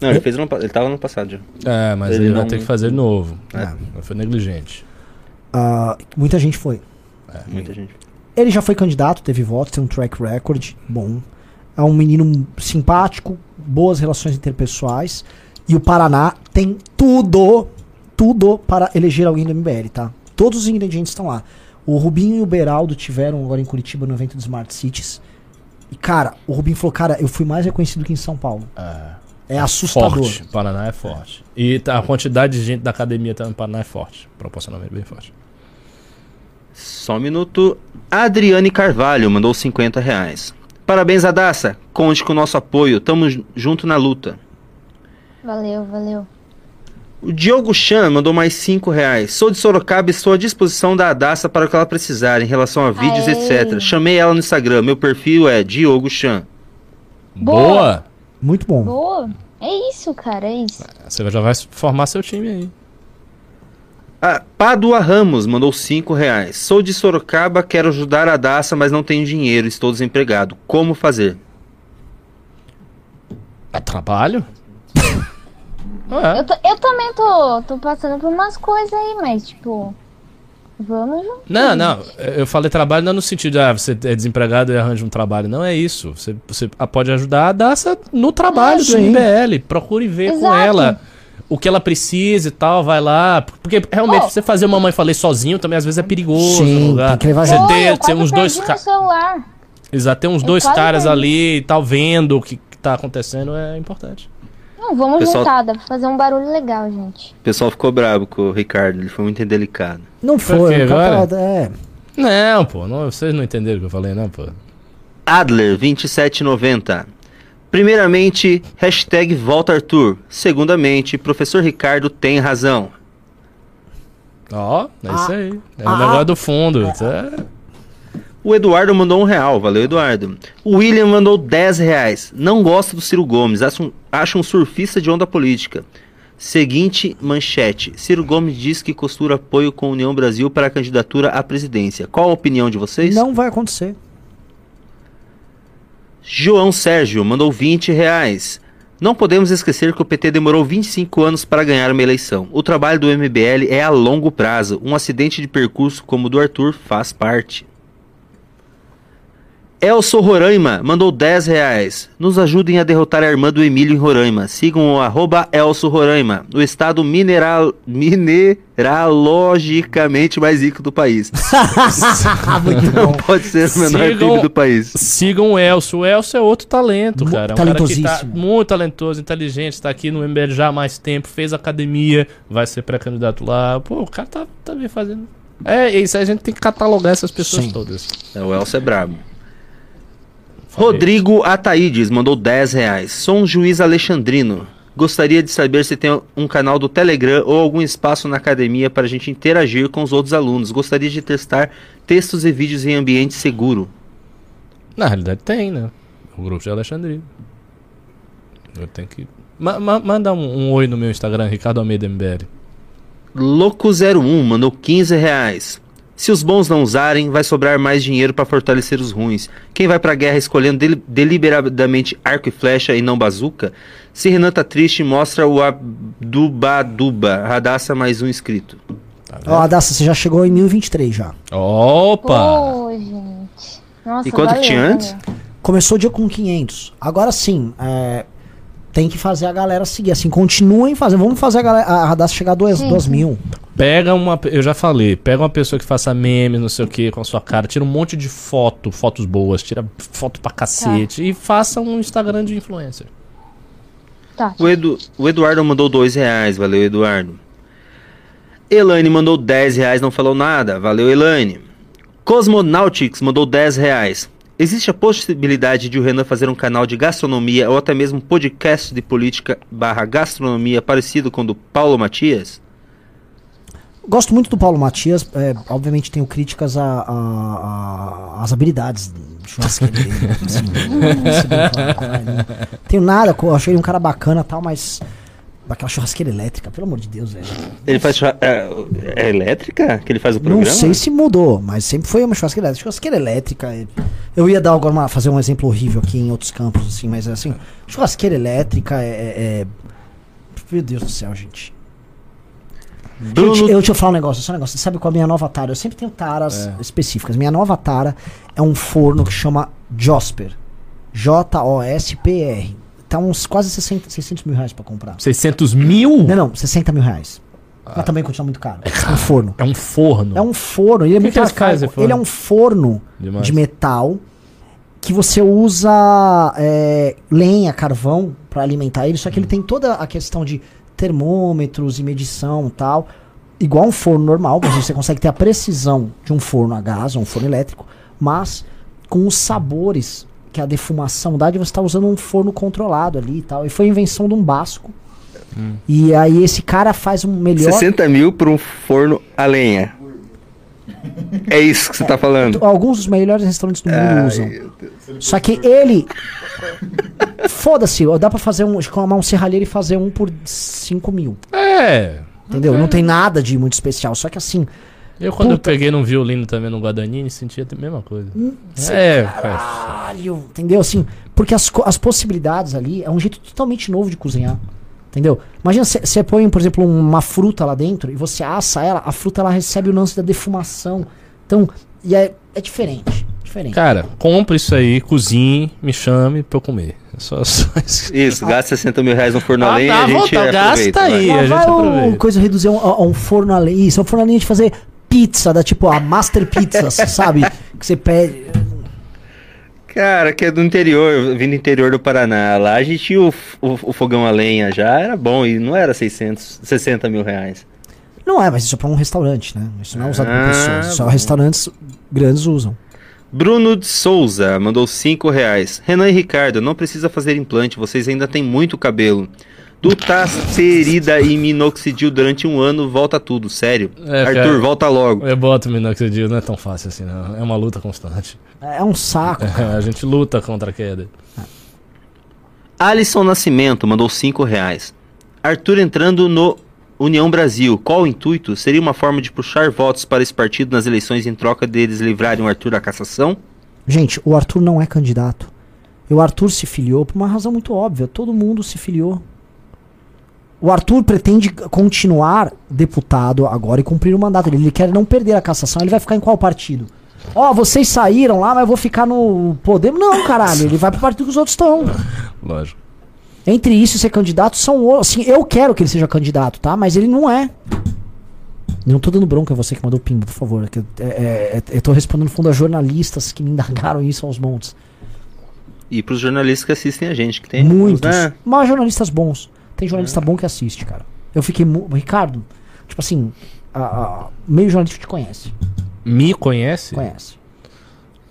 Não, ele fez ano, pa- ele tava no passado já. É, mas Ele ele vai não- ter que fazer de novo. É. Foi negligente. Ah, muita gente foi. Muita gente. Ele já foi candidato, teve votos, tem um track record bom. É um menino simpático, boas relações interpessoais. E o Paraná tem tudo, tudo para eleger alguém do MBL, tá? Todos os ingredientes estão lá. O Rubinho e o Beraldo tiveram agora em Curitiba no evento do Smart Cities. E, cara, o Rubinho falou, cara, eu fui mais reconhecido que em São Paulo. É assustador. Forte. Paraná é forte. E tá- a quantidade de gente da academia também no Paraná é forte. Proporcionalmente bem forte. Só um minuto. Adriane Carvalho mandou 50 reais. Parabéns, Adassa. Conte com o nosso apoio. Tamo ju- junto na luta. Valeu, valeu. O Diogo Chan mandou mais 5 reais. Sou de Sorocaba e estou à disposição da Adassa para o que ela precisar em relação a vídeos, Aê. etc. Chamei ela no Instagram. Meu perfil é Diogo Chan. Boa. Boa! Muito bom. Boa. É isso, cara, é isso. Você já vai formar seu time aí. Ah, Padua Ramos mandou 5 reais. Sou de Sorocaba, quero ajudar a Daça, mas não tenho dinheiro, estou desempregado. Como fazer? É trabalho? É. Eu, eu também tô, tô passando por umas coisas aí, mas, tipo. Vamos junto. Não, não. Eu falei trabalho não no sentido de ah, você é desempregado e arranja um trabalho. Não é isso. Você, você pode ajudar a Daça no trabalho do sim. MBL. Procure ver com Exato. ela o que ela precisa e tal. Vai lá. Porque realmente Oh. você fazer uma mãe falei sozinho também às vezes é perigoso. Sim, lugar. tem que levar Você. Pô, ter, uns dois perdi ca- meu celular. Exato, ter uns Eu dois caras perdi. ali e tal, vendo o que, que tá acontecendo é importante. Não, vamos Pessoal- juntar, dá pra fazer um barulho legal, gente. O pessoal ficou bravo com o Ricardo, ele foi muito indelicado. Não foi. o cara agora? tá- é. Não, pô, não, vocês não entenderam o que eu falei, não, pô. Adler, 2790. Primeiramente, hashtag volta Arthur. Segundamente, professor Ricardo tem razão. Ó, é Ah. isso aí. É o Ah. negócio do fundo. isso é- O Eduardo mandou um real, valeu Eduardo. O William mandou 10 reais. Não gosta do Ciro Gomes, acha um, acha um surfista de onda política. Seguinte manchete. Ciro Gomes diz que costura apoio com a União Brasil para a candidatura à presidência. Qual a opinião de vocês? Não vai acontecer. João Sérgio mandou 20 reais. Não podemos esquecer que o PT demorou 25 anos para ganhar uma eleição. O trabalho do MBL é a longo prazo. Um acidente de percurso como o do Arthur faz parte. Elso Roraima mandou 10 reais. Nos ajudem a derrotar a irmã do Emílio em Roraima. Sigam o arroba Elso Roraima, o estado mineral, mineralogicamente mais rico do país. <laughs> Muito Não bom. pode ser o menor Sigam- PIB do país. Sigam o Elcio. O Elcio é outro talento, cara. É um cara que tá talentosíssimo. muito talentoso, inteligente, tá aqui no MBL já há mais tempo, fez academia, vai ser pré-candidato lá. Pô, o cara tá, tá bem fazendo. É, isso aí a gente tem que catalogar essas pessoas Sim. todas. É, O Elso é brabo. Falei. Rodrigo Ataídes mandou 10 reais. Sou um juiz alexandrino. Gostaria de saber se tem um canal do Telegram ou algum espaço na academia para a gente interagir com os outros alunos. Gostaria de testar textos e vídeos em ambiente seguro. Na realidade tem, né? O grupo de Alexandria. Eu tenho que. Ma ma manda um, um oi no meu Instagram, Ricardo Almeida MBL. Louco01 mandou 15 reais. Se os bons não usarem, vai sobrar mais dinheiro para fortalecer os ruins. Quem vai pra guerra escolhendo deli- deliberadamente arco e flecha e não bazuca? Se Renan tá triste, mostra o Adubaduba. Radassa mais um inscrito. Tá Ó, Adassa, você já chegou em 1023 já. Opa! Pô, gente. Nossa, E quanto que valeu, tinha antes? valeu. Começou o dia com 500. Agora sim, é, tem que fazer a galera seguir. Assim, continuem fazendo. Vamos fazer a, galera, a Radassa chegar a 2 Sim, duas sim. mil. Pega uma. Eu já falei, pega uma pessoa que faça memes, não sei o que, com a sua cara, tira um monte de foto, fotos boas, tira foto pra cacete e faça um Instagram de influencer. Tá. O, Edu, o Eduardo mandou dois reais, valeu Eduardo. Elaine mandou 10 reais, não falou nada, valeu Elaine. Cosmonautics mandou 10 reais. Existe a possibilidade de o Renan fazer um canal de gastronomia ou até mesmo podcast de política barra gastronomia parecido com o do Paulo Matias? Gosto muito do Paulo Matias. é, obviamente tenho críticas às habilidades de churrasqueiro dele. assim, não se brincar, vai, não tenho nada, co- eu achei ele um cara bacana tal, mas. Aquela churrasqueira elétrica, pelo amor de Deus, velho. Ele faz churra- é, é elétrica que ele faz o programa? Não sei se mudou, mas sempre foi uma churrasqueira elétrica. Churrasqueira elétrica. é- Eu ia dar agora uma, fazer um exemplo horrível aqui em outros campos, assim, mas assim, churrasqueira elétrica é. é- é- Meu Deus do céu, gente. Bruno, Gente, eu deixa eu falar um negócio, só um negócio. Você sabe qual é a minha nova tara? Eu sempre tenho taras específicas. Minha nova tara é um forno que chama Josper. J-O-S-P-R. Tá uns quase 60, 600 mil reais pra comprar. 600 mil? Não, não, 60 mil reais. Mas também continua muito caro. É um forno. É um forno. É um forno, ele é que muito que forno? Ele é um forno Demais. de metal que você usa é, lenha, carvão pra alimentar ele, só que ele tem toda a questão de termômetros e medição e tal. Igual um forno normal, mas você consegue ter a precisão de um forno a gás ou um forno elétrico, mas com os sabores que a defumação dá de você estar usando um forno controlado ali e tal. E foi a invenção de um basco. E aí esse cara faz um melhor 60 mil por um forno a lenha. É isso que você tá falando. alguns dos melhores restaurantes do mundo usam. Só que ele. Foda-se, dá pra fazer um. chamar um serralheiro e fazer um por 5 mil. É. Entendeu? Não tem nada de muito especial. Só que assim. Eu quando Puta. eu peguei num violino também no Guadagnini, sentia a mesma coisa. É, cara. Caralho, entendeu? Assim, porque as, as possibilidades ali é um jeito totalmente novo de cozinhar. Entendeu? Imagina você põe, por exemplo, uma fruta lá dentro e você assa ela, a fruta ela recebe o lance da defumação. Então, e é, é diferente. Diferente. Cara, compre isso aí, cozinhe, me chame pra eu comer. É só, <laughs> só isso. Isso, gasta 60 mil reais no forno a Ah, lenha tá, e a gente volta, aproveita. gasta aí. vai. a gente vai aproveita. coisa reduzir a um, a um forno a lenha. Isso, é um forno a lenha de fazer pizza, da tipo a Master Pizzas, <laughs> sabe? Que você pede. Cara, que é do interior, eu vim do interior do Paraná. Lá a gente tinha o, o, o fogão a lenha já, era bom e não era 600, 60 mil reais. Não é, mas isso é pra um restaurante, né? Isso não é usado por Ah, pessoas. Só bom. restaurantes grandes usam. Bruno de Souza mandou 5 reais. Renan e Ricardo, não precisa fazer implante, vocês ainda têm muito cabelo. Dutasterida e minoxidil durante um ano, volta tudo, sério. É, Arthur, cara. volta logo. Eu boto minoxidil, não é tão fácil assim, não. É uma luta constante. É um saco. <laughs> a gente luta contra a queda. Alisson Nascimento mandou 5 reais. Arthur entrando no União Brasil, qual o intuito? Seria uma forma de puxar votos para esse partido nas eleições em troca deles livrarem o Arthur da cassação? Gente, o Arthur não é candidato. E o Arthur se filiou por uma razão muito óbvia. Todo mundo se filiou. O Arthur pretende continuar deputado agora e cumprir o mandato dele. Ele quer não perder a cassação. Ele vai ficar em qual partido? Ó, vocês saíram lá, mas eu vou ficar no Podemos. Não, caralho. Ele vai pro partido que os outros estão. <laughs> Lógico. Entre isso e ser candidato são o- assim, eu quero que ele seja candidato, tá? Mas ele não é. Não tô dando bronca a você que mandou pimba, por favor. que eu- é, é, é, eu tô respondendo no fundo a jornalistas que me indagaram isso aos montes. E pros jornalistas que assistem a gente, que tem Muitos. né? Mas jornalistas bons. Tem jornalista bom que assiste, cara. Eu fiquei. Ricardo, tipo assim, a, a- meio jornalista te conhece. Me conhece? Conhece.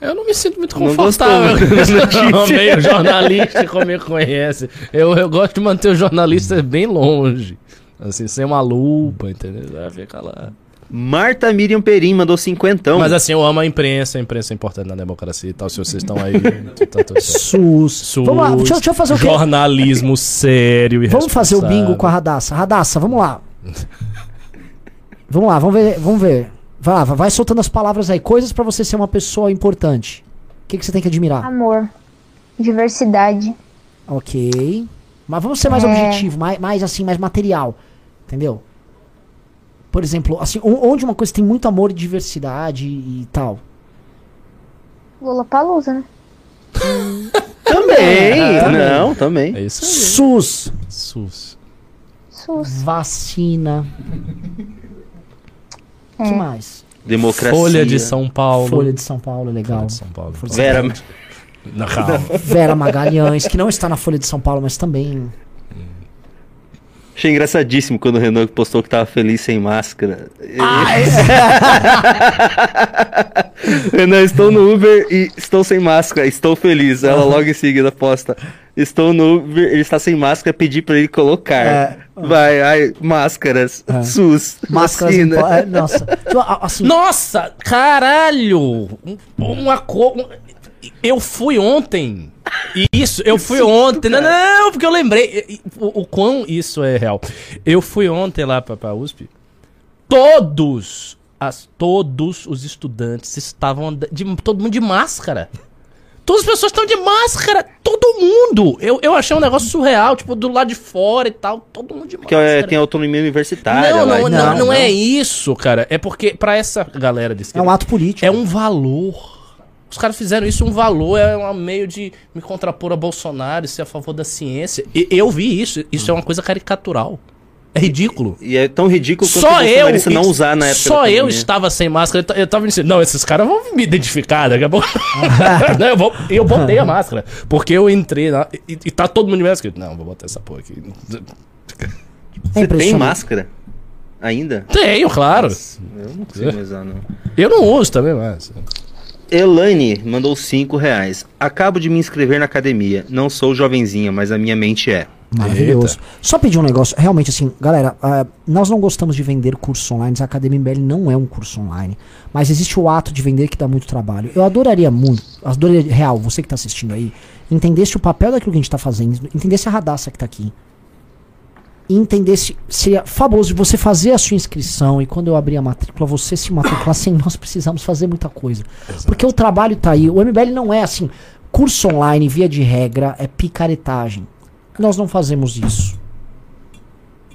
Eu não me sinto muito Não confortável. <laughs> gostou da <laughs> notícia. Meio jornalista como me conhece. Eu, eu gosto de manter o jornalista bem longe. Assim, sem uma lupa, entendeu? Vai ficar lá. Marta Miriam Perim mandou cinquentão. Mas assim, eu amo a imprensa, a imprensa é importante na democracia e tal. Se vocês estão aí, tá tudo certo. SUS. SUS, Vamos lá, deixa, eu- deixa eu fazer o quê? Jornalismo sério e Vamos fazer o bingo com a Radassa. Radassa, vamos lá. vamos lá, vamos ver. Vamos ver. Vai, lá, vai soltando as palavras aí. Coisas pra você ser uma pessoa importante. O que, que você tem que admirar? Amor. Diversidade. Ok. Mas vamos ser mais É. objetivo, mais, mais assim, mais material. Entendeu? Por exemplo, assim, onde uma coisa tem muito amor e diversidade e, tal. Lula Palusa, né? <laughs> Também, É, não, também. É isso aí. SUS, SUS. SUS. vacina. O que mais? Democracia. Folha de São Paulo. Folha de São Paulo, é legal. Folha de São Paulo. Folha de Vera. Vera Magalhães, que não está na Folha de São Paulo, mas também. Achei engraçadíssimo quando o Renan postou que tava feliz sem máscara. <laughs> Renan, estou no Uber e estou sem máscara, estou feliz. Ela logo em seguida posta. Estou no Uber, ele está sem máscara, pedi pra ele colocar. É. Vai, ai, máscaras, É. SUS, Máscaras. vacina. impo- é, nossa. Assim, Nossa, caralho! Um- Uma coisa. Eu fui ontem. Isso, eu fui ontem. Não, não, porque eu lembrei. O, o quão isso é real. Eu fui ontem lá pra, pra USP. Todos, as, todos os estudantes estavam de, todo mundo de máscara. Todas as pessoas estão de máscara. Todo mundo. Eu, eu achei um negócio surreal, tipo, do lado de fora e tal. Todo mundo de Porque máscara. é, tem autonomia universitária. Não, não, não, tal. não, é isso, cara. É porque pra essa galera de é esquerda um ato político. é um valor. Os caras fizeram isso um valor, é um meio de me contrapor a Bolsonaro e ser a favor da ciência. E eu vi isso, isso é uma coisa caricatural. É ridículo. E é tão ridículo quanto Só eu, não usar na época. só da eu estava sem máscara. Eu Eu tava dizendo, não, esses caras vão me identificar daqui a pouco. <laughs> não, eu, vou, eu botei a máscara. Porque eu entrei lá e, e tá todo mundo de máscara. Não, vou botar essa porra aqui. É Você tem máscara? Ainda? Tenho, claro. Eu não consigo mais usar, não. Eu não uso também, mas. Elaine mandou 5 reais. Acabo de me inscrever na academia. Não sou jovenzinha, mas a minha mente é. Maravilhoso. Só pedir um negócio, realmente assim, galera, ah, nós não gostamos de vender cursos online, a Academia MBL não é um curso online, mas existe o ato de vender que dá muito trabalho. Eu adoraria muito, adoraria, real, você que tá assistindo aí, entendesse o papel daquilo que a gente tá fazendo, entendesse a radaça que tá aqui. E entendesse, seria fabuloso você fazer a sua inscrição e quando eu abrir a matrícula, você se matricular sem nós precisamos fazer muita coisa. Porque o trabalho tá aí, o MBL não é assim, curso online, via de regra, é picaretagem. Nós não fazemos isso.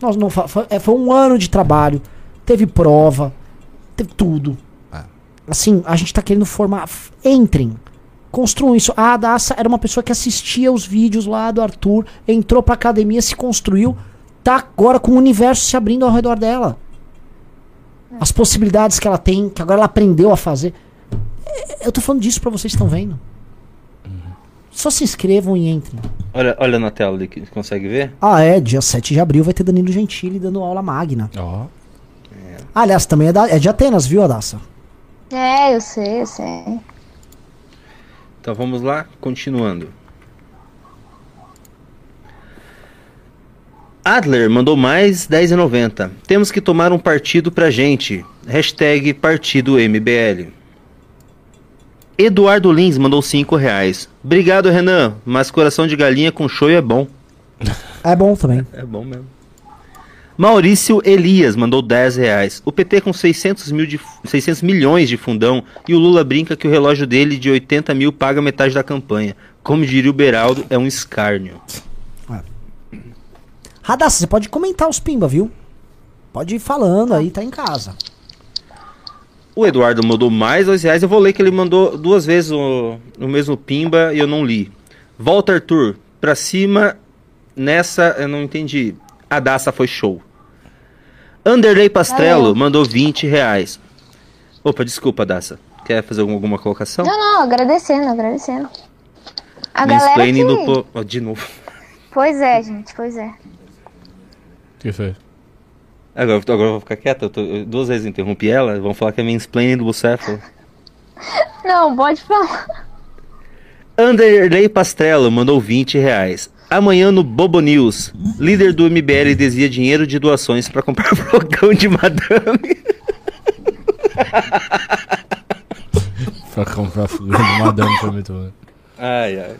Nós não fa fa- é, foi um ano de trabalho, teve prova, teve tudo. Assim, a gente tá querendo formar. Entrem. Construam isso. A Adassa era uma pessoa que assistia os vídeos lá do Arthur, entrou pra academia, se construiu, tá agora com o universo se abrindo ao redor dela. As possibilidades que ela tem, que agora ela aprendeu a fazer. É, Eu tô falando disso pra vocês que estão vendo. Só se inscrevam e entrem. Olha, olha na tela ali que consegue ver. Ah, é, dia 7 de abril vai ter Danilo Gentili dando aula magna. Ó. Ah, aliás, também é, da- é de Atenas, viu, Adassa? É, eu sei, eu sei. Então vamos lá, continuando. Adler mandou mais 10,90. Temos que tomar um partido pra gente. Hashtag partido MBL. Eduardo Lins mandou 5 reais. Obrigado, Renan. Mas coração de galinha com show é bom. É bom também. É bom mesmo. Maurício Elias mandou 10 reais. O PT com 600, mil de, 600 milhões de fundão e o Lula brinca que o relógio dele de 80 mil paga metade da campanha. Como diria o Beraldo, é um escárnio. Radassa, você pode comentar os pimba, viu? Pode ir falando aí, tá em casa. O Eduardo mandou mais 2 reais. Eu vou ler que ele mandou duas vezes o, o mesmo pimba e eu não li. Volta, Arthur. Pra cima. Nessa, eu não entendi. A Daça foi show. Anderley Pastrello Valeu. mandou 20 reais. Opa, desculpa, Daça. Quer fazer alguma, colocação? Não, não, agradecendo, agradecendo. A galera que... Mansplaining do po- Ó, de novo. Pois é, gente, pois é. O que foi? Agora, agora eu vou ficar quieto. Eu tô- eu duas vezes interrompi ela. Vão falar que é mansplaining do Bucéfalo. <laughs> Não, pode falar. Anderley Pastrello mandou 20 reais. Amanhã no Bobo News, líder do MBL desvia dinheiro de doações para comprar <laughs> fogão de madame. Pra comprar figura do Madame foi muito bom. Ai, ai.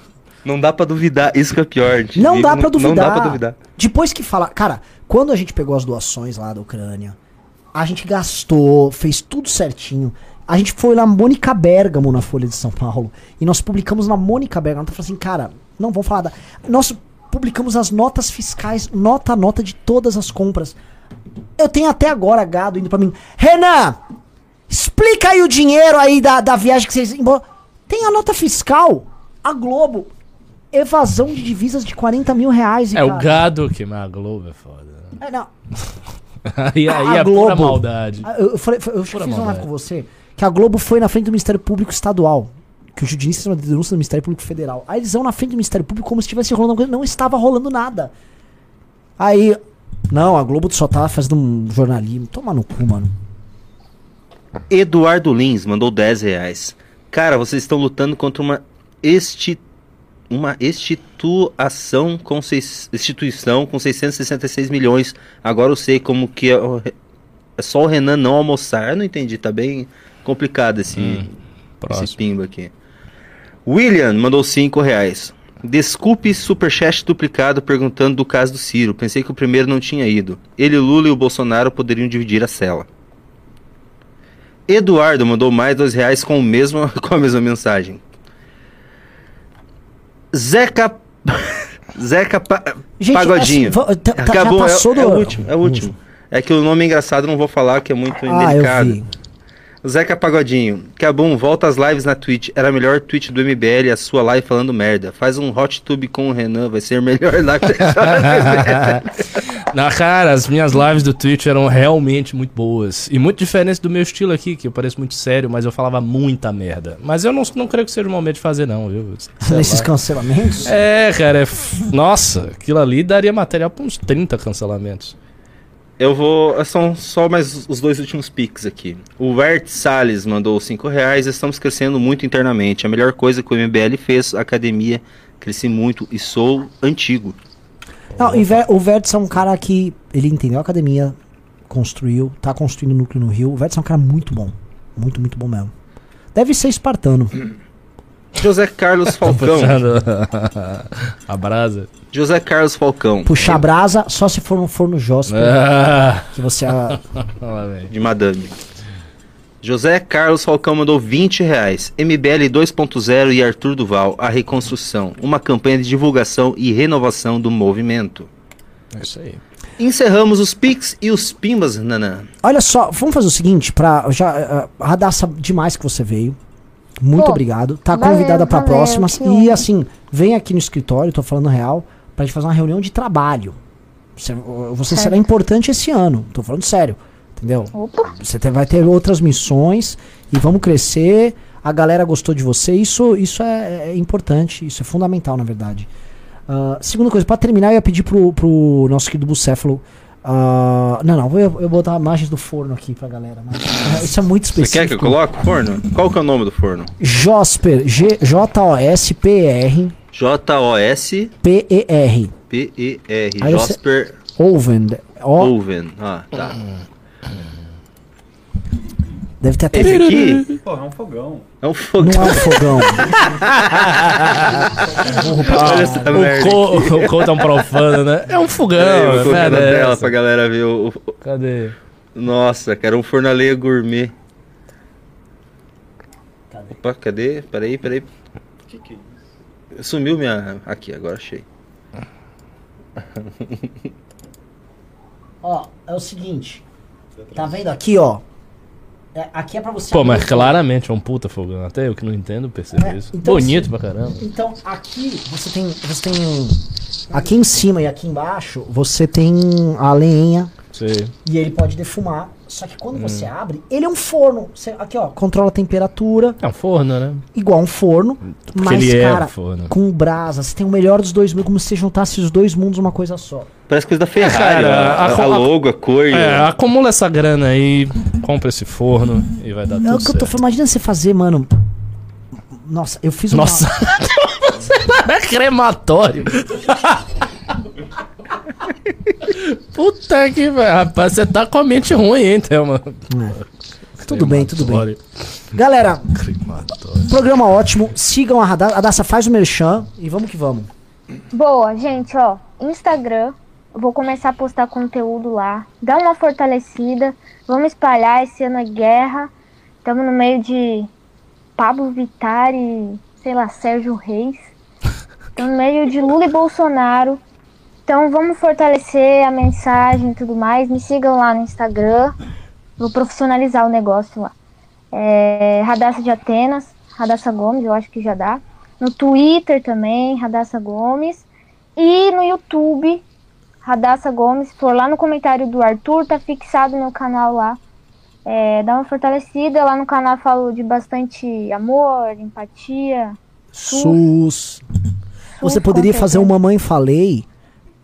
Não dá pra duvidar, isso que é pior. de- Não dá pra duvidar. Não dá pra duvidar. Depois que fala. Cara, quando a gente pegou as doações lá da Ucrânia, a gente gastou, fez tudo certinho. A gente foi na Mônica Bergamo na Folha de São Paulo. E nós publicamos na Mônica Bergamo. Ela falou assim, cara, não vamos falar da. Nós publicamos as notas fiscais, nota a nota de todas as compras. Eu tenho até agora gado indo pra mim. Renan! Explica aí o dinheiro aí da, da viagem que vocês. embora." Tem a nota fiscal. A Globo evasão de divisas de 40 mil reais. É, o cara. gado que mas a Globo é foda. né? É, não. <laughs> Aí, aí A é pura Globo. maldade. Ah, Eu, eu, falei, eu Pura fiz uma live maldade. com você que a Globo foi na frente do Ministério Público Estadual. Que o Judinício fez uma denúncia do Ministério Público Federal. Aí eles vão na frente do Ministério Público como se estivesse rolando alguma coisa. Não estava rolando nada. Aí. Não, a Globo só tava fazendo um jornalismo. Toma no cu, mano. Eduardo Lins mandou 10 reais. Cara, vocês estão lutando contra uma esti... uma instituição com, seis... instituição com 666 milhões. Agora eu sei como que é, é só o Renan não almoçar. Eu não entendi, tá bem complicado esse, esse Próximo. pimba aqui. William mandou 5 reais. Desculpe superchat duplicado perguntando do caso do Ciro. Pensei que o primeiro não tinha ido. Ele, o Lula e o Bolsonaro poderiam dividir a cela. Eduardo mandou mais dois reais com, o mesmo, <laughs> com a mesma mensagem. Zeca. Zeca Pa- Gente, Pagodinho. assim, tá- tá- já Acabou, é, passou é do- o último, é o último. É que o nome é engraçado, não vou falar, que é muito Ah, eu indelicado. vi. Zeca Pagodinho, Cabum, volta às lives na Twitch. Era a melhor Twitch do MBL, a sua live falando merda. Faz um hot tube com o Renan, vai ser a melhor live. <laughs> Na cara, as minhas lives do Twitch eram realmente muito boas. E muito diferentes do meu estilo aqui, que eu pareço muito sério, mas eu falava muita merda. Mas eu não, não creio que seja o momento de fazer, não, viu? Nesses lá. cancelamentos. É, cara, é f- nossa, aquilo ali daria material pra uns 30 cancelamentos. Eu vou. São só mais os dois últimos pics aqui. O Vert Salles mandou 5 reais. Estamos crescendo muito internamente. A melhor coisa que o MBL fez, a academia. Cresci muito e sou antigo. Não, o Vértice é um cara que ele entendeu a academia, construiu, tá construindo núcleo no Rio. O Vértice é um cara muito bom. Muito, muito bom mesmo. Deve ser espartano. José Carlos <laughs> Falcão. Puxando <laughs> a brasa. José Carlos Falcão. Puxar a brasa só se for no forno Josper, Ah, <laughs> que você... lá vem. de Madame. José Carlos Falcão mandou 20 reais. MBL 2.0 e Arthur Duval, a reconstrução. Uma campanha de divulgação e renovação do movimento. É isso aí. Encerramos os pics e os pimbas, Nanã. Olha só, vamos fazer o seguinte, pra já uh, Radassa, demais que você veio. Muito Pô, obrigado. Tá valeu, convidada valeu, próximas. E assim, vem aqui no escritório, tô falando real, pra gente fazer uma reunião de trabalho. Você, você será importante esse ano, tô falando sério. Entendeu? Opa, Você te- vai ter outras missões e vamos crescer. A galera gostou de você. Isso, isso é, é importante, isso é fundamental, na verdade. Ah, segunda coisa, pra terminar, eu ia pedir pro, pro nosso querido Bucéfalo. Ah, não, não, eu, eu vou botar imagens do forno aqui pra galera. mas, ah, isso é muito Você específico. quer que eu coloque o forno? Qual que é o nome do forno? Josper, J-O-S-P-E-R, J-O-S-P-E-R. P-E-R, você- Josper Oven. O, Oven. Ah, tá. Deve ter até. Esse aqui Pô, é um fogão. é um Não fogão. é um fogão. <laughs> Olha essa merda. O, co, o co tão profano, né? É um fogão. Peraí, eu vou né? na tela pra galera ver o... Cadê? Nossa, cara, um forno a lenha gourmet. Opa, cadê? Peraí, peraí. Que que é isso? Sumiu minha... Aqui, agora achei. Ó, é o seguinte. Tá vendo aqui, ó? É, aqui é pra você. Pô, mas claramente é um puta fogão. Até eu que não entendo percebo É, isso. então, Bonito assim, pra caramba. Então, aqui você tem. Você tem. Aqui em cima e aqui embaixo, você tem a lenha Sei. e ele pode defumar. Só que quando Hum. você abre, ele é um forno. Você- aqui, ó, controla a temperatura, É um forno, né? igual um forno. Porque mas, ele é cara, um forno. com brasa. Você tem o melhor dos dois mundos, como se você juntasse os dois mundos numa coisa só. Parece coisa da Ferrari, Cara, ó. a, a- a logo, a cor. É, o- acumula essa grana aí, compra esse forno e vai dar É o tudo que eu tô certo. falando. Imagina você fazer, mano. Nossa, eu fiz uma. Nossa, <laughs> é crematório. <laughs> Puta que velho. Rapaz, você tá com a mente ruim, hein, Thelma? É. Tudo bem, tudo bem. Galera, Crematório. programa ótimo. Sigam a Radassa. A Daça faz o merchan e vamos que vamos. boa, gente, ó. Instagram, vou começar a postar conteúdo lá. Dá uma fortalecida. Vamos espalhar. Esse ano é guerra. Estamos no meio de Pablo Vittar e, sei lá, Sérgio Reis. Estamos no meio de Lula e Bolsonaro. Então vamos fortalecer a mensagem e tudo mais. Me sigam lá no Instagram. Vou profissionalizar o negócio lá. É, Radassa de Atenas, Radassa Gomes, eu acho que já dá. No Twitter também, Radassa Gomes. E no YouTube, Radassa Gomes. For lá no comentário do Arthur, tá fixado meu canal lá. É, dá uma fortalecida. Lá no canal falo de bastante amor, empatia. SUS. Você com poderia fazer certeza. um Mamãe Falei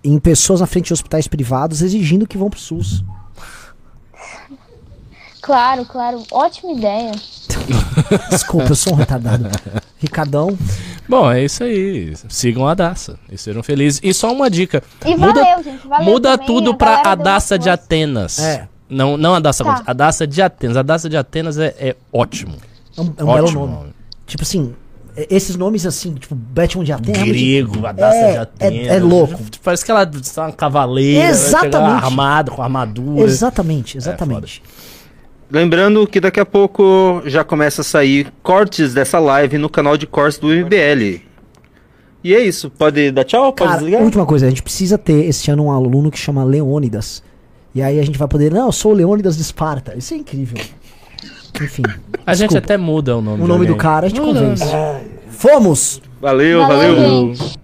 em pessoas na frente de hospitais privados exigindo que vão pro SUS. Claro, claro. Ótima ideia. <laughs> Desculpa, eu sou um retardado. Ricardão, Bom, é isso aí. Sigam a Daça e sejam felizes. E só uma dica. E muda valeu, gente. Valeu muda também, tudo a pra a Daça de. Atenas. É. Não, não a Daça Tá. A Daça de Atenas. A Daça de Atenas é, é ótimo. é um, é um belo ótimo nome. Tipo assim, esses nomes assim, tipo Batman de Atenas. Grego, a Daça É, de é- Atenas. é louco. Parece que ela é uma cavaleira. Exatamente. chega Armada, com armadura. Exatamente, exatamente. Lembrando que daqui a pouco já começa a sair cortes dessa live no canal de cortes do MBL. E é isso. Pode dar tchau? Pode Cara, desligar? última coisa, a gente precisa ter esse ano um aluno que chama Leônidas. E aí a gente vai poder, não, eu sou o Leônidas de Esparta. Isso é incrível. Enfim, A gente desculpa. até muda o nome o nome do cara a gente Muda. convence. Fomos! Valeu, Valeu, valeu. gente.